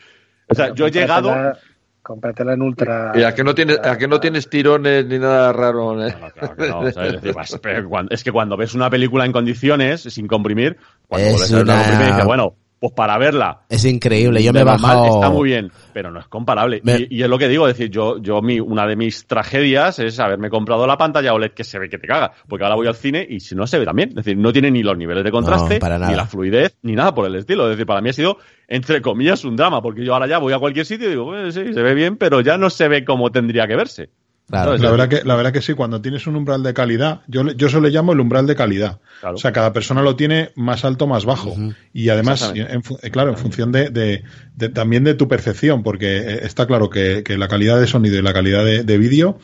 o sea, yo he llegado... Cómpratela- Cómpratela en ultra. Y a que no tienes, a que no tienes tirones ni nada raro. ¿eh? No, no, claro que no, es, pues, cuando- es que cuando ves una película en condiciones, sin comprimir, cuando Es ves la una- comprimir, dices, bueno, pues para verla, Es increíble. Yo me he bajado... Está muy bien, pero no es comparable. Me- Y, y es lo que digo, es decir, yo, yo mi, una de mis tragedias es haberme comprado la pantalla OLED que se ve que te caga, porque ahora voy al cine y si no se ve también. Es decir, no tiene ni los niveles de contraste, No, ni la fluidez, ni nada por el estilo. Es decir, para mí ha sido, entre comillas, un drama, porque yo ahora ya voy a cualquier sitio y digo, "Eh, sí, se ve bien, pero ya no se ve como tendría que verse. Claro. La verdad, que, la verdad que sí, cuando tienes un umbral de calidad, yo, le- yo eso le llamo el umbral de calidad. Claro. O sea, cada persona lo tiene más alto, más bajo. Y además, en eh, claro, en función de, de- de- también de tu percepción, porque eh, está claro que, que la calidad de sonido y la calidad de, de vídeo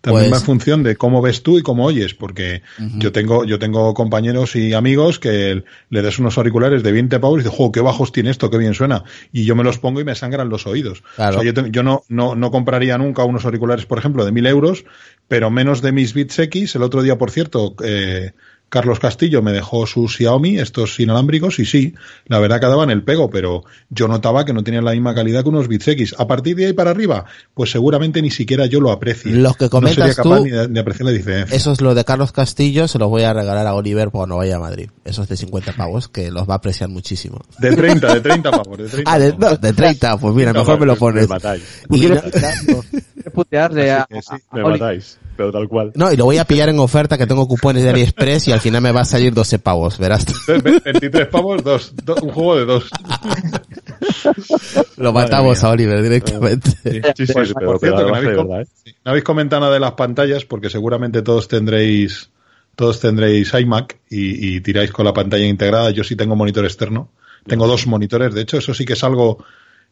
también Pues- va en función de cómo ves tú y cómo oyes, porque yo tengo yo tengo compañeros y amigos que le des unos auriculares de 20 pavos y dices, ¡jo, qué bajos tiene esto, qué bien suena! Y yo me los pongo y me sangran los oídos. Claro. O sea, yo, te- yo no, no, no compraría nunca unos auriculares, por ejemplo, de 1000 euros, pero menos de mis Beats X. El otro día, por cierto, eh, Carlos Castillo me dejó sus Xiaomi, estos inalámbricos, y sí, la verdad que daban el pego, pero yo notaba que no tenían la misma calidad que unos Beats X. A partir de ahí para arriba, pues seguramente ni siquiera yo lo aprecie. Los que no comentas sería capaz tú- ni de, de apreciar la diferencia. Eso es lo de Carlos Castillo, se los voy a regalar a Oliver cuando vaya a Madrid. Esos de 50 pavos, que los va a apreciar muchísimo. De 30, de 30 [LAUGHS] pavos, de 30 Ah, de, no, de 30, pues mira, No, mejor me lo me pones. matáis. Y ¿Quieres no, putearle a, sí, Me matáis, pero tal cual. no, y lo voy a pillar en oferta que tengo cupones de AliExpress y al final me va a salir 12 pavos, verás. Ve- 23 pavos, dos, do- un juego de dos. Lo matamos a Oliver directamente. Sí. Sí, sí, pero, por pero cierto, que no además de habéis, com- verdad, ¿eh? no habéis comentado nada de las pantallas, porque seguramente todos tendréis todos tendréis iMac y, y tiráis con la pantalla integrada. Yo sí tengo monitor externo. Tengo dos monitores, de hecho, eso sí que es algo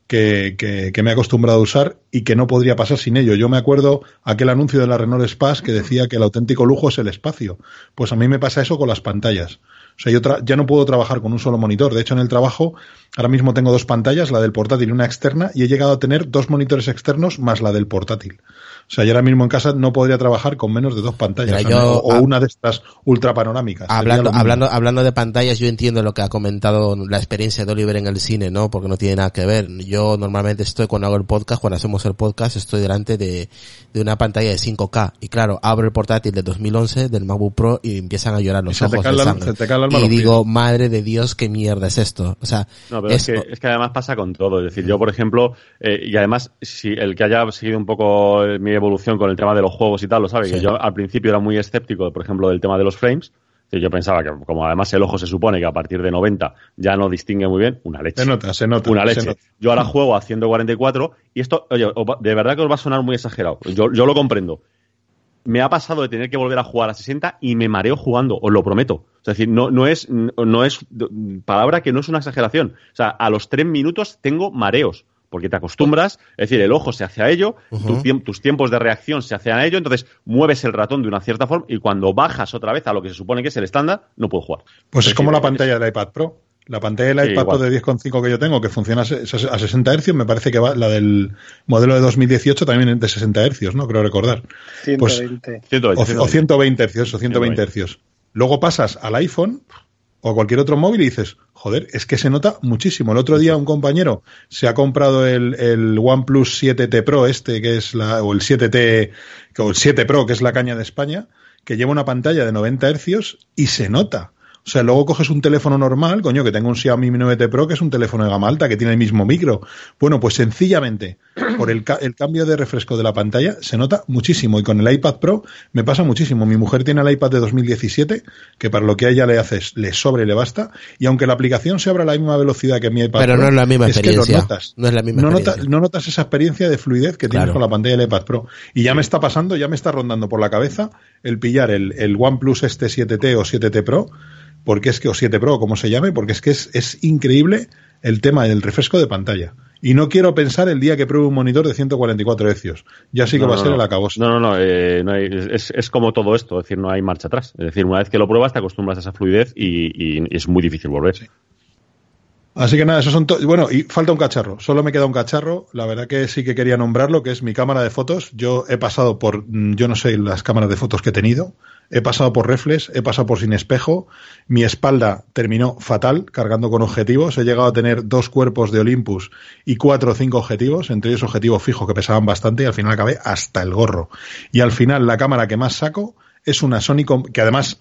que, que- que me he acostumbrado a usar y que no podría pasar sin ello. Yo me acuerdo aquel anuncio de la Renault Space que decía que el auténtico lujo es el espacio. Pues a mí me pasa eso con las pantallas. O sea, yo tra- ya no puedo trabajar con un solo monitor. De hecho, en el trabajo, ahora mismo tengo dos pantallas, la del portátil y una externa, y he llegado a tener dos monitores externos más la del portátil. O sea, yo ahora mismo en casa no podría trabajar con menos de dos pantallas. Mira, o, yo- una de estas ultra panorámicas. Sería Hablando, hablando, hablando de pantallas, yo entiendo lo que ha comentado la experiencia de Oliver en el cine, ¿no? Porque no tiene nada que ver. Yo normalmente estoy, cuando hago el podcast, cuando hacemos el podcast, estoy delante de, de una pantalla de 5K. Y claro, abro el portátil de 2011 del MacBook Pro y empiezan a llorar los se te ojos cae la- se te cae el alma a y digo, madre de Dios, qué mierda es esto. O sea, No, pero es, es- que, es que además pasa con todo. Es decir, yo, por ejemplo, eh, y además, si el que haya seguido un poco eh, mi evolución con el tema de los juegos y tal, lo sabe, Sí. que yo al principio era muy escéptico, por ejemplo, del tema de los frames. Yo pensaba que, como además el ojo se supone que a partir de 90 ya no distingue muy bien, una leche. Se nota, se nota. Una se leche. nota. Yo ahora juego a 144 y esto, oye, de verdad que os va a sonar muy exagerado. Yo, yo lo comprendo. Me ha pasado de tener que volver a jugar a 60 y me mareo jugando, os lo prometo. Es decir, no, no es, no es palabra que no es una exageración. O sea, a los tres minutos tengo mareos. Porque te acostumbras, es decir, el ojo se hace a ello, tu tiemp- tus tiempos de reacción se hacen a ello, entonces mueves el ratón de una cierta forma y cuando bajas otra vez a lo que se supone que es el estándar, no puedo jugar. Pues es decir, como la pantalla del iPad Pro. La pantalla del Sí, iPad de 10,5 que yo tengo, que funciona a se- a 60 Hz, me parece que va, la del modelo de 2018 también es de 60 Hz, ¿no? Creo recordar. Pues- 120. 120, O, o 120 Hz, o 120 Hz. Luego pasas al iPhone o a cualquier otro móvil y dices, joder, es que se nota muchísimo. El otro día un compañero se ha comprado el, el OnePlus 7T Pro este, que es la, o el 7T, o el 7 Pro, que es la caña de España, que lleva una pantalla de 90 Hz y se nota. O sea, luego coges un teléfono normal, coño, que tengo un Xiaomi Mi 9T Pro, que es un teléfono de gama alta, que tiene el mismo micro. Bueno, pues sencillamente, [CLEARS THROAT] por el, ca- el cambio de refresco de la pantalla, se nota muchísimo. Y con el iPad Pro me pasa muchísimo. Mi mujer tiene el iPad de 2017, que para lo que a ella le haces, le sobra y le basta. Y aunque la aplicación se abra a la misma velocidad que mi iPad Pero Pro, no es la misma que lo experiencia. notas. No es la misma no, nota- experiencia. no notas esa experiencia de fluidez que tienes Claro. con la pantalla del iPad Pro. Y ya me está pasando, ya me está rondando por la cabeza el pillar el, el OnePlus este 7T o 7T Pro, porque es que, o 7 Pro, como se llame, porque es que es, es increíble el tema del refresco de pantalla. Y no quiero pensar el día que pruebe un monitor de 144 Hz. Ya sí que No, va a ser no. el acabose. No, no, no, eh, no hay- es, es como todo esto, es decir, no hay marcha atrás. Es decir, una vez que lo pruebas te acostumbras a esa fluidez y, y es muy difícil volver. Así que nada, esos son Bueno, y falta un cacharro. Solo me queda un cacharro. La verdad que sí que quería nombrarlo, que es mi cámara de fotos. Yo he pasado por, mm, yo no sé las cámaras de fotos que he tenido. He pasado por reflex, he pasado por sin espejo. Mi espalda terminó fatal, cargando con objetivos. He llegado a tener dos cuerpos de Olympus y cuatro o cinco objetivos, entre ellos objetivos fijos que pesaban bastante y al final acabé hasta el gorro. Y al final la cámara que más saco es una Sony que además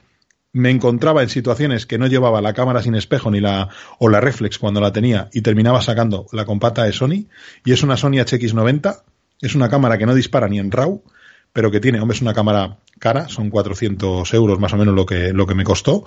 me encontraba en situaciones que no llevaba la cámara sin espejo ni la o la reflex cuando la tenía y terminaba sacando la compacta de Sony y es una Sony HX90 es una cámara que no dispara ni en RAW pero que tiene hombre es una cámara cara son 400 euros más o menos lo que lo que me costó.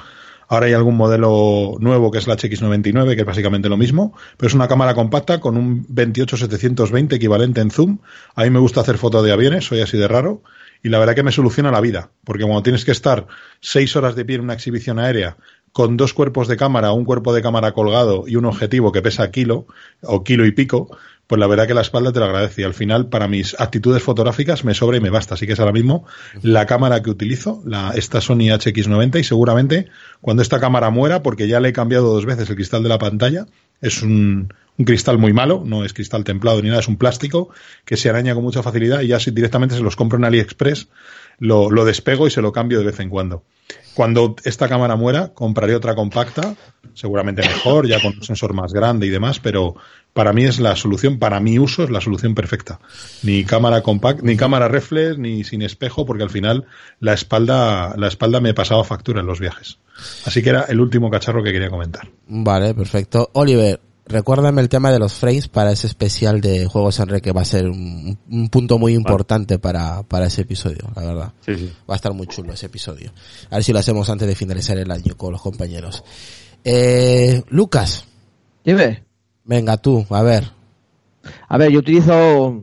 Ahora hay algún modelo nuevo que es la HX99 que es básicamente lo mismo pero es una cámara compacta con un 28-720 equivalente en zoom. A mí me gusta hacer fotos de aviones soy así de raro y la verdad que me soluciona la vida, porque cuando tienes que estar seis horas de pie en una exhibición aérea con dos cuerpos de cámara, un cuerpo de cámara colgado y un objetivo que pesa kilo o kilo y pico, pues la verdad que la espalda te lo agradece y al final para mis actitudes fotográficas me sobra y me basta. Así que es ahora mismo la cámara que utilizo, la, esta Sony HX90 y seguramente cuando esta cámara muera, porque ya le he cambiado dos veces el cristal de la pantalla, es un, un cristal muy malo, no es cristal templado ni nada, es un plástico que se araña con mucha facilidad y ya directamente se los compro en AliExpress, lo, despego y se lo cambio de vez en cuando. Cuando esta cámara muera, compraré otra compacta, seguramente mejor, ya con un sensor más grande y demás, pero para mí es la solución, para mi uso es la solución perfecta. Ni cámara compact, ni cámara reflex, ni sin espejo, porque al final la espalda, la espalda me pasaba factura en los viajes. Así que era el último cacharro que quería comentar. Vale, perfecto. Oliver, recuérdame el tema de los frames para ese especial de Juegos en Red que va a ser un, un punto muy importante para, para ese episodio, la verdad. Sí, sí. Va a estar muy chulo ese episodio. A ver si lo hacemos antes de finalizar el año con los compañeros. Eh, Lucas, Dime. venga tú, a ver. A ver, yo utilizo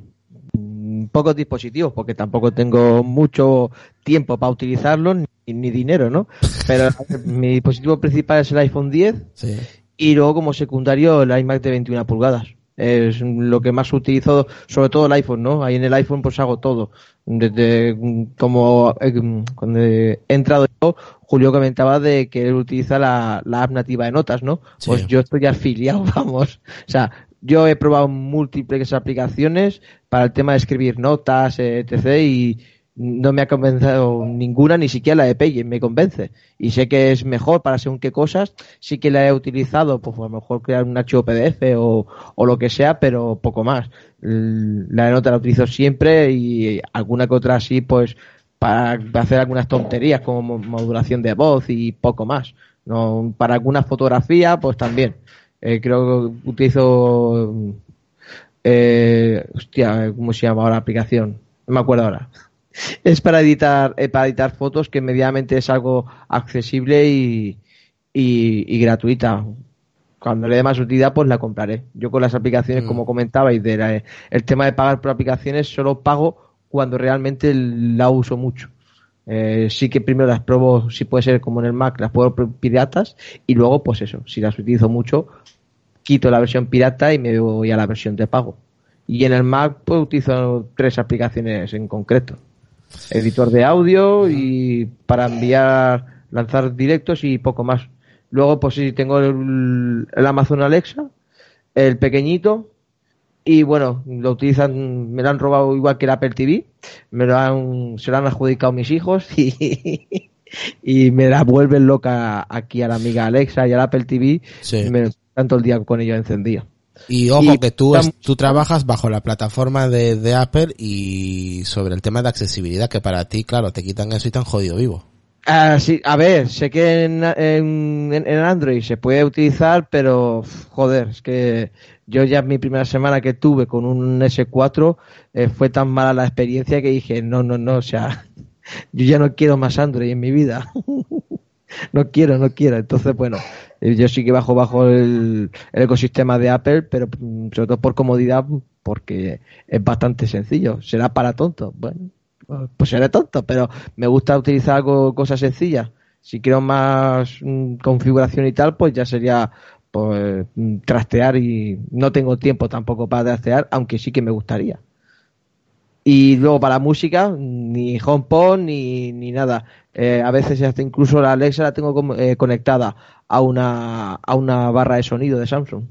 pocos dispositivos porque tampoco tengo mucho tiempo para utilizarlos ni, ni dinero, ¿no? [LAUGHS] Pero mi dispositivo principal es el iPhone 10 Sí. Y luego como secundario el iMac de 21 pulgadas. Es lo que más utilizo, sobre todo el iPhone, ¿no? Ahí en el iPhone pues hago todo. Desde mm, como eh, mm, cuando he entrado yo, Julio comentaba de que él utiliza la, la app nativa de notas, ¿no? Sí. Pues yo estoy afiliado, [LAUGHS] vamos. O sea, yo he probado múltiples aplicaciones para el tema de escribir notas, etc. y no me ha convencido ninguna, ni siquiera la de Pages me convence. Y sé que es mejor para según qué cosas. Sí que la he utilizado, pues a lo mejor crear un archivo PDF o, o lo que sea, pero poco más. La de nota la utilizo siempre y alguna que otra así, pues para hacer algunas tonterías como mo- modulación de voz y poco más. No, para alguna fotografía, pues también. Eh, creo que utilizo eh, hostia, ¿cómo se llama ahora la aplicación? No me acuerdo ahora. Es para editar, eh, para editar fotos que medianamente es algo accesible y, y, y gratuita. Cuando le dé más utilidad, pues la compraré. Yo con las aplicaciones, Mm. como comentabais, de la- el tema de pagar por aplicaciones, solo pago cuando realmente la uso mucho. Eh, sí que primero las pruebo, si puede ser como en el Mac, las puedo piratas y luego, pues eso, si las utilizo mucho, quito la versión pirata y me voy a la versión de pago. Y en el Mac, pues utilizo tres aplicaciones en concreto. Editor de audio y para enviar, lanzar directos y poco más. Luego, pues sí, tengo el, el Amazon Alexa, el pequeñito, y bueno, lo utilizan, me lo han robado igual que el Apple TV, me lo han, se lo han adjudicado mis hijos [LAUGHS] y, y me la vuelven loca aquí a la amiga Alexa y al Apple TV, Sí. me tanto el día con ello encendido. Y ojo Y- que tú, es- tú trabajas bajo la plataforma de, de Apple y sobre el tema de accesibilidad, que para ti, claro, te quitan eso y te han jodido vivo. Ah, sí, a ver, sé que en, en, en Android se puede utilizar, pero joder, es que yo ya mi primera semana que tuve con un S4 eh, fue tan mala la experiencia que dije, no, no, no, o sea, [LAUGHS] yo ya no quiero más Android en mi vida. [LAUGHS] no quiero, no quiero. Entonces, bueno, yo sí que bajo bajo el, el ecosistema de Apple, pero mm, sobre todo por comodidad, porque es bastante sencillo. Será para tontos. Bueno, pues seré tonto, pero me gusta utilizar algo, cosas sencillas. Si quiero más mm, configuración y tal, pues ya sería pues mm, trastear y no tengo tiempo tampoco para trastear, aunque sí que me gustaría. Y luego para música, ni HomePod ni, ni nada. Eh, a veces hasta incluso la Alexa la tengo como- eh, conectada a una, a una barra de sonido de Samsung.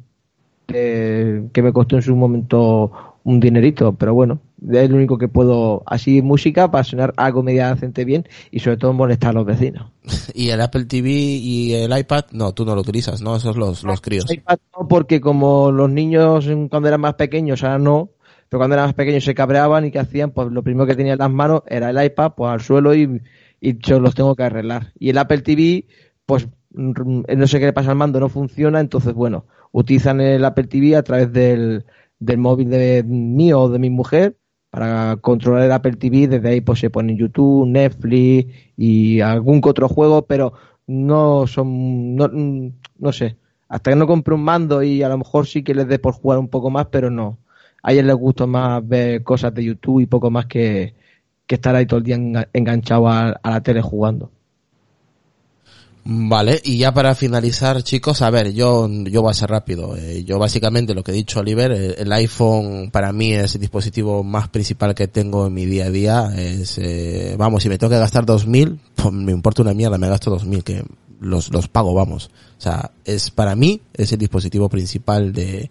eh, que me costó en su momento un dinerito, pero bueno, es lo único que puedo, así música para sonar algo medianamente bien y sobre todo molestar a los vecinos. [LAUGHS] Y el Apple TV y el iPad, no, tú no lo utilizas, ¿no? Esos los, los críos. iPad no, porque como los niños cuando eran más pequeños, ahora no, pero cuando eran más pequeños se cabreaban y que hacían, pues lo primero que tenían en las manos era el iPad, pues al suelo y, y yo los tengo que arreglar. Y el Apple TV, pues mm, no sé qué le pasa al mando, no funciona, entonces bueno, utilizan el Apple TV a través del, del móvil de mío o de mi mujer para controlar el Apple TV, desde ahí pues se ponen YouTube, Netflix y algún que otro juego, pero no son, no, mm, no sé, hasta que no compre un mando y a lo mejor sí que les dé por jugar un poco más, pero no. A ellos les gusta más ver cosas de YouTube y poco más que, estar ahí todo el día enga- enganchado a, a la tele jugando. Vale, y ya para finalizar, chicos, a ver, yo, yo voy a ser rápido. Eh, yo básicamente lo que he dicho Oliver, el, el iPhone para mí es el dispositivo más principal que tengo en mi día a día. Es, eh, vamos, si me tengo que gastar 2.000, pues me importa una mierda, me gasto 2.000, que los, los pago, vamos. O sea, es para mí, es el dispositivo principal de,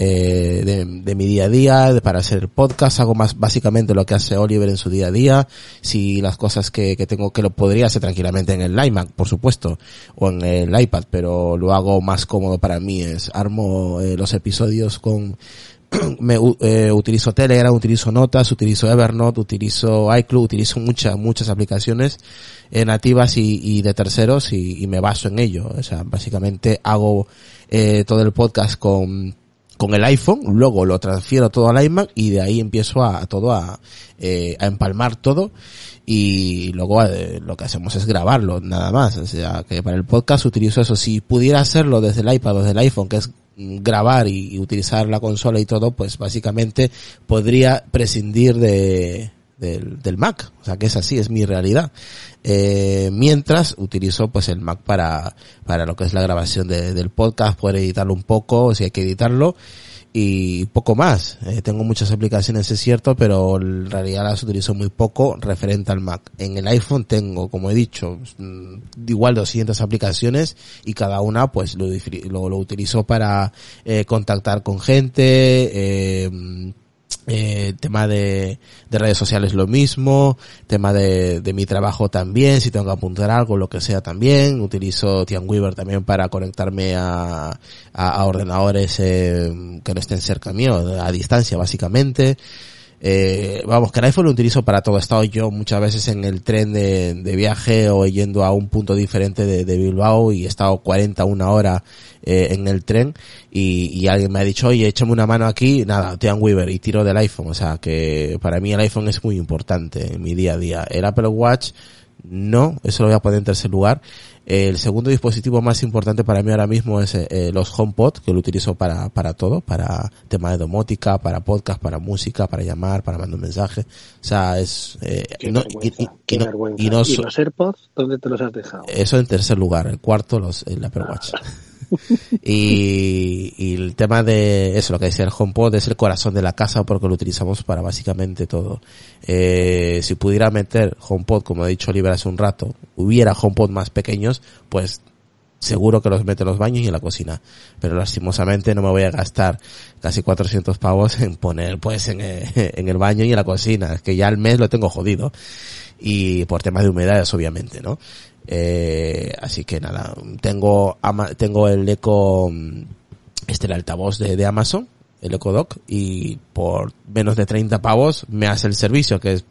eh, de, mi día a día, para hacer podcast, hago más básicamente lo que hace Oliver en su día a día, si las cosas que, que tengo que lo podría hacer tranquilamente en el iMac, por supuesto, o en el iPad, pero lo hago más cómodo para mí, es armo eh, los episodios con [CLEARS THROAT] me eh, utilizo Telegram, utilizo Notas, utilizo Evernote, utilizo iCloud, utilizo muchas, muchas aplicaciones eh, nativas y, y de terceros y, y me baso en ello. O sea, básicamente hago eh, todo el podcast con, con el iPhone, luego lo transfiero todo al iMac y de ahí empiezo a, todo a, eh, a empalmar todo y luego eh, lo que hacemos es grabarlo, nada más. O sea, que para el podcast utilizo eso. Si pudiera hacerlo desde el iPad o desde el iPhone, que es mm, grabar y utilizar la consola y todo, pues básicamente podría prescindir de, del, del Mac. O sea, que es así, es mi realidad. Eh, mientras utilizo pues el Mac para, para lo que es la grabación de- del podcast, poder editarlo un poco, si hay que editarlo y poco más. Eh, tengo muchas aplicaciones, es cierto, pero en realidad las utilizo muy poco referente al Mac. En el iPhone tengo, como he dicho, mm, igual 200 aplicaciones y cada una pues lo, lo, lo utilizo para eh, contactar con gente, eh, eh, tema de, de redes sociales lo mismo, tema de, de mi trabajo también, si tengo que apuntar algo, lo que sea también, utilizo Weaver también para conectarme a, a, a ordenadores eh, que no estén cerca mío, a distancia básicamente. Eh, vamos, que el iPhone lo utilizo para todo. He estado yo muchas veces en el tren de, de viaje o yendo a un punto diferente de, de Bilbao y he estado 40, una hora eh, en el tren y, y alguien me ha dicho, oye, échame una mano aquí, nada, Tian Weaver y tiro del iPhone. O sea, que para mí el iPhone es muy importante en mi día a día. El Apple Watch, no, eso lo voy a poner en tercer lugar. El segundo dispositivo más importante para mí ahora mismo es eh, los HomePod, que lo utilizo para, para todo, para tema de domótica, para podcast, para música, para llamar, para mandar un mensaje. O sea, es... Eh, Qué no- vergüenza, y- y- qué y no- vergüenza. y no ¿Y so- los AirPods dónde te los has dejado? eso en tercer lugar. El cuarto, los, el Apple Watch. [LAUGHS] [LAUGHS] y, y el tema de eso, lo que decía el HomePod, es el corazón de la casa porque lo utilizamos para básicamente todo. Eh, si pudiera meter HomePod, como ha dicho Oliver hace un rato, hubiera HomePod más pequeños, pues seguro que los mete en los baños y en la cocina. Pero lastimosamente no me voy a gastar casi 400 pavos en poner pues en, eh, [LAUGHS] en el baño y en la cocina. Es que ya al mes lo tengo jodido. Y por temas de humedades, obviamente, ¿no? Eh, así que nada, tengo, ama- tengo el eco, mm, este el altavoz de, de Amazon, el Echo Dock, y por menos de 30 pavos me hace el servicio, que es,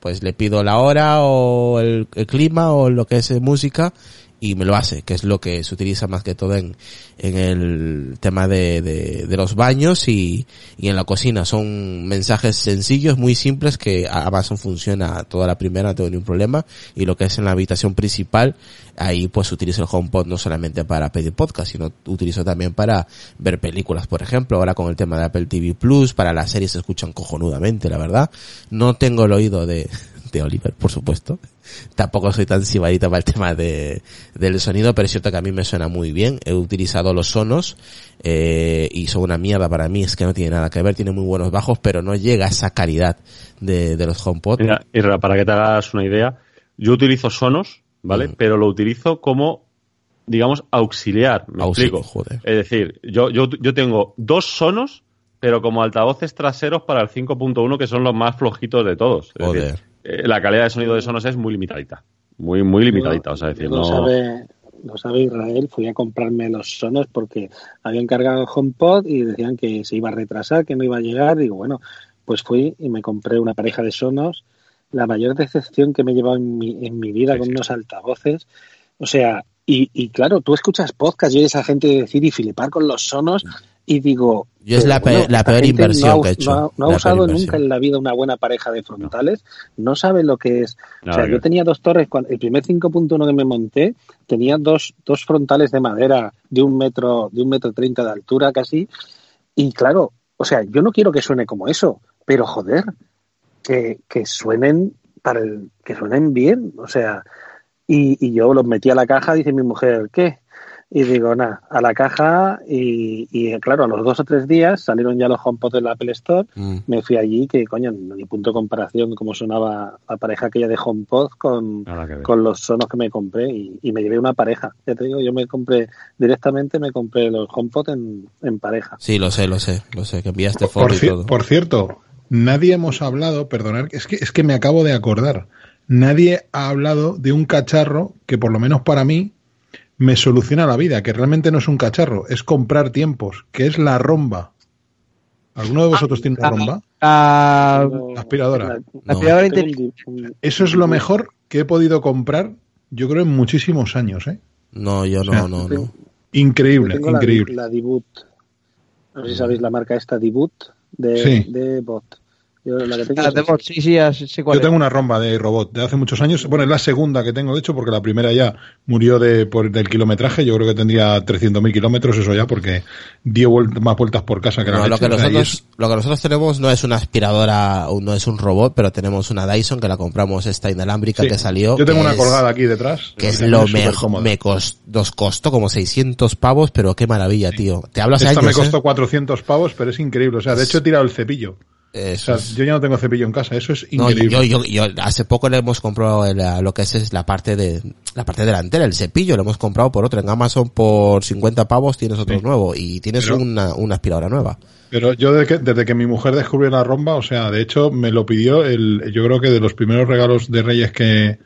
pues le pido la hora o el, el clima o lo que es eh, música y me lo hace, que es lo que se utiliza más que todo en, en el tema de, de, los baños y, y en la cocina. Son mensajes sencillos, muy simples, que Amazon funciona toda la primera, no tengo ningún problema. Y lo que es en la habitación principal, ahí pues utilizo el HomePod no solamente para pedir podcast, sino utilizo también para ver películas, por ejemplo. Ahora con el tema de Apple TV Plus, para las series se escuchan cojonudamente, la verdad. No tengo el oído de, de Oliver, por supuesto. Tampoco soy tan sibadita para el tema de, del sonido, pero es cierto que a mí me suena muy bien. He utilizado los sonos, eh, y son una mierda para mí, es que no tiene nada que ver, tiene muy buenos bajos, pero no llega a esa calidad de, de los HomePod. Mira, para que te hagas una idea, yo utilizo Sonos, ¿vale? Mm. Pero lo utilizo como, digamos, auxiliar. ¿Me Auxilio, explico? joder. Es decir, yo, yo, yo tengo dos Sonos, pero como altavoces traseros para el 5.1, que son los más flojitos de todos. Es Joder. decir, eh, la calidad de sonido de Sonos es muy limitadita. Muy, muy limitadita, o sea, decir, lo, no... sabe, lo sabe Israel, fui a comprarme los sonos porque habían cargado el HomePod y decían que se iba a retrasar, que no iba a llegar. Digo, bueno, pues fui y me compré una pareja de sonos. La mayor decepción que me he llevado en mi, en mi vida Sí, con sí. unos altavoces. O sea, y, y claro, tú escuchas podcast y oyes a gente decir y flipar con los sonos y digo... Yo es la peor gente inversión no ha, que he hecho, No ha, no ha la usado nunca en la vida una buena pareja de frontales, no. sabe lo que es. O sea, yo tenía dos torres, cuando, el primer 5.1 que me monté tenía dos, dos frontales de madera de un metro, de un metro treinta de altura casi, y claro, o sea, yo no quiero que suene como eso, pero joder, que, que suenen para el, que suenen bien, o sea, y, y yo los metí a la caja, dice mi mujer, ¿qué? Y digo, nada, a la caja y, y, claro, a los dos o tres días salieron ya los HomePod del Apple Store Mm. me fui allí que, coño, ni punto de comparación cómo sonaba la pareja aquella de HomePod con, con los sonos que me compré y, y me llevé una pareja. Ya te digo, yo me compré directamente, me compré los HomePod en, en pareja. Sí, lo sé, lo sé, lo sé, que enviaste Por, foto y todo. por cierto, nadie hemos hablado, perdonad, es que, es que me acabo de acordar, nadie ha hablado de un cacharro que por lo menos para mí me soluciona la vida, que realmente no es un cacharro, es comprar tiempos, que es la romba. ¿Alguno de vosotros tiene una romba? Ah, Tengo- aspiradora. la- No. aspiradora un- Eso es lo mejor que he podido comprar, yo creo, en muchísimos años. ¿eh? No, yo no, sea, no, no. Increíble, tengo la, increíble. la Dibut. No sé si sabéis la marca esta, Dibut, de, Sí. de Bot. Yo la que tengo Ah, es de esa. bot, sí, sí, ya sé sé cuál Yo es. tengo una romba de robot de hace muchos años. Bueno, es la segunda que tengo, de hecho, porque la primera ya murió de, por, del kilometraje. Yo creo que tendría 300.000 kilómetros, eso ya, porque dio vuelt- más vueltas por casa que la No, lo, leche, que nosotros, es- lo que nosotros tenemos no es una aspiradora, no es un robot, pero tenemos una Dyson que la compramos esta inalámbrica sí. que salió. Yo tengo una es- colgada aquí detrás. Que es lo mejor. Me cos- nos costó como 600 pavos, pero qué maravilla, tío. Te hablo hace Esta años, me costó ¿eh? 400 pavos, pero es increíble. O sea, de hecho he tirado el cepillo. O Eso sea, es. yo ya no tengo cepillo en casa. Eso es No, increíble. yo, yo, yo, hace poco le hemos comprado el, eh, lo que es, es la parte de, la parte delantera, el cepillo, lo hemos comprado por otro. En Amazon por 50 pavos tienes otro Sí. nuevo y tienes Pero- una, una aspiradora nueva. Pero yo desde que, desde que mi mujer descubrió la romba, o sea, de hecho me lo pidió, el, yo creo que de los primeros regalos de Reyes que,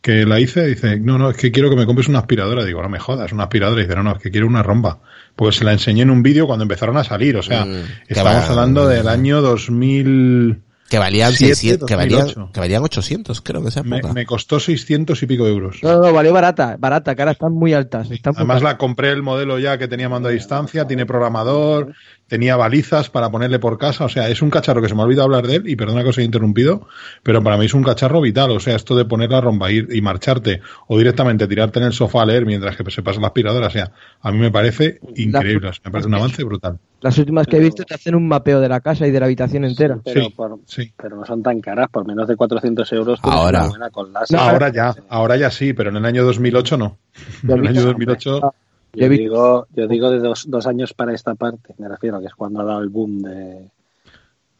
que la hice, dice, no, no, es que quiero que me compres una aspiradora. Digo, no me jodas, una aspiradora. dice, no, no, es que quiero una romba. Pues se la enseñé en un vídeo cuando empezaron a salir, o sea, Mm, estamos va- hablando del año 2000... Que valían Siete, 600, que valían, 2008. que valían 800, creo que esa Me, me costó 600 y pico euros. No, no, valió barata, barata, que ahora están muy altas. Están muy Además la compré el modelo ya que tenía mando a distancia, tiene programador, tenía balizas para ponerle por casa, o sea, es un cacharro que se me ha olvidado hablar de él y perdona que os haya interrumpido, pero para mí es un cacharro vital, o sea, esto de poner la romba ir y marcharte o directamente tirarte en el sofá a leer mientras que se pasa la aspiradora, o sea, a mí me parece increíble, o sea, me parece un avance brutal. Las últimas que he visto te hacen un mapeo de la casa y de la habitación entera. Pero, Sí, por- sí. pero no son tan caras, por menos de 400 euros Ahora. buena con láser. No, ahora ya, ahora ya sí, pero en el año 2008 no. En el año 2008 Yo digo, yo digo de dos, dos años para esta parte, me refiero, que es cuando ha dado el boom de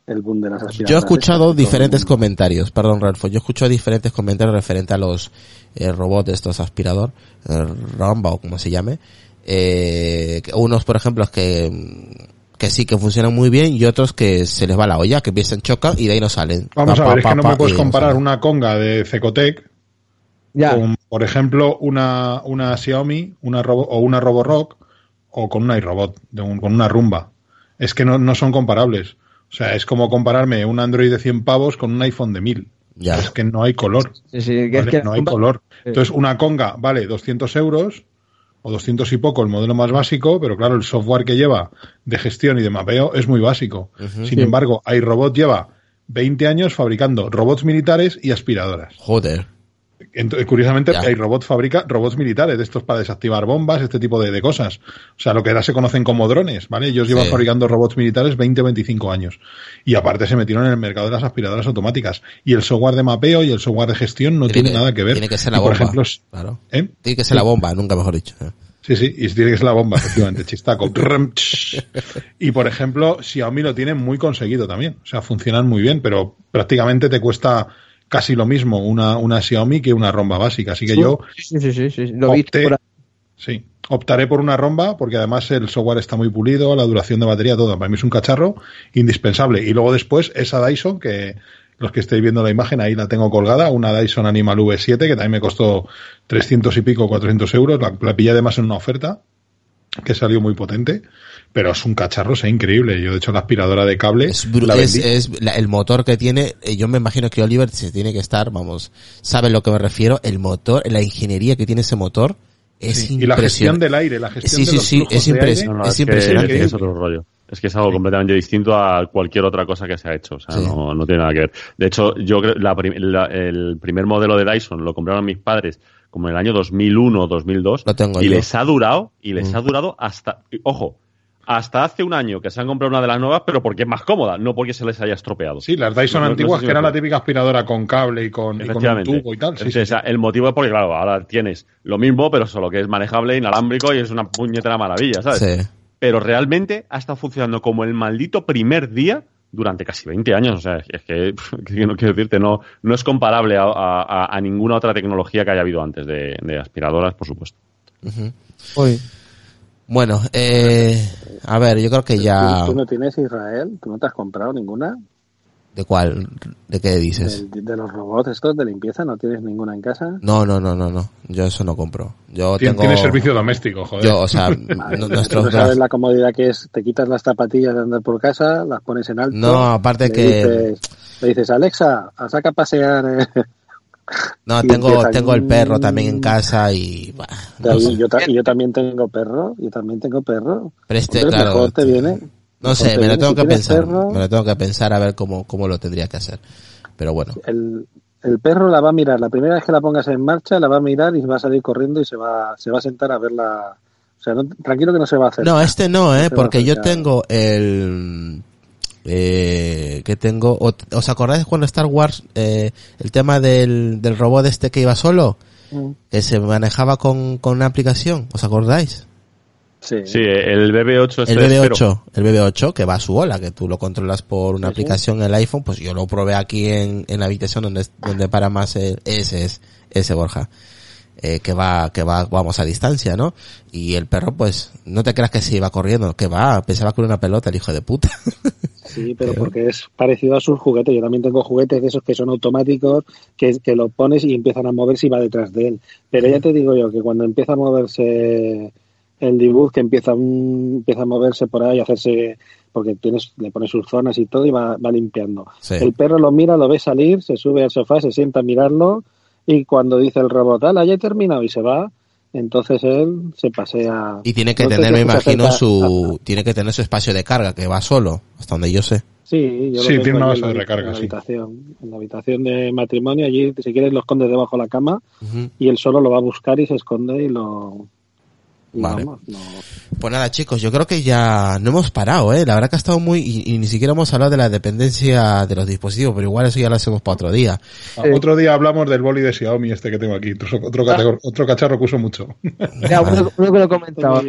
el boom de las aspiradoras. Yo he escuchado diferentes comentarios, perdón Ralfo, yo he escuchado diferentes comentarios referentes a los eh, robots estos aspirador, eh, Rumba o como se llame. Eh, unos, por ejemplo, que, que sí que funcionan muy bien y otros que se les va la olla, que empiezan chocan y de ahí no salen. Vamos Pa, a pa, ver, es pa, que no pa, me puedes no comparar una conga de Cecotec Ya, con, por ejemplo, una, una Xiaomi una robo, o una Roborock o con una iRobot, de un- con una rumba. Es que no, no son comparables. O sea, es como compararme un Android de 100 pavos con un iPhone de 1000. Ya. Es que no hay color. sí, sí, que es que no hay color. Entonces, una conga vale 200 euros o 200 y poco el modelo más básico, pero claro, el software que lleva de gestión y de mapeo es muy básico. Sin Sí. embargo, iRobot lleva 20 años fabricando robots militares y aspiradoras. Joder. Entonces, curiosamente, Ya. iRobot fabrica robots militares, de estos para desactivar bombas, este tipo de, de cosas. O sea, lo que ahora se conocen como drones, ¿vale? Ellos llevan Sí. fabricando robots militares 20 o 25 años. Y aparte se metieron en el mercado de las aspiradoras automáticas. Y el software de mapeo y el software de gestión no tiene, nada que ver. Tiene que ser Y, la por bomba. ejemplo, claro. ¿eh? Tiene que ser la bomba, nunca mejor dicho. ¿eh? Sí, sí, y tiene que ser la bomba, efectivamente, chistaco. [LAUGHS] Y por ejemplo, Xiaomi lo tiene muy conseguido también. O sea, funcionan muy bien, pero prácticamente te cuesta casi lo mismo una, una Xiaomi que una romba básica. Así que yo Sí, sí, sí, sí, lo vi opté- por. Sí, optaré por una romba porque además el software está muy pulido, la duración de batería, todo. Para mí es un cacharro indispensable. Y luego después esa Dyson que los que estéis viendo la imagen ahí la tengo colgada, una Dyson Animal V7 que también me costó 300 y pico, 400 euros. La, la pillé además en una oferta que salió muy potente, pero es un cacharro, es increíble. Yo de hecho la aspiradora de cable Es, la es, es la- el motor que tiene, eh, yo me imagino que Oliver se tiene que estar, vamos, sabe lo que me refiero, el motor, la ingeniería que tiene ese motor es Sí, y la gestión impresionante. del aire, la gestión Sí, de sí, los sí, flujos es aire. impresionante. No, no, Es es, que, impresionante. es que es otro rollo. Es que es algo completamente distinto a cualquier otra cosa que se ha hecho. O sea, Sí. no, no tiene nada que ver. De hecho, yo creo la el primer modelo de Dyson lo compraron mis padres como en el año 2001 o 2002 Lo tengo y yo. les ha durado y les Mm. ha durado hasta ojo hasta hace un año que se han comprado una de las nuevas pero porque es más cómoda no porque se les haya estropeado Sí, las Dyson No, antiguas sé si que era la típica aspiradora con cable y con, y con un Efectivamente. tubo y tal. Sí, Es- sí, o sea, el motivo es porque, claro, ahora tienes lo mismo, pero solo que es manejable, inalámbrico y es una puñetera maravilla, ¿sabes? Sí. Pero realmente ha estado funcionando como el maldito primer día durante casi 20 años. O sea, es que, [LAUGHS] que no quiero decirte, no, no es comparable a, a- a ninguna otra tecnología que haya habido antes de, de aspiradoras, por supuesto. Ujú. Uy. Bueno, eh, a ver, yo creo que ya... ¿Tú, tú no tienes Israel? ¿Tú no te has comprado ninguna? ¿De cuál? ¿De qué dices? De, los robots estos de limpieza, ¿no tienes ninguna en casa? No, no, no, no, no. Yo eso no compro. Yo Tien- tengo... Tiene servicio doméstico, joder. Yo, o sea, [LAUGHS] Vale, no- ¿Tú nuestros... sabes la comodidad que es? Te quitas las zapatillas de andar por casa, las pones en alto. No, aparte le que- Dices, le dices, Alexa, saca a pasear. eh". [LAUGHS] No, tengo, tengo el perro también en casa y... bah, no yo, sé. yo ta- yo también tengo perro, yo también tengo perro. Pero este, Hombre, claro, mejor te este- viene. No sé, me lo tengo si que pensar. perro. Me lo tengo que pensar a ver cómo, cómo lo tendría que hacer. Pero bueno. El, el perro la va a mirar. La primera vez que la pongas en marcha, la va a mirar y va a salir corriendo y se va, se va a sentar a verla. O sea, no- tranquilo que no se va a hacer. No, este no, eh, va porque yo tengo el... Eh, que tengo... o- ¿Os acordáis cuando Star Wars, eh, el tema del, del robot este que iba solo? Mm. Que se manejaba con, con una aplicación, ¿os acordáis? Sí. Sí, el BB8 este El espero. BB8, el BB8 que va a su ola, que tú lo controlas por una Sí, aplicación en el iPhone, pues yo lo probé aquí en, en la habitación donde, donde para más el- ese es, ese Borja. Eh, que va, que va, vamos a distancia, ¿no? Y el perro, pues, no te creas que se iba corriendo, que va, pensaba que era una pelota el hijo de puta. [LAUGHS] Sí, pero porque es parecido a sus juguetes. Yo también tengo juguetes de esos que son automáticos, que, que lo pones y empiezan a moverse y va detrás de él. Pero ya te digo yo que cuando empieza a moverse el dibujo, que empieza, un- empieza a moverse por ahí, a hacerse, porque tienes, le pones sus zonas y todo y va, va limpiando. Sí. El perro lo mira, lo ve salir, se sube al sofá, se sienta a mirarlo y cuando dice el robot, ala, ya he terminado y se va, entonces él se pasea. Y tiene que tener, me imagino, su, tiene que tener su espacio de carga, que va solo, hasta donde yo sé. Sí, yo Sí, tiene una base en de la- recarga, en la sí. habitación, en la habitación de matrimonio, allí si quieres lo escondes debajo de la cama y él solo lo va a buscar y se esconde y lo Vale. vamos, no. Pues nada, chicos, yo creo que ya no hemos parado, ¿eh? La verdad que ha estado muy... Y, y ni siquiera hemos hablado de la dependencia de los dispositivos, pero igual eso ya lo hacemos para otro día. Ah, Otro día hablamos del boli de Xiaomi este que tengo aquí, otro, otro, Ah. cacharro, otro cacharro que uso mucho. Mira, uno, uno que lo comentaba.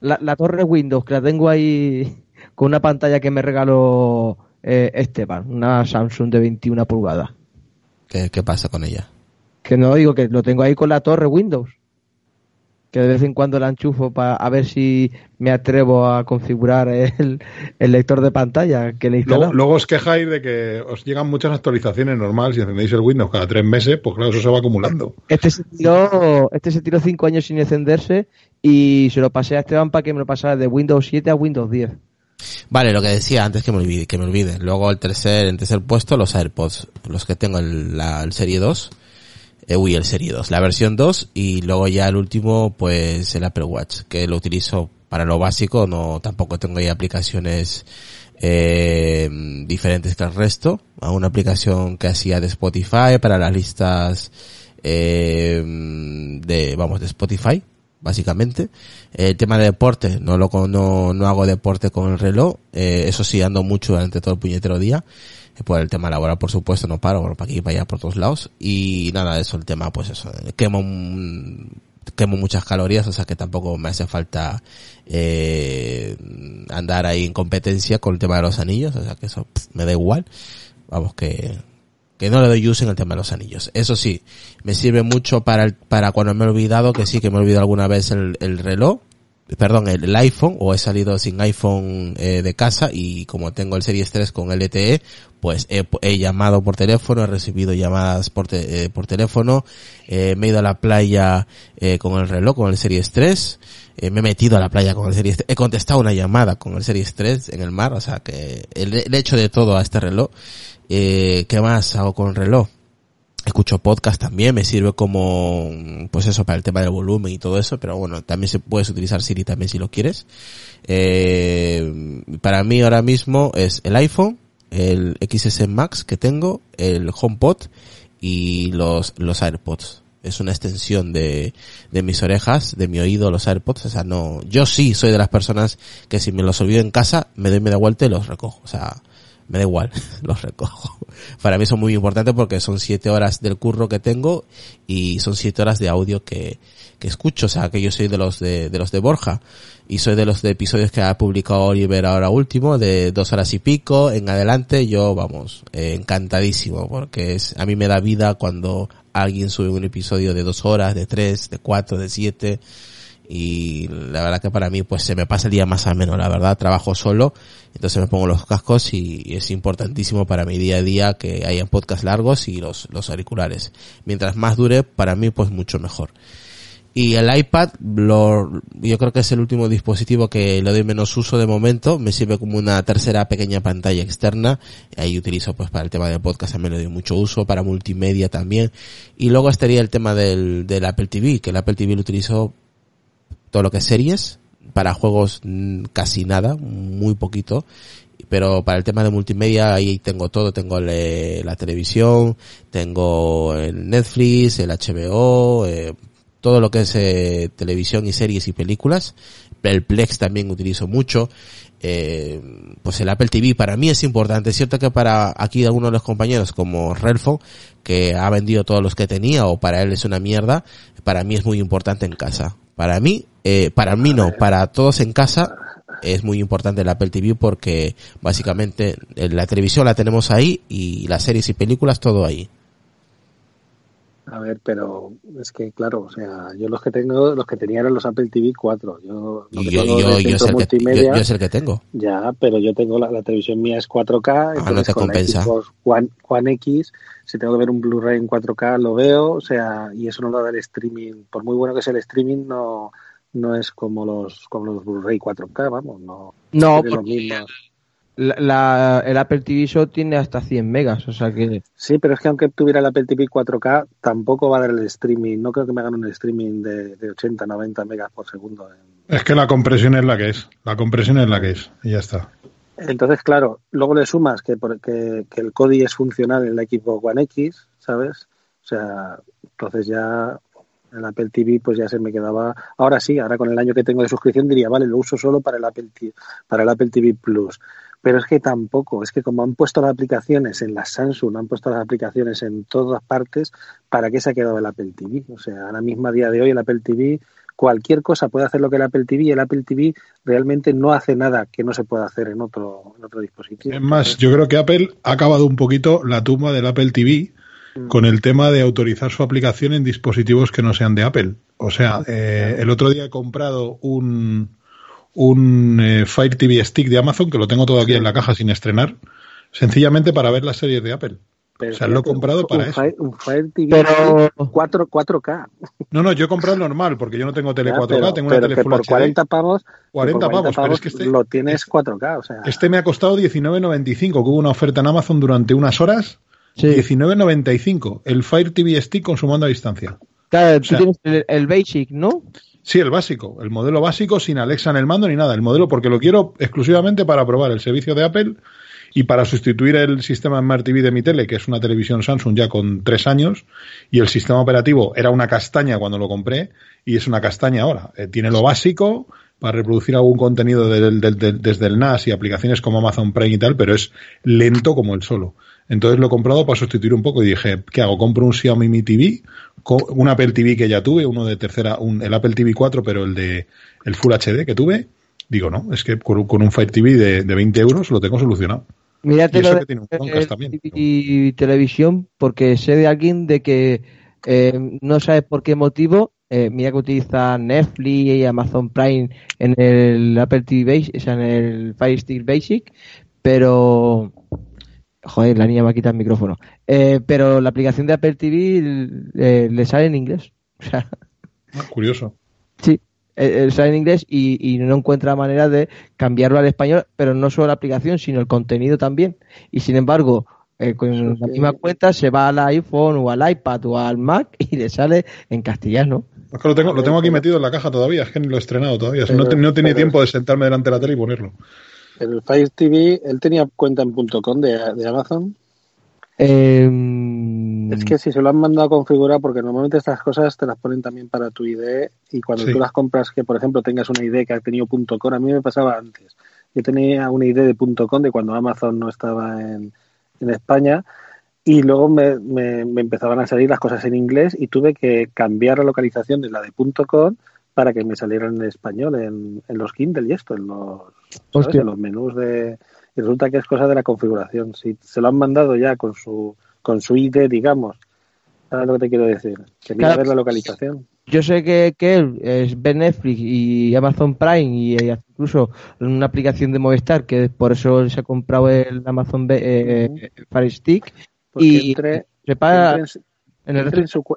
La, la torre Windows, que la tengo ahí con una pantalla que me regaló eh, Esteban, una Samsung de 21 pulgadas. ¿Qué, qué pasa con ella? Que no digo que lo tengo ahí con la torre Windows. Que de vez en cuando la enchufo para a ver si me atrevo a configurar el, el lector de pantalla que le. Luego, luego os quejáis de que os llegan muchas actualizaciones normales si encendéis el Windows cada tres meses, pues claro, eso se va acumulando. Este se tiró, este se tiró cinco años sin encenderse y se lo pasé a Esteban para que me lo pasara de Windows 7 a Windows 10. Vale, lo que decía antes que me olvide, que me olvide. Luego el tercer, en tercer puesto, los AirPods, los que tengo el, la, el Serie 2. Eh, uy, el Serie 2, la versión 2 y luego ya el último, pues el Apple Watch, que lo utilizo para lo básico, no, tampoco tengo ahí aplicaciones eh, diferentes que el resto. A una aplicación que hacía de Spotify para las listas eh, de, vamos, de Spotify, básicamente. El tema de deporte, no lo no, no hago deporte con el reloj, eh, eso sí ando mucho durante todo el puñetero día. Por el tema laboral, por supuesto, no paro, por aquí y para allá, por todos lados. Y nada, eso, el tema, pues eso, quemo, quemo muchas calorías, o sea que tampoco me hace falta eh, andar ahí en competencia con el tema de los anillos, o sea que eso pff, me da igual. Vamos que que no le doy uso en el tema de los anillos. Eso sí, me sirve mucho para el, para cuando me he olvidado, que sí que me he olvidado alguna vez el, el reloj, perdón, el, iPhone, o he salido sin iPhone eh, de casa y como tengo el Series 3 con LTE, pues he, llamado por teléfono, he recibido llamadas por, te- eh, por teléfono, eh, me he ido a la playa eh, con el reloj, con el Series 3, eh, me he metido a la playa con el Series 3, he contestado una llamada con el Series 3 en el mar, o sea que el, el hecho de todo a este reloj, eh, ¿qué más hago con el reloj? Escucho podcast también, me sirve como, pues eso, para el tema del volumen y todo eso, pero bueno, también se puedes utilizar Siri también si lo quieres. Eh, para mí ahora mismo es el iPhone, el XS Max que tengo, el HomePod y los, los AirPods. Es una extensión de, de mis orejas, de mi oído, los AirPods. O sea, no, yo sí soy de las personas que si me los olvido en casa, me doy media vuelta y los recojo. O sea, me da igual, [LAUGHS] los recojo. Para mí son muy importantes porque son siete horas del curro que tengo y son siete horas de audio que, que escucho. O sea, que yo soy de los de, de los de Borja y soy de los de episodios que ha publicado Oliver ahora último, de dos horas y pico en adelante. Yo, vamos, eh, encantadísimo porque es, a mí me da vida cuando alguien sube un episodio de dos horas, de tres, de cuatro, de siete y la verdad que para mí pues se me pasa el día más ameno, la verdad, trabajo solo, entonces me pongo los cascos y, y es importantísimo para mi día a día que haya podcasts largos y los, los auriculares. Mientras más dure, para mí pues mucho mejor. Y el iPad, lo, yo creo que es el último dispositivo que le doy menos uso de momento. Me sirve como una tercera pequeña pantalla externa. Ahí utilizo pues para el tema del podcast también le doy mucho uso, para multimedia también. Y luego estaría el tema del, del Apple TV, que el Apple TV lo utilizo todo lo que es series, para juegos mm, casi nada, muy poquito. Pero para el tema de multimedia ahí tengo todo, tengo le- la televisión, tengo el Netflix, el HBO, eh, todo lo que es eh, televisión y series y películas. El Plex también utilizo mucho. Eh, pues el Apple TV para mí es importante. Es cierto que para aquí algunos de los compañeros como Relfo, que ha vendido todos los que tenía o para él es una mierda, para mí es muy importante en casa. Para mí, eh, para mí no, para todos en casa es muy importante el Apple TV porque básicamente eh, la televisión la tenemos ahí y las series y películas todo ahí. A ver, pero es que claro, o sea, yo los que tengo, los que tenía eran los Apple TV 4. Yo, lo que yo, tengo yo, de yo, es centro el que, yo, multimedia, yo es el que tengo. ya, pero yo tengo la, la televisión mía es 4K, Ah, no entonces te con la compensa. Xbox One, One X, si tengo que ver un Blu-ray en 4K lo veo, o sea, y eso no lo da el streaming. Por muy bueno que sea el streaming, no no es como los como los Blu-ray 4K, vamos, no. No, porque mismo. La, la- el Apple TV solo tiene hasta 100 megas, o sea que... Sí, pero es que aunque tuviera el Apple TV 4K, tampoco va a dar el streaming. No creo que me hagan un streaming de, de 80, 90 megas por segundo. Es que la compresión es la que es. La compresión es la que es. Y ya está. Entonces, claro, luego le sumas que, por- que, que el CODI es funcional en la Xbox One X, ¿sabes? O sea, entonces ya el Apple TV pues ya se me quedaba. Ahora sí, ahora con el año que tengo de suscripción diría, vale, lo uso solo para el Apple TV, para el Apple TV Plus. Pero es que tampoco, es que como han puesto las aplicaciones en las Samsung, han puesto las aplicaciones en todas partes, ¿para qué se ha quedado el Apple TV? O sea, ahora mismo a día de hoy el Apple TV, cualquier cosa puede hacer lo que el Apple TV y el Apple TV realmente no hace nada que no se pueda hacer en otro, en otro dispositivo. Es más, yo creo que Apple ha acabado un poquito la tumba del Apple TV con el tema de autorizar su aplicación en dispositivos que no sean de Apple. O sea, eh, el otro día he comprado un, un eh, Fire TV Stick de Amazon, que lo tengo todo aquí en la caja sin estrenar, sencillamente para ver las series de Apple. Pero o sea, lo he comprado un, para un eso. Fire, un Fire TV Pero- 4, 4K. No, no, yo he comprado el normal, porque yo no tengo tele Ya, 4K, pero, tengo una pero tele que Full por HD. 40 pavos, que 40 por pavos, pero es que este- lo tienes 4K. O sea, Este me ha costado 19.95, que hubo una oferta en Amazon durante unas horas. Sí. 19.95, el Fire TV Stick con su mando a distancia. Claro, tú sea- tienes el, el Basic, ¿no? Sí, el básico, el modelo básico sin Alexa en el mando ni nada, el modelo porque lo quiero exclusivamente para probar el servicio de Apple y para sustituir el sistema Smart TV de mi tele, que es una televisión Samsung ya con tres años, y el sistema operativo era una castaña cuando lo compré y es una castaña ahora. Eh, tiene lo básico para reproducir algún contenido desde el NAS y aplicaciones como Amazon Prime y tal, pero es lento como el solo. Entonces lo he comprado para sustituir un poco y dije, ¿qué hago? Compro un Xiaomi Mi TV, un Apple TV que ya tuve, uno de tercera, un, el Apple TV 4, pero el de el Full HD que tuve. Digo, no, es que con, con un Fire TV de, de 20 euros lo tengo solucionado. Mírate Y eso lo que tiene un de Chromecast también, y televisión, porque sé de alguien de que eh, no sabes por qué motivo. eh, mira que utiliza Netflix y Amazon Prime en el Apple TV Basic, o sea, en el Fire Stick Basic, pero joder, la niña me ha quitado el micrófono. Eh, pero la aplicación de Apple TV eh, le sale en inglés. [LAUGHS] O sea, curioso. Sí, eh, eh, sale en inglés y, y no encuentra manera de cambiarlo al español, pero no solo la aplicación, sino el contenido también. Y sin embargo, eh, con la misma cuenta se va al iPhone o al iPad o al Mac y le sale en castellano. Es que lo tengo, lo tengo aquí metido en la caja todavía, es que ni lo he estrenado todavía. No, te- no tenía pero- tiempo de sentarme delante de la tele y ponerlo. El Fire TV, él tenía cuenta en .com de, de Amazon. Eh, Es que si se lo han mandado a configurar, porque normalmente estas cosas te las ponen también para tu ID y cuando Sí. tú las compras, que por ejemplo tengas una ID que ha tenido .com, a mí me pasaba antes. Yo tenía una ID de .com de cuando Amazon no estaba en, en España y luego me, me- me empezaban a salir las cosas en inglés y tuve que cambiar la localización de la de .com para que me salieran en español en, en los Kindle y esto, en los, en los menús de... Y resulta que es cosa de la configuración. Si se lo han mandado ya con su, con su ID, digamos, ¿sabes lo que te quiero decir? Que mira Claro. a ver la localización. yo sé que, que él es ve Netflix y Amazon Prime y, y incluso una aplicación de Movistar, que por eso se ha comprado el Amazon B- eh, eh, Fire Stick. Porque Y entre, se paga entre en el entre en su, cu-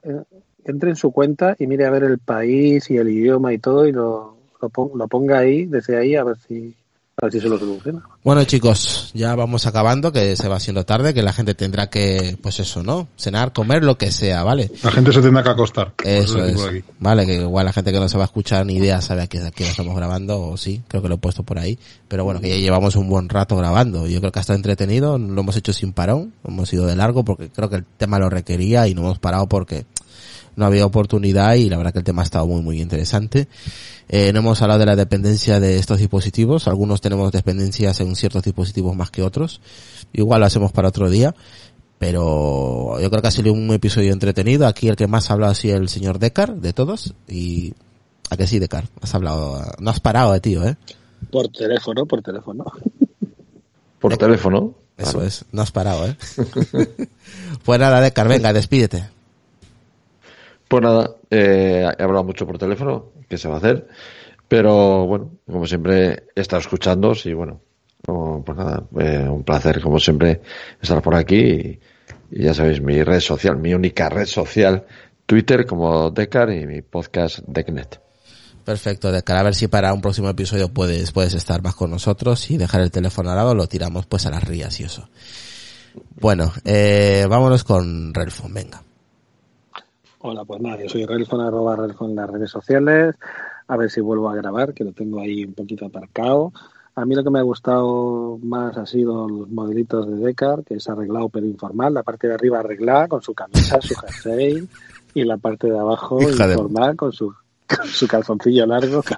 entre en su cuenta y mire a ver el país y el idioma y todo y lo, lo, pon- lo ponga ahí, desde ahí, a ver si, a ver si se lo soluciona. Bueno chicos, ya vamos acabando, que se va haciendo tarde, que la gente tendrá que, pues eso, ¿no? Cenar, comer, lo que sea, ¿vale? La gente se tendrá que acostar. Eso es. por aquí. Vale, que igual la gente que no se va a escuchar ni idea sabe a qué, a qué estamos grabando, o sí, creo que lo he puesto por ahí. Pero bueno, que ya llevamos un buen rato grabando. Yo creo que ha estado entretenido, lo hemos hecho sin parón, hemos ido de largo porque creo que el tema lo requería y no hemos parado porque no había oportunidad y la verdad que el tema ha estado muy muy interesante. Eh, no hemos hablado de la dependencia de estos dispositivos, algunos tenemos dependencias en ciertos dispositivos más que otros. Igual lo hacemos para otro día. Pero yo creo que ha sido un episodio entretenido. Aquí el que más ha hablado ha sido el señor Decar, de todos. Y a que sí, Decar, has hablado, no has parado, eh, tío, eh. Por teléfono, por teléfono. [LAUGHS] Por teléfono. Eso Claro. es, no has parado, eh. [LAUGHS] pues nada, Decar, venga, despídete. Pues nada, eh, he hablado mucho por teléfono, ¿qué se va a hacer? Pero bueno, como siempre, he estado escuchando y bueno, no, pues nada, eh, un placer como siempre estar por aquí y, ya sabéis, mi red social, mi única red social, Twitter como Decar y mi podcast Decnet. Perfecto, Decar, a ver si para un próximo episodio puedes, puedes estar más con nosotros y dejar el teléfono al lado, lo tiramos pues a las rías y eso. Bueno, eh, vámonos con Relfon, venga. Hola, pues nada, yo soy Relfon, arroba Relfon en las redes sociales. A ver si vuelvo a grabar, que lo tengo ahí un poquito aparcado. A mí lo que me ha gustado más ha sido los modelitos de Decar, que es arreglado pero informal. La parte de arriba arreglada con su camisa, su jersey, y la parte de abajo informal con su, con su calzoncillo largo. [LAUGHS]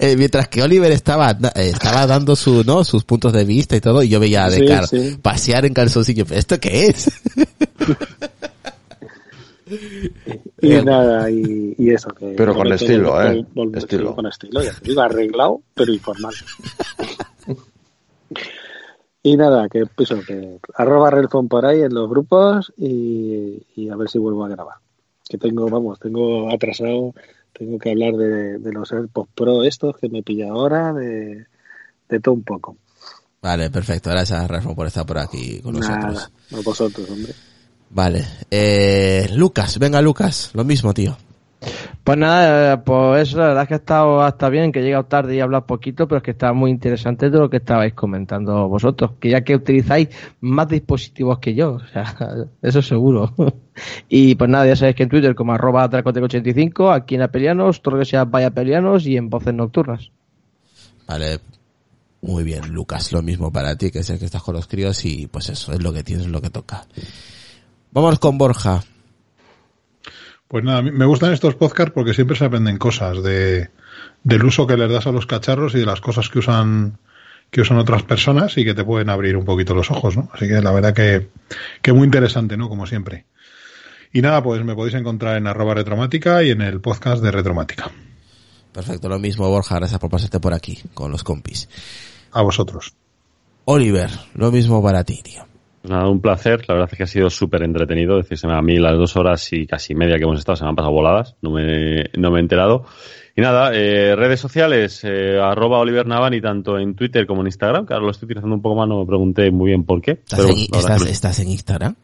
Eh, mientras que Oliver estaba eh, estaba dando su no sus puntos de vista y todo y yo veía a Sí, Decar sí. pasear en calzoncillo ¿Pero esto qué es [LAUGHS] Y nada, y, y eso. Que Pero con estilo, todo, ¿eh? Estilo. Con estilo, ya te digo, arreglado, pero informal. y nada, que eso, que arroba Relfon por ahí en los grupos y, y a ver si vuelvo a grabar. Que tengo, vamos, tengo atrasado, tengo que hablar de, de los AirPods Pro estos que me pilla ahora, de, de todo un poco. vale perfecto gracias Relfon por estar por aquí con nosotros Nada, a vosotros, hombre. Vale. Eh, Lucas venga Lucas. Lo mismo tío. Pues nada, pues eso, la verdad es que ha estado hasta bien, que he llegado tarde y he hablado poquito, pero es que está muy interesante todo lo que estabais comentando vosotros, que ya que utilizáis más dispositivos que yo, [LAUGHS] o sea, eso seguro. [LAUGHS] y pues nada, ya sabéis que en Twitter como arroba Dracoteco85, aquí en Apelianos, todo lo que sea Vaya Apelianos y en Voces Nocturnas. vale. Muy bien Lucas lo mismo para ti que es el que estás con los críos y pues eso es lo que tienes es lo que toca vamos con Borja Pues nada, me gustan estos podcasts porque siempre se aprenden cosas de, del uso que les das a los cacharros y de las cosas que usan que usan otras personas y que te pueden abrir un poquito los ojos, ¿no? Así que la verdad que, que muy interesante, ¿no? Como siempre. Y nada, pues me podéis encontrar en arroba retromática y en el podcast de retromática. perfecto lo mismo Borja gracias por pasarte por aquí con los compis A vosotros. Oliver, lo mismo para ti, tío. Nada, un placer. La verdad es que ha sido súper entretenido. Decirse a mí las dos horas y casi media que hemos estado se me han pasado voladas. No me, no me he enterado. Y nada, eh, redes sociales, eh, arroba Oliver Navani, tanto en Twitter como en Instagram, ahora lo estoy utilizando un poco más, no me pregunté muy bien por qué. ¿Estás, pero en, estás- que estás en Instagram?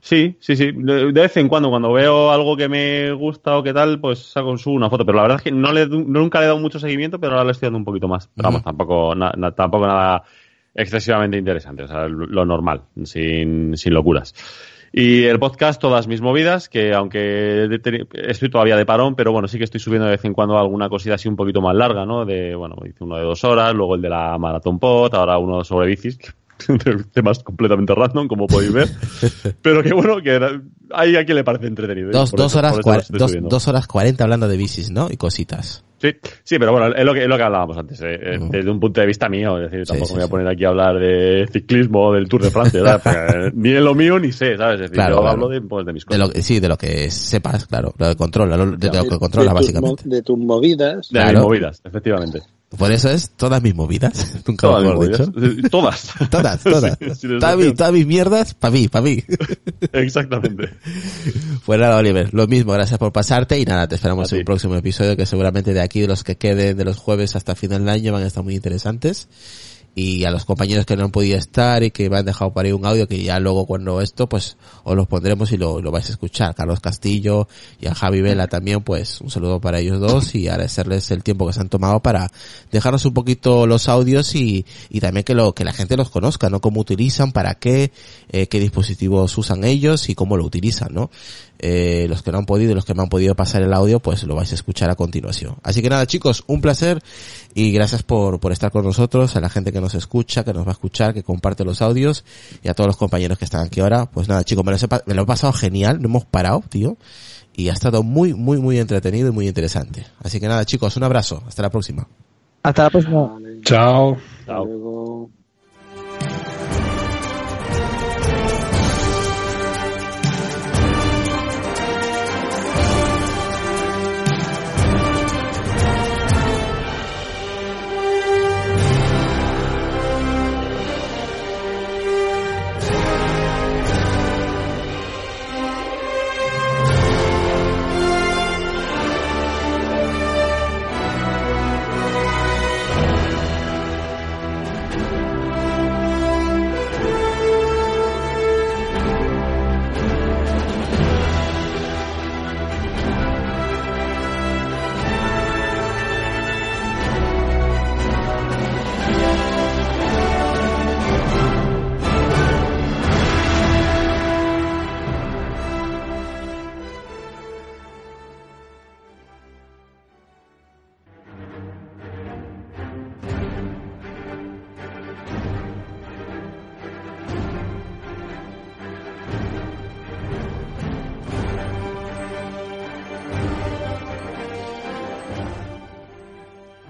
Sí, sí, sí. De, de vez en cuando, cuando veo algo que me gusta o qué tal, pues saco subo una foto. Pero la verdad es que no le, nunca le he dado mucho seguimiento, pero ahora le estoy dando un poquito más. Pero vamos, Ujú. tampoco, na- na- tampoco nada excesivamente interesante. O sea, lo normal, sin, sin locuras. Y el podcast, todas mis movidas, que aunque estoy todavía de parón, pero bueno, sí que estoy subiendo de vez en cuando alguna cosita así un poquito más larga, ¿no? De, bueno, hice uno de dos horas, luego el de la Marathon Pod, ahora uno sobre bicis, [LAUGHS] temas completamente random, como podéis ver. [LAUGHS] pero que bueno, que hay a quien le parece entretenido. ¿eh? Dos, Por dos, eso- horas dos horas cuarenta hablando de bicis, ¿no? Y cositas. Sí, sí, pero bueno, es lo que, es lo que hablábamos antes, eh, eh, desde un punto de vista mío, es decir, tampoco sí, me voy a poner aquí a hablar de ciclismo o del Tour de Francia, ¿verdad? [LAUGHS] Porque ni en lo mío ni sé, ¿sabes? Es decir, Claro, yo claro. hablo de, pues, de mis De cosas. lo sí, de lo que sepas, claro. Lo que controla, lo, de, lo que controla, básicamente. de tus movidas. De mis Claro. movidas, efectivamente. Por eso es todas mis movidas. [LAUGHS] Nunca Todas mejor dicho. Todas. Todas, [LAUGHS] todas. Sí, todas, mis, todas mis mierdas, para mí, para mí. [LAUGHS] Exactamente. Pues nada, Oliver, lo mismo, gracias por pasarte y nada, te esperamos A en ti. un próximo episodio que seguramente de aquí, de los que queden de los jueves hasta final del año van a estar muy interesantes. Y a los compañeros que no han podido estar y que me han dejado por ahí un audio que ya luego cuando esto, pues os los pondremos y lo, lo vais a escuchar. Carlos Castillo y a Javi Vela también, pues un saludo para ellos dos y agradecerles el tiempo que se han tomado para dejarnos un poquito los audios y, y también que lo, que la gente los conozca, ¿no? Cómo utilizan, para qué, eh, qué dispositivos usan ellos y cómo lo utilizan, ¿no? Eh, los que no han podido y los que me han podido pasar el audio, pues lo vais a escuchar a continuación. Así que nada, chicos, un placer y gracias por, por estar con nosotros, a la gente que nos escucha, que nos va a escuchar, que comparte los audios y a todos los compañeros que están aquí ahora. Pues nada, chicos, me lo, he me lo he pasado genial, no hemos parado, tío. Y ha estado muy, muy, muy entretenido y muy interesante. Así que nada, chicos, un abrazo. Hasta la próxima. Hasta la próxima. Chao. Chao.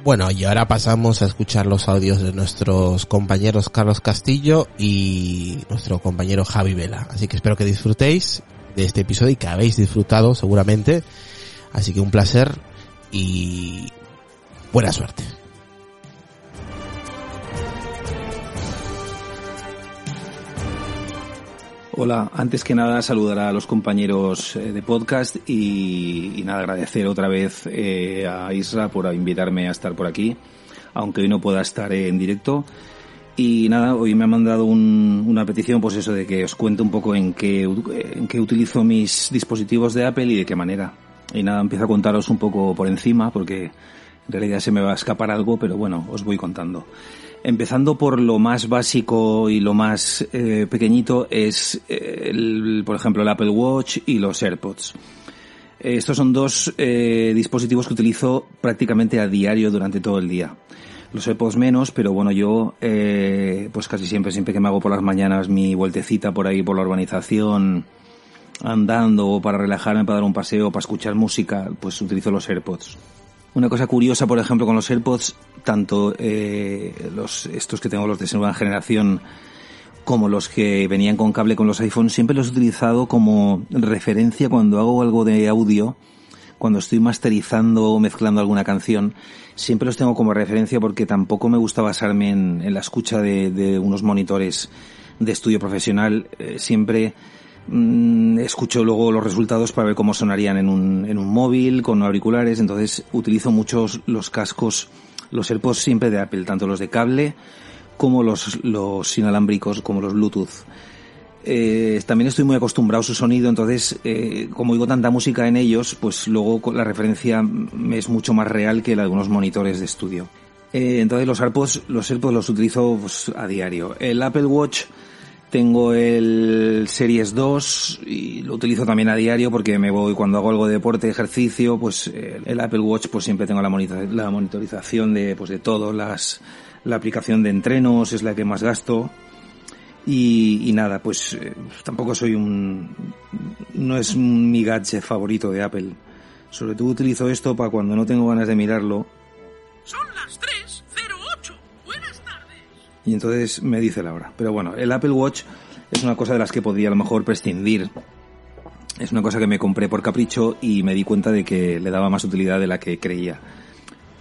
Bueno, y ahora pasamos a escuchar los audios de nuestros compañeros Carlos Castillo y nuestro compañero Javi Vela. Así que espero que disfrutéis de este episodio y que habéis disfrutado seguramente. Así que un placer y buena suerte. Hola, antes que nada saludar a los compañeros eh, de podcast y, nada, agradecer otra vez eh, a Isra por invitarme a estar por aquí, aunque hoy no pueda estar en directo. Y nada, hoy me ha mandado un- una petición, pues eso, de que os cuente un poco en qué utilizo mis dispositivos de Apple y de qué manera. Y nada, empiezo a contaros un poco por encima, porque en realidad se me va a escapar algo, pero bueno, os voy contando. Empezando por lo más básico y lo más eh, pequeñito es, eh, el, por ejemplo, el Apple Watch y los AirPods. Eh, Estos son dos eh, dispositivos que utilizo prácticamente a diario durante todo el día. Los AirPods menos, pero bueno, yo pues casi siempre, siempre que me hago por las mañanas mi vueltecita por ahí por la urbanización, andando o para relajarme, para dar un paseo, para escuchar música, pues utilizo los AirPods. Una cosa curiosa, por ejemplo, con los AirPods, tanto eh, los estos que tengo los de nueva generación como los que venían con cable con los iPhones, siempre los he utilizado como referencia cuando hago algo de audio, cuando estoy masterizando o mezclando alguna canción, siempre los tengo como referencia porque tampoco me gusta basarme en, la escucha de, unos monitores de estudio profesional. Eh, siempre mm, escucho luego los resultados para ver cómo sonarían en un, en un móvil, con auriculares, entonces utilizo muchos los cascos, los AirPods siempre de Apple, tanto los de cable como los, los inalámbricos, como los Bluetooth. Eh, también estoy muy acostumbrado a su sonido, entonces, eh, como oigo tanta música en ellos, pues luego la referencia es mucho más real que la de unos monitores de estudio. Eh, entonces los AirPods, los AirPods los utilizo pues, a diario. El Apple Watch tengo el Series 2 y lo utilizo también a diario porque me voy cuando hago algo de deporte, ejercicio, pues el Apple Watch pues siempre tengo la, la monitorización de pues de todo, las la aplicación de entrenos es la que más gasto y, nada, pues eh, tampoco soy un... no es mi gadget favorito de Apple. Sobre todo utilizo esto para cuando no tengo ganas de mirarlo. Son las 3.08. Y entonces me dice la hora. Pero bueno, el Apple Watch es una cosa de las que podría a lo mejor prescindir. Es una cosa que me compré por capricho y me di cuenta de que le daba más utilidad de la que creía.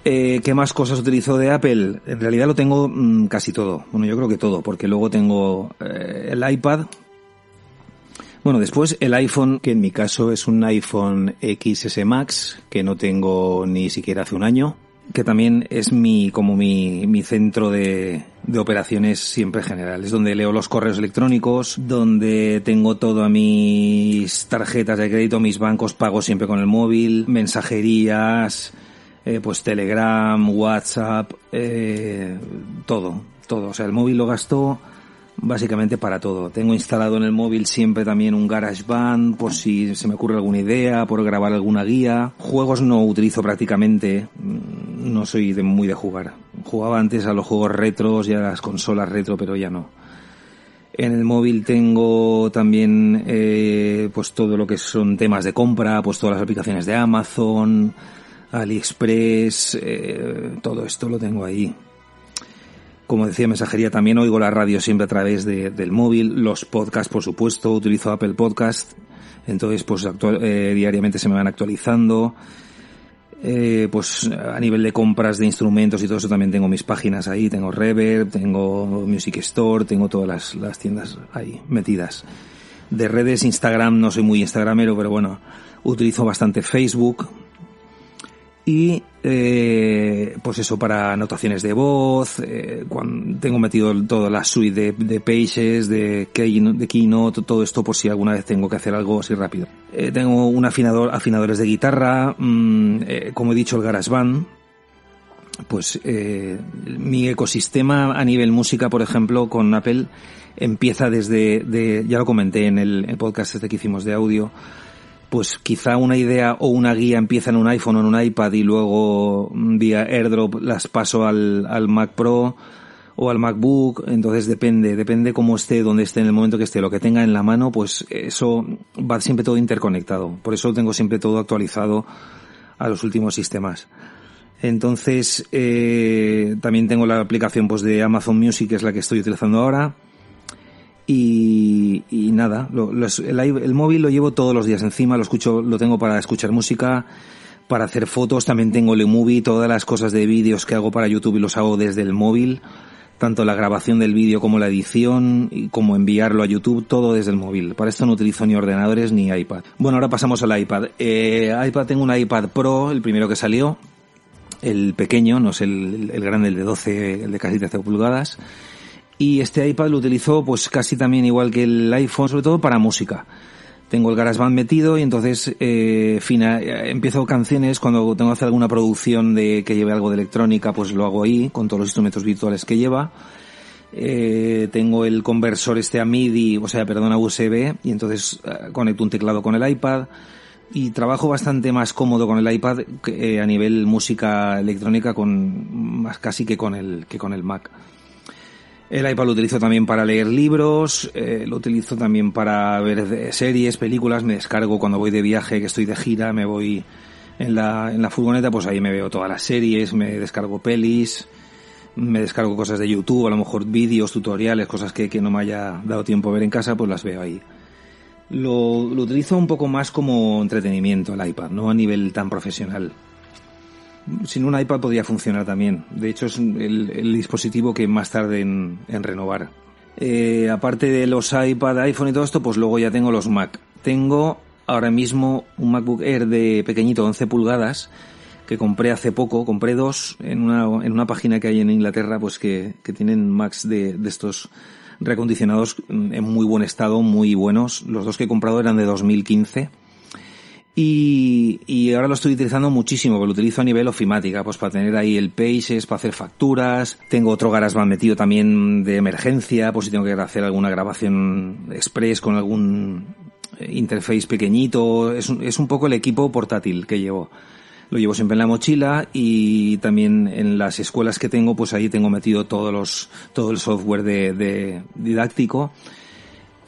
Eh, ¿Qué más cosas utilizo de Apple? En realidad lo tengo mm, casi todo. Bueno, yo creo que todo, porque luego tengo eh, el iPad. Bueno, después el iPhone, que en mi caso es un iPhone XS Max, que no tengo ni siquiera hace un año, que también es mi, como mi, mi centro de, de operaciones siempre general. Es donde leo los correos electrónicos, donde tengo todas mis tarjetas de crédito, mis bancos, pago siempre con el móvil, mensajerías, eh, pues Telegram, WhatsApp, eh, todo, todo. O sea, el móvil lo gasto básicamente para todo. Tengo instalado en el móvil siempre también un GarageBand por si se me ocurre alguna idea, por grabar alguna guía. Juegos no utilizo prácticamente, mm, no soy de, muy de jugar. Jugaba antes a los juegos retros y a las consolas retro, pero ya no. En el móvil tengo también eh, pues todo lo que son temas de compra, pues todas las aplicaciones de Amazon, AliExpress, eh, todo esto lo tengo ahí. Como decía mensajería, también oigo la radio siempre a través del móvil, los podcasts, por supuesto, utilizo Apple Podcast, entonces pues eh, diariamente se me van actualizando. Eh, pues a nivel de compras de instrumentos y todo eso también tengo mis páginas ahí, tengo Reverb, tengo Music Store, tengo todas las, las tiendas ahí metidas. De redes, Instagram, no soy muy instagramero, pero bueno, utilizo bastante Facebook, y eh, pues eso para anotaciones de voz eh, cuando tengo metido toda la suite de, pages de de keynote todo esto por si alguna vez tengo que hacer algo así rápido. Eh, tengo un afinador afinadores de guitarra mm, eh, como he dicho el GarageBand pues eh, mi ecosistema a nivel música por ejemplo con Apple empieza desde de, ya lo comenté en el, el podcast este que hicimos de audio pues quizá una idea o una guía empieza en un iPhone o en un iPad y luego mm, vía AirDrop las paso al, al Mac Pro o al MacBook, entonces depende, depende cómo esté, dónde esté, en el momento que esté, lo que tenga en la mano, pues eso va siempre todo interconectado. Por eso tengo siempre todo actualizado a los últimos sistemas. Entonces, eh, también tengo la aplicación pues de Amazon Music, que es la que estoy utilizando ahora. Y, nada, el, móvil lo llevo todos los días encima, lo escucho, lo tengo para escuchar música, para hacer fotos, también tengo el movie, todas las cosas de vídeos que hago para YouTube los hago desde el móvil, tanto la grabación del vídeo como la edición, y como enviarlo a YouTube, todo desde el móvil. Para esto no utilizo ni ordenadores ni iPad. Bueno, ahora pasamos al iPad. Eh, iPad tengo un iPad Pro, el primero que salió, el pequeño, no es el, el grande, el de 12, el de casi 13 pulgadas y este iPad lo utilizo pues casi también igual que el iPhone, sobre todo para música. Tengo el GarageBand metido y entonces eh, fina, empiezo canciones cuando tengo que hacer alguna producción de que lleve algo de electrónica, pues lo hago ahí con todos los instrumentos virtuales que lleva. Eh, tengo el conversor este a MIDI, o sea, perdón, a USB, y entonces eh, conecto un teclado con el iPad y trabajo bastante más cómodo con el iPad que, eh, a nivel música electrónica con más casi que con el que con el Mac. El iPad lo utilizo también para leer libros, eh, lo utilizo también para ver series, películas, me descargo cuando voy de viaje, que estoy de gira, me voy en la, en la furgoneta, pues ahí me veo todas las series, me descargo pelis, me descargo cosas de YouTube, a lo mejor vídeos, tutoriales, cosas que, que no me haya dado tiempo a ver en casa, pues las veo ahí. Lo, lo utilizo un poco más como entretenimiento el iPad, no a nivel tan profesional. Sin un iPad podría funcionar también. De hecho, es el, dispositivo que más tarde en, en renovar. Eh, aparte de los iPad, iPhone y todo esto, pues luego ya tengo los Mac. Tengo ahora mismo un MacBook Air de pequeñito, 11 pulgadas, que compré hace poco. Compré dos en una, en una página que hay en Inglaterra, pues que, que tienen Macs de, de estos recondicionados en muy buen estado, muy buenos. Los dos que he comprado eran de 2015. Y, y ahora lo estoy utilizando muchísimo, porque lo utilizo a nivel ofimática, pues para tener ahí el Pages, para hacer facturas. Tengo otro GarageBand metido también de emergencia, por si tengo que hacer alguna grabación express con algún eh, interface pequeñito. Es, es un poco el equipo portátil que llevo. Lo llevo siempre en la mochila y también en las escuelas que tengo, pues ahí tengo metido todos los, todo el software de, de didáctico.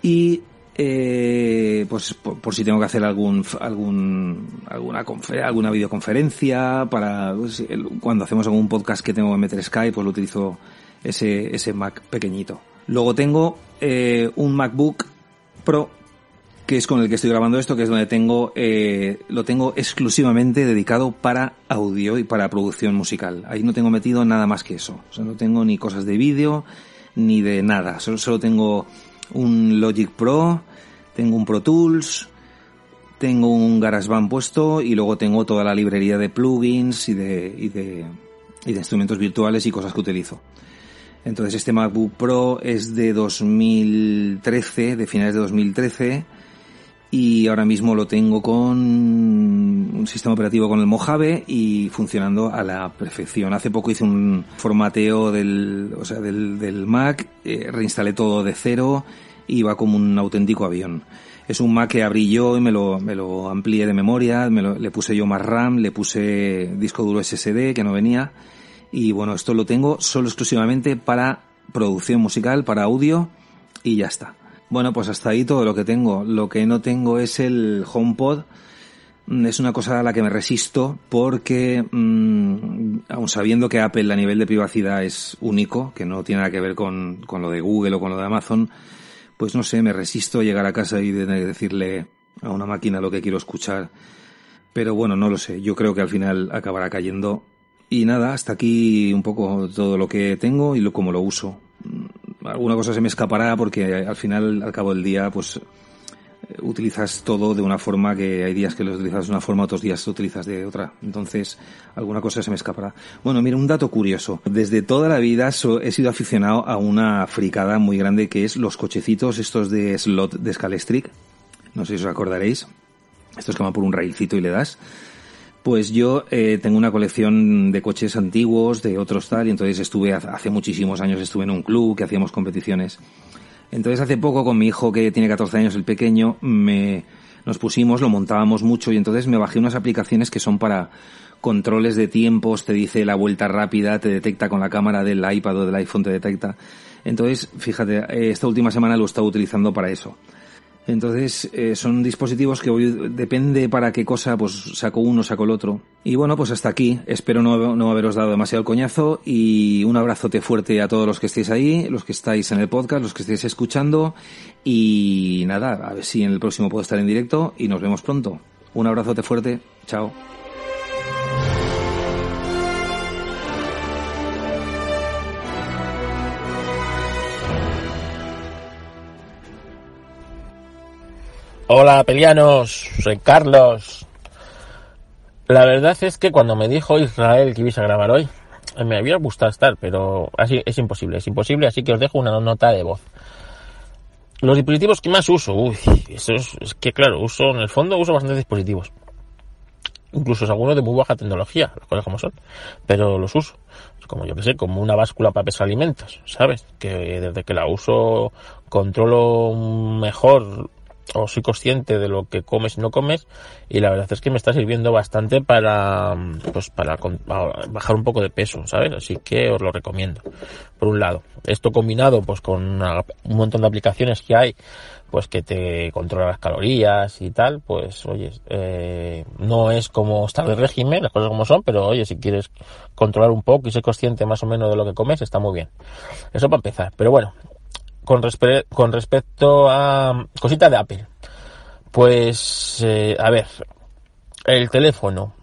Y eh, pues por, si tengo que hacer algún algún alguna confer- alguna videoconferencia para pues, cuando hacemos algún podcast que tengo que meter Skype pues lo utilizo ese ese Mac pequeñito. Luego tengo eh, un MacBook Pro que es con el que estoy grabando esto que es donde tengo eh, lo tengo exclusivamente dedicado para audio y para producción musical. Ahí no tengo metido nada más que eso. O sea no tengo ni cosas de vídeo ni de nada. Solo, solo tengo un Logic Pro, tengo un Pro Tools, tengo un GarageBand puesto y luego tengo toda la librería de plugins y de, y de, y de instrumentos virtuales y cosas que utilizo. Entonces este MacBook Pro es de 2013, de finales de 2013 y ahora mismo lo tengo con un sistema operativo con el Mojave y funcionando a la perfección. Hace poco hice un formateo del, o sea, del, del Mac, eh, reinstalé todo de cero y va como un auténtico avión. Es un Mac que abrí yo y me lo, me lo amplié de memoria, me lo- le puse yo más RAM, le puse disco duro SSD que no venía y bueno, esto lo tengo solo exclusivamente para producción musical, para audio y ya está. Bueno, pues hasta ahí todo lo que tengo. Lo que no tengo es el HomePod. Mm, Es una cosa a la que me resisto porque, mm, aun sabiendo que Apple a nivel de privacidad es único, que no tiene nada que ver con, con lo de Google o con lo de Amazon, pues no sé, me resisto a llegar a casa y de decirle a una máquina lo que quiero escuchar. Pero bueno, no lo sé. Yo creo que al final acabará cayendo. Y nada, hasta aquí un poco todo lo que tengo y lo, cómo lo uso. Alguna cosa se me escapará porque al final, al cabo del día, pues eh, utilizas todo de una forma que hay días que lo utilizas de una forma, otros días lo utilizas de otra. Entonces, alguna cosa se me escapará. Bueno, mira, un dato curioso. Desde toda la vida he sido aficionado a una fricada muy grande que es los cochecitos estos de slot de Scalestric. No sé si os acordaréis. Estos que van por un railcito y le das. Pues yo eh, tengo una colección de coches antiguos, de otros tal, y entonces estuve hace- muchísimos años estuve en un club que hacíamos competiciones. Entonces hace poco con mi hijo que tiene 14 años, el pequeño, me nos pusimos, lo montábamos mucho y entonces me bajé unas aplicaciones que son para controles de tiempos, te dice la vuelta rápida, te detecta con la cámara del iPad o del iPhone, te detecta. Entonces, fíjate, eh, esta última semana lo he estado utilizando para eso. Entonces, eh, son dispositivos que voy, depende para qué cosa, pues saco uno, saco el otro. Y bueno, pues hasta aquí. Espero no, no haberos dado demasiado el coñazo y un abrazote fuerte a todos los que estéis ahí, los que estáis en el podcast, los que estéis escuchando. Y nada, a ver si en el próximo puedo estar en directo y nos vemos pronto. Un abrazote fuerte. Chao. Hola, pelianos, soy Carlos. La verdad es que cuando me dijo Israel que ibais a grabar hoy, me había gustado estar, pero así es imposible, es imposible, así que os dejo una nota de voz. Los dispositivos que más uso, uy, eso es, es que claro, uso, en el fondo uso bastantes dispositivos. Incluso algunos de muy baja tecnología, las cosas como son, pero los uso. Como yo que sé, como una báscula para pesar alimentos, ¿sabes? Que desde que la uso controlo mejor o soy consciente de lo que comes y no comes y la verdad es que me está sirviendo bastante para pues para con- a- bajar un poco de peso sabes así que os lo recomiendo. Por un lado esto combinado pues con un montón de aplicaciones que hay pues que te controla las calorías y tal pues oye eh, no es como estar de régimen las cosas como son pero oye si quieres controlar un poco y ser consciente más o menos de lo que comes está muy bien. Eso para empezar. Pero bueno con, respe- con respecto a cositas de Apple. Pues, eh, a ver, el teléfono.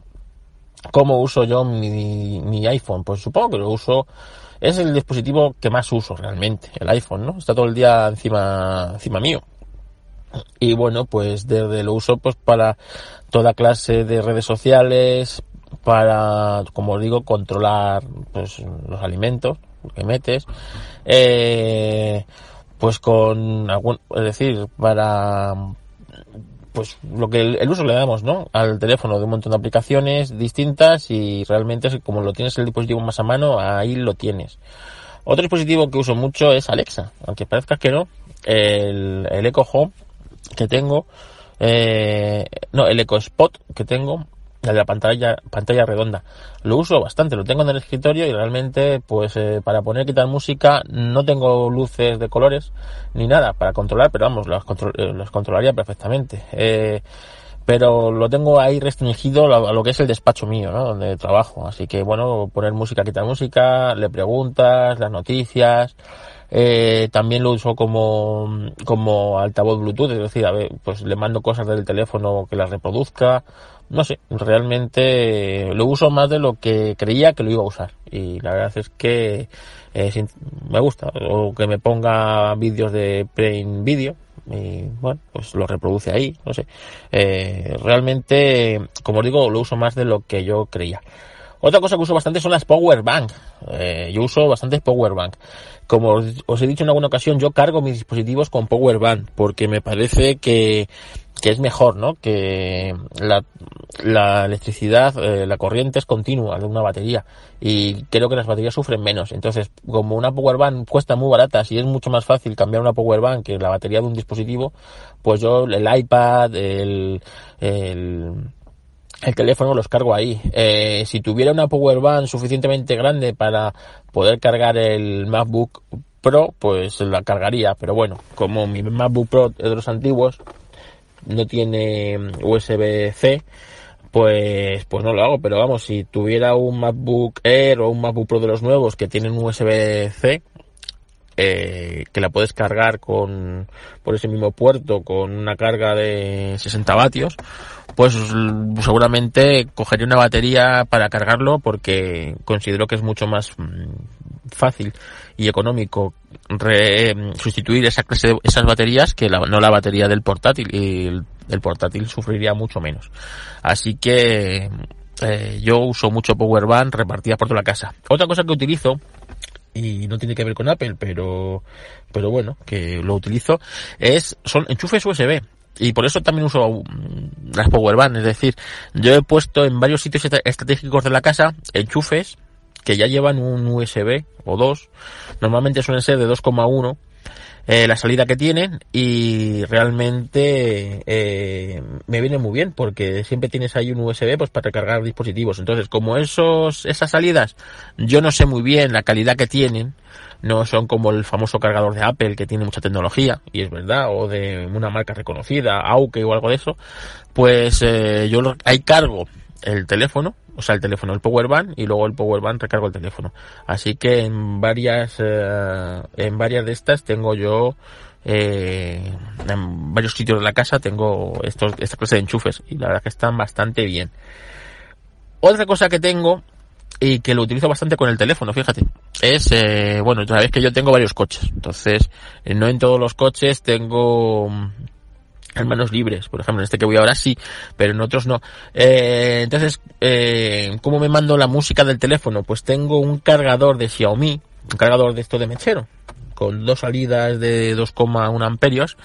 ¿Cómo uso yo mi, mi iPhone? Pues supongo que lo uso es el dispositivo que más uso realmente, el iPhone, ¿no? Está todo el día encima, encima mío. Y bueno, pues desde lo uso pues para toda clase de redes sociales, para, como os digo, controlar pues los alimentos que metes, eh, pues con algún, es decir, para pues lo que el, uso le damos, ¿no? Al teléfono de un montón de aplicaciones distintas y realmente como lo tienes el dispositivo más a mano, ahí lo tienes. Otro dispositivo que uso mucho es Alexa, aunque parezca que no, el, el Echo Home que tengo, eh, no, el Echo Spot que tengo, de la pantalla pantalla redonda lo uso bastante lo tengo en el escritorio y realmente pues eh, para poner quitar música no tengo luces de colores ni nada para controlar pero vamos los, control, eh, los controlaría perfectamente eh, pero lo tengo ahí restringido a lo que es el despacho mío, ¿no? Donde trabajo. Así que, bueno, poner música, quitar música, le preguntas, las noticias, eh, también lo uso como, como altavoz Bluetooth, es decir, a ver, pues le mando cosas del teléfono que las reproduzca, no sé, realmente lo uso más de lo que creía que lo iba a usar. Y la verdad es que eh, me gusta. O que me ponga vídeos de Plain Video. Y bueno, pues lo reproduce ahí, no sé. Eh, realmente, como os digo, lo uso más de lo que yo creía. Otra cosa que uso bastante son las power bank. Eh, yo uso bastantes power bank. Como os, he dicho en alguna ocasión, yo cargo mis dispositivos con power bank porque me parece que, que es mejor, ¿no? Que la, electricidad, eh, la corriente es continua de una batería y creo que las baterías sufren menos. Entonces, como una power bank cuesta muy barata, y es mucho más fácil cambiar una power bank que la batería de un dispositivo, pues yo el iPad, el, el el teléfono los cargo ahí. Eh, si tuviera una power bank suficientemente grande para poder cargar el MacBook Pro, pues la cargaría. Pero bueno, como mi MacBook Pro es de los antiguos, no tiene USB-C, pues, pues no lo hago. Pero vamos, si tuviera un MacBook Air o un MacBook Pro de los nuevos que tienen USB-C, eh, que la puedes cargar con por ese mismo puerto con una carga de 60 vatios pues seguramente cogería una batería para cargarlo porque considero que es mucho más mm, fácil y económico re, sustituir esa clase de, esas baterías que la, no la batería del portátil y el, portátil sufriría mucho menos. Así que eh, yo uso mucho power bank repartida por toda la casa. Otra cosa que utilizo y no tiene que ver con Apple, pero, pero bueno, que lo utilizo, es, son enchufes USB. Y por eso también uso mm, las Powerbank, es decir, yo he puesto en varios sitios estratégicos de la casa enchufes que ya llevan un USB o dos, normalmente suelen ser de 2,1 eh, la salida que tienen y realmente eh, me viene muy bien porque siempre tienes ahí un USB pues para recargar dispositivos. Entonces, como esos esas salidas yo no sé muy bien la calidad que tienen, no son como el famoso cargador de Apple que tiene mucha tecnología y es verdad o de una marca reconocida, Auke o algo de eso, pues eh, yo ahí cargo el teléfono o sea, el teléfono, el power bank y luego el power bank recargo el teléfono. Así que en varias, eh, en varias de estas tengo yo, eh, en varios sitios de la casa tengo estos, esta clase de enchufes y la verdad que están bastante bien. Otra cosa que tengo y que lo utilizo bastante con el teléfono, fíjate, es, eh, bueno, sabéis que yo tengo varios coches, entonces no en todos los coches tengo en manos libres, por ejemplo, en este que voy ahora sí, pero en otros no. Eh, entonces, eh, ¿cómo me mando la música del teléfono? Pues tengo un cargador de Xiaomi, un cargador de esto de mechero, con dos salidas de 2,1 amperios,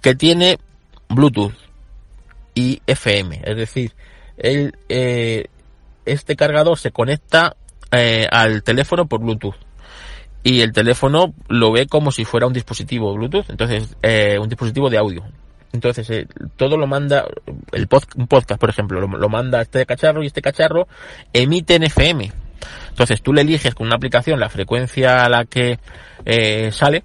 que tiene Bluetooth y FM, es decir, el, eh, este cargador se conecta eh, al teléfono por Bluetooth y el teléfono lo ve como si fuera un dispositivo Bluetooth, entonces un dispositivo de audio. Entonces, eh, todo lo manda, el un podcast, por ejemplo, lo, manda este cacharro y este cacharro emite en FM. Entonces, tú le eliges con una aplicación la frecuencia a la que eh, sale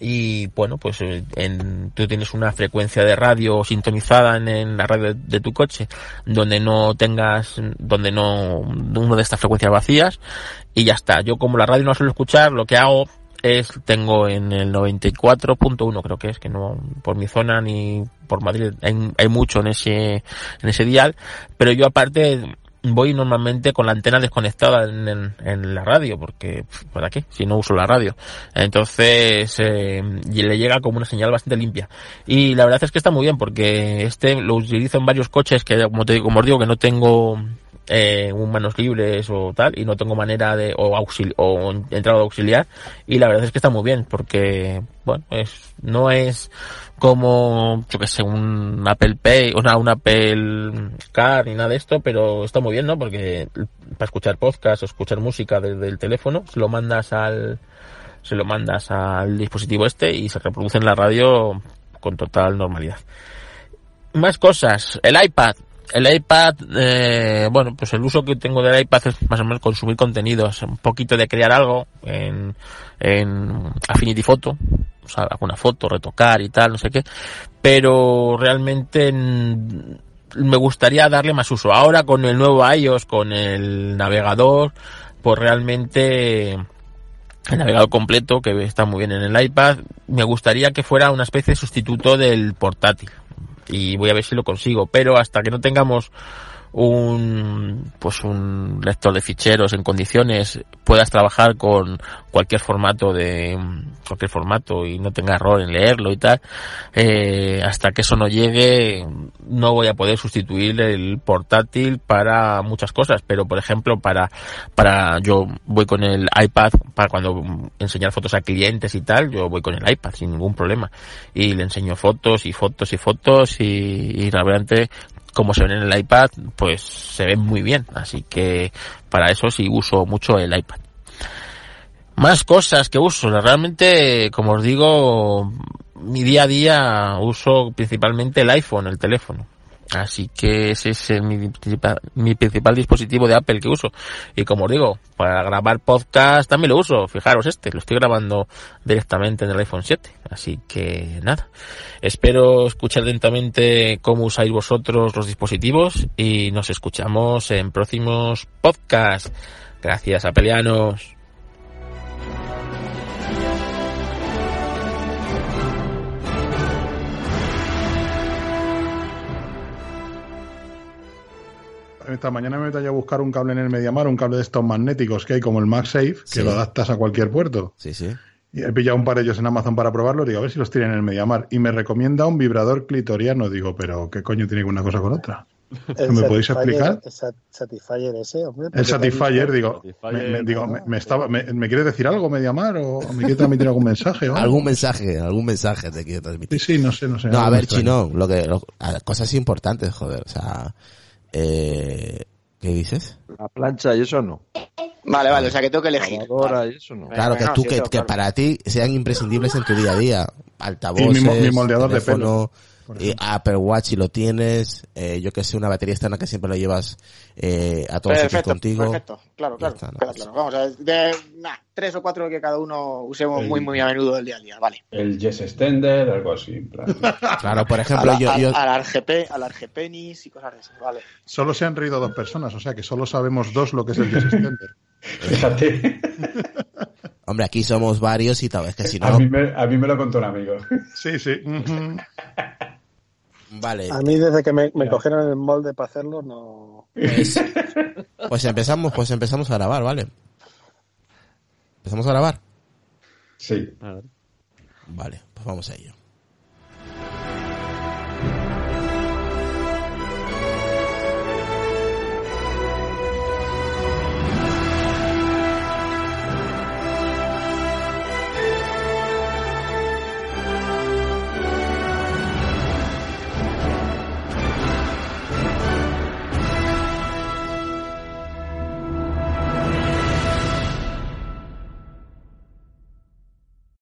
y, bueno, pues eh, en, tú tienes una frecuencia de radio sintonizada en, la radio de, tu coche donde no tengas, donde no, uno de estas frecuencias vacías y ya está. Yo como la radio no suelo escuchar, lo que hago es tengo en el 94.1 creo que es que no por mi zona ni por Madrid hay, hay mucho en ese en ese dial pero yo aparte voy normalmente con la antena desconectada en, en, la radio porque para qué si no uso la radio. Entonces eh, y le llega como una señal bastante limpia. Y la verdad es que está muy bien porque este lo utilizo en varios coches que como te como os digo que no tengo eh, un manos libres o tal y no tengo manera de o, auxili o entrada de auxiliar y la verdad es que está muy bien porque bueno es no es como yo que sé un Apple Pay o sea, un Apple Car ni nada de esto pero está muy bien no porque para escuchar podcast o escuchar música desde el teléfono se lo mandas al se lo mandas al dispositivo este y se reproduce en la radio con total normalidad. Más cosas el iPad el iPad, eh, bueno, pues el uso que tengo del iPad es más o menos consumir contenidos, un poquito de crear algo en, en Affinity Photo, o sea, alguna foto, retocar y tal, no sé qué, pero realmente me gustaría darle más uso. Ahora con el nuevo iOS, con el navegador, pues realmente el navegador completo, que está muy bien en el iPad, me gustaría que fuera una especie de sustituto del portátil y voy a ver si lo consigo, pero hasta que no tengamos un pues un lector de ficheros en condiciones puedas trabajar con cualquier formato de cualquier formato y no tenga error en leerlo y tal eh, hasta que eso no llegue no voy a poder sustituir el portátil para muchas cosas. Pero por ejemplo para para yo voy con el iPad para cuando enseñar fotos a clientes y tal yo voy con el iPad sin ningún problema. Y le enseño fotos y fotos y fotos y, y realmente como se ven en el iPad, pues se ven muy bien. Así que para eso sí uso mucho el iPad. Más cosas que uso. Realmente, como os digo, mi día a día uso principalmente el iPhone, el teléfono. Así que ese es mi principal, mi principal dispositivo de Apple que uso. Y como os digo, para grabar podcast también lo uso. Fijaros este, lo estoy grabando directamente en el iPhone 7. Así que nada. Espero escuchar lentamente cómo usáis vosotros los dispositivos y nos escuchamos en próximos podcasts. Gracias, apelianos. Esta mañana me metí a buscar un cable en el Mediamar, un cable de estos magnéticos que hay como el MagSafe, que Sí. lo adaptas a cualquier puerto. Sí, sí. Y he pillado un par de ellos en Amazon para probarlo, digo, a ver si los tienen en el Mediamar. Y me recomienda un vibrador clitoriano. Digo, pero ¿qué coño tiene que una cosa con otra? ¿Me podéis explicar? El Sat- Satisfyer ese, hombre. El Satisfyer, digo, Satisfyer, me, me- digo, ¿no? me, me estaba, me, me quiere decir algo Mediamar o me quiere transmitir algún mensaje? o? Algún mensaje, algún mensaje te quiero Sí, transmitir. sí, no sé, no sé. No, a ver, extraño. Chino, lo que, lo- cosas importantes, joder, o sea, eh, ¿qué dices? La plancha y eso no. Vale, vale, o sea que tengo que elegir. Lavadora y eso no. Claro, que no, tú, sí, que, que para ti sean imprescindibles en tu día a día. Altavoces, Y mi mi moldeador de teléfono, por y Apple Watch si lo tienes, eh, yo que sé, una batería externa que siempre lo llevas eh, a todos sitios Perfecto, contigo. perfecto. Claro, claro. está, ¿no? claro, claro. Vamos a ver, de, nah, tres o cuatro que cada uno usemos El- muy, muy a menudo del día a día, vale. El Yes Extender, algo así. en plan. [LAUGHS] Claro, por A ejemplo, la, yo, a- yo, a la RGP, a la RGPenis y cosas de esas, vale. Solo se han reído dos personas, o sea que solo sabemos dos lo que es el Yes Extender. [LAUGHS] Fíjate. [LAUGHS] hombre, aquí somos varios y tal vez que si A, no, mí me, a mí me lo contó un amigo. Sí, sí. Vale, A mí desde que me, me cogieron el molde para hacerlo, no... pues, [LAUGHS] pues empezamos, pues empezamos a grabar, ¿vale? Empezamos a grabar. Sí. A ver. Vale, pues vamos a ello.